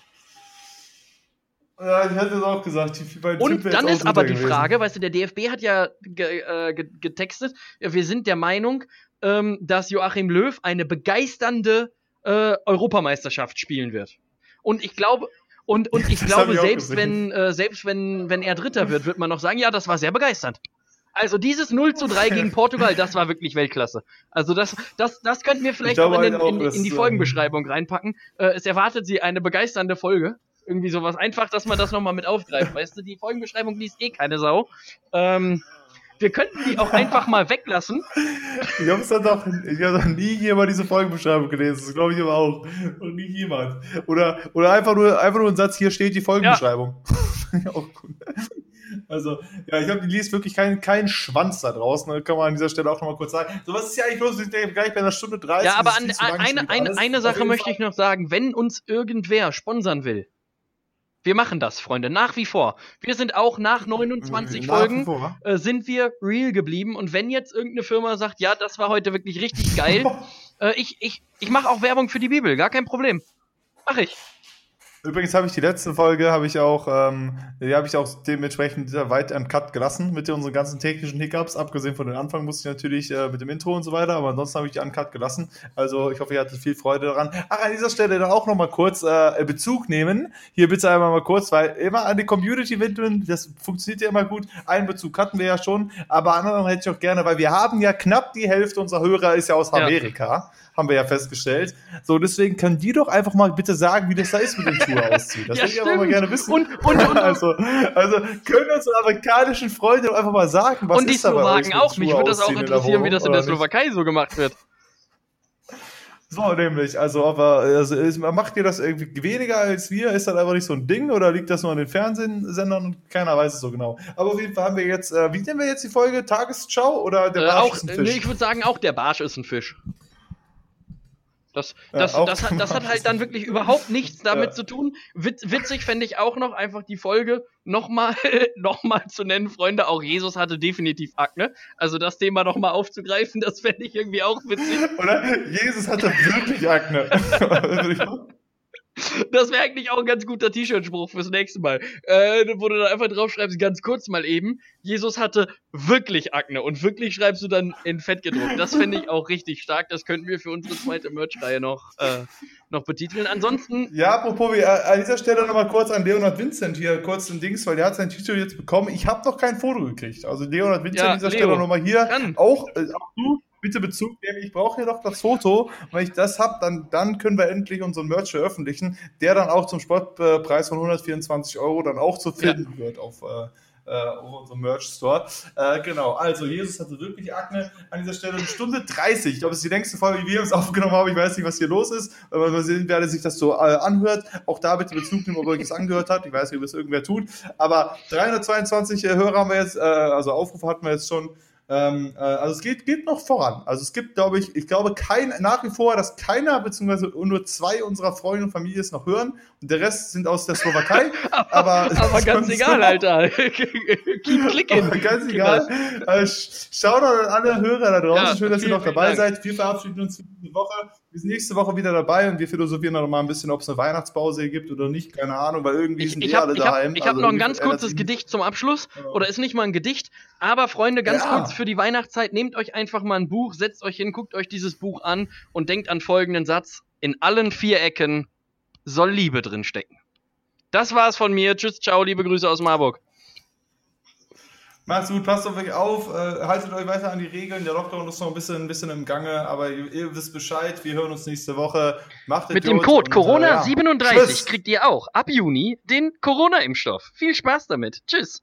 Ja, ich hätte es auch gesagt. und dann ist aber die gewesen. Frage, weißt du, der DFB hat ja ge äh, getextet, wir sind der Meinung, ähm, dass Joachim Löw eine begeisternde äh, Europameisterschaft spielen wird. Und ich glaube, und, und ich glaube, ich selbst wenn, äh, selbst wenn, wenn er Dritter wird, wird man noch sagen, ja, das war sehr begeisternd. Also dieses 0 zu 3 gegen Portugal, das war wirklich Weltklasse. Also das, das, das könnten wir vielleicht auch in, den, in, in, die ähm, Folgenbeschreibung reinpacken. Äh, es erwartet sie eine begeisternde Folge. Irgendwie sowas. Einfach, dass man das nochmal mit aufgreift. Weißt du, die Folgenbeschreibung liest eh keine Sau. Ähm, wir könnten die auch einfach mal weglassen. Ich habe doch, ich hab noch nie jemand diese Folgenbeschreibung gelesen. Das glaube ich aber auch. Und nie jemand. Oder, oder einfach nur, einfach nur ein Satz, hier steht die Folgenbeschreibung. Ja. auch gut. Also, ja, ich glaube, die liest wirklich keinen kein Schwanz da draußen. Das kann man an dieser Stelle auch nochmal kurz sagen. So, was ist ja eigentlich los? Wir sind gleich bei einer Stunde 30. Ja, aber an, eine, eine, eine Sache möchte ich noch sagen. Wenn uns irgendwer sponsern will, wir machen das, Freunde, nach wie vor. Wir sind auch nach 29 nach Folgen äh, sind wir real geblieben und wenn jetzt irgendeine Firma sagt, ja, das war heute wirklich richtig geil, äh, ich ich ich mache auch Werbung für die Bibel, gar kein Problem. Mach ich. Übrigens habe ich die letzte Folge, habe ich auch, ähm, die habe ich auch dementsprechend weit am Cut gelassen mit unseren ganzen technischen Hiccups. Abgesehen von den Anfang musste ich natürlich äh, mit dem Intro und so weiter, aber ansonsten habe ich die Uncut gelassen. Also ich hoffe, ihr hattet viel Freude daran. Ach, an dieser Stelle dann auch nochmal kurz äh, Bezug nehmen. Hier bitte einmal mal kurz, weil immer an die Community wenden, das funktioniert ja immer gut. Einen Bezug hatten wir ja schon, aber anderen hätte ich auch gerne, weil wir haben ja knapp die Hälfte unserer Hörer ist ja aus Amerika. Ja haben wir ja festgestellt. So, deswegen können die doch einfach mal bitte sagen, wie das da ist mit den Schuhe ausziehen. Das ja, würde ich aber mal gerne wissen. Und, und, und, also, also können unsere amerikanischen Freunde doch einfach mal sagen, was und ist da bei euch? Und die Slowaken auch. Mich würde das auch interessieren, wie das in der Slowakei so gemacht wird. So, nämlich, also, aber also, macht ihr das irgendwie weniger als wir? Ist das einfach nicht so ein Ding oder liegt das nur an den Fernsehsendern und keiner weiß es so genau? Aber auf jeden Fall haben wir jetzt, äh, wie nennen wir jetzt die Folge? Tagesschau oder der äh, Barsch auch, ist ein Fisch? Nee, ich würde sagen, auch der Barsch ist ein Fisch. Das, das, ja, das, das, hat, das hat halt dann wirklich überhaupt nichts damit ja. zu tun. Witz, witzig fände ich auch noch, einfach die Folge nochmal noch mal zu nennen, Freunde. Auch Jesus hatte definitiv Akne. Also das Thema nochmal aufzugreifen, das fände ich irgendwie auch witzig. Oder? Jesus hatte wirklich Akne. Das wäre eigentlich auch ein ganz guter T-Shirt-Spruch fürs nächste Mal. Äh, wo du dann einfach draufschreibst, ganz kurz mal eben, Jesus hatte wirklich Akne und wirklich schreibst du dann in Fett gedruckt. Das fände ich auch richtig stark. Das könnten wir für unsere zweite Merch-Reihe noch, äh, noch betiteln. Ansonsten. Ja, apropos, äh, an dieser Stelle nochmal kurz an Leonard Vincent hier, kurz ein Dings, weil der hat sein T-Shirt jetzt bekommen. Ich habe doch kein Foto gekriegt. Also Leonard Vincent ja, an dieser Leo, Stelle nochmal hier. Auch, äh, auch du bitte Bezug nehmen. Ich brauche hier noch das Foto. Wenn ich das habe, dann, dann können wir endlich unseren Merch veröffentlichen, der dann auch zum Sportpreis von 124 Euro dann auch zu finden ja. wird auf, äh, äh, auf unserem Merch-Store. Äh, genau, also Jesus hatte wirklich Akne an dieser Stelle. Eine Stunde 30. Ich glaube, das ist die längste Folge, die wir uns aufgenommen haben. Ich weiß nicht, was hier los ist. Aber mal sehen, wer sich das so äh, anhört. Auch da bitte Bezug nehmen, ob euch das angehört habt. Ich weiß nicht, ob es irgendwer tut. Aber 322 äh, Hörer haben wir jetzt, äh, also Aufrufe hatten wir jetzt schon. Ähm, äh, also es geht, geht noch voran. Also es gibt, glaube ich, ich glaube kein, nach wie vor, dass keiner beziehungsweise nur zwei unserer Freunde und Familie es noch hören und der Rest sind aus der Slowakei. aber, aber ganz egal, Alter. Keep clicking. ganz egal. Äh, Shoutout an alle Hörer da draußen. Ja, Schön, dass ihr noch dabei Dank. seid. Wir verabschieden uns für diese Woche. Wir sind nächste Woche wieder dabei und wir philosophieren noch mal ein bisschen, ob es eine Weihnachtspause gibt oder nicht. Keine Ahnung, weil irgendwie sind ich, die hab, alle ich daheim. ich habe also noch ein ganz kurzes Gedicht zum Abschluss. Genau. Oder ist nicht mal ein Gedicht. Aber Freunde, ganz ja. kurz für die Weihnachtszeit, nehmt euch einfach mal ein Buch, setzt euch hin, guckt euch dieses Buch an und denkt an folgenden Satz. In allen vier Ecken soll Liebe drin stecken. Das war's von mir. Tschüss, ciao, liebe Grüße aus Marburg. Macht's gut, passt auf euch auf, äh, haltet euch weiter an die Regeln. Der Lockdown ist noch ein bisschen, ein bisschen im Gange, aber ihr, ihr wisst Bescheid. Wir hören uns nächste Woche. Macht Mit dem Code Corona37 äh, ja. kriegt ihr auch ab Juni den Corona-Impfstoff. Viel Spaß damit. Tschüss.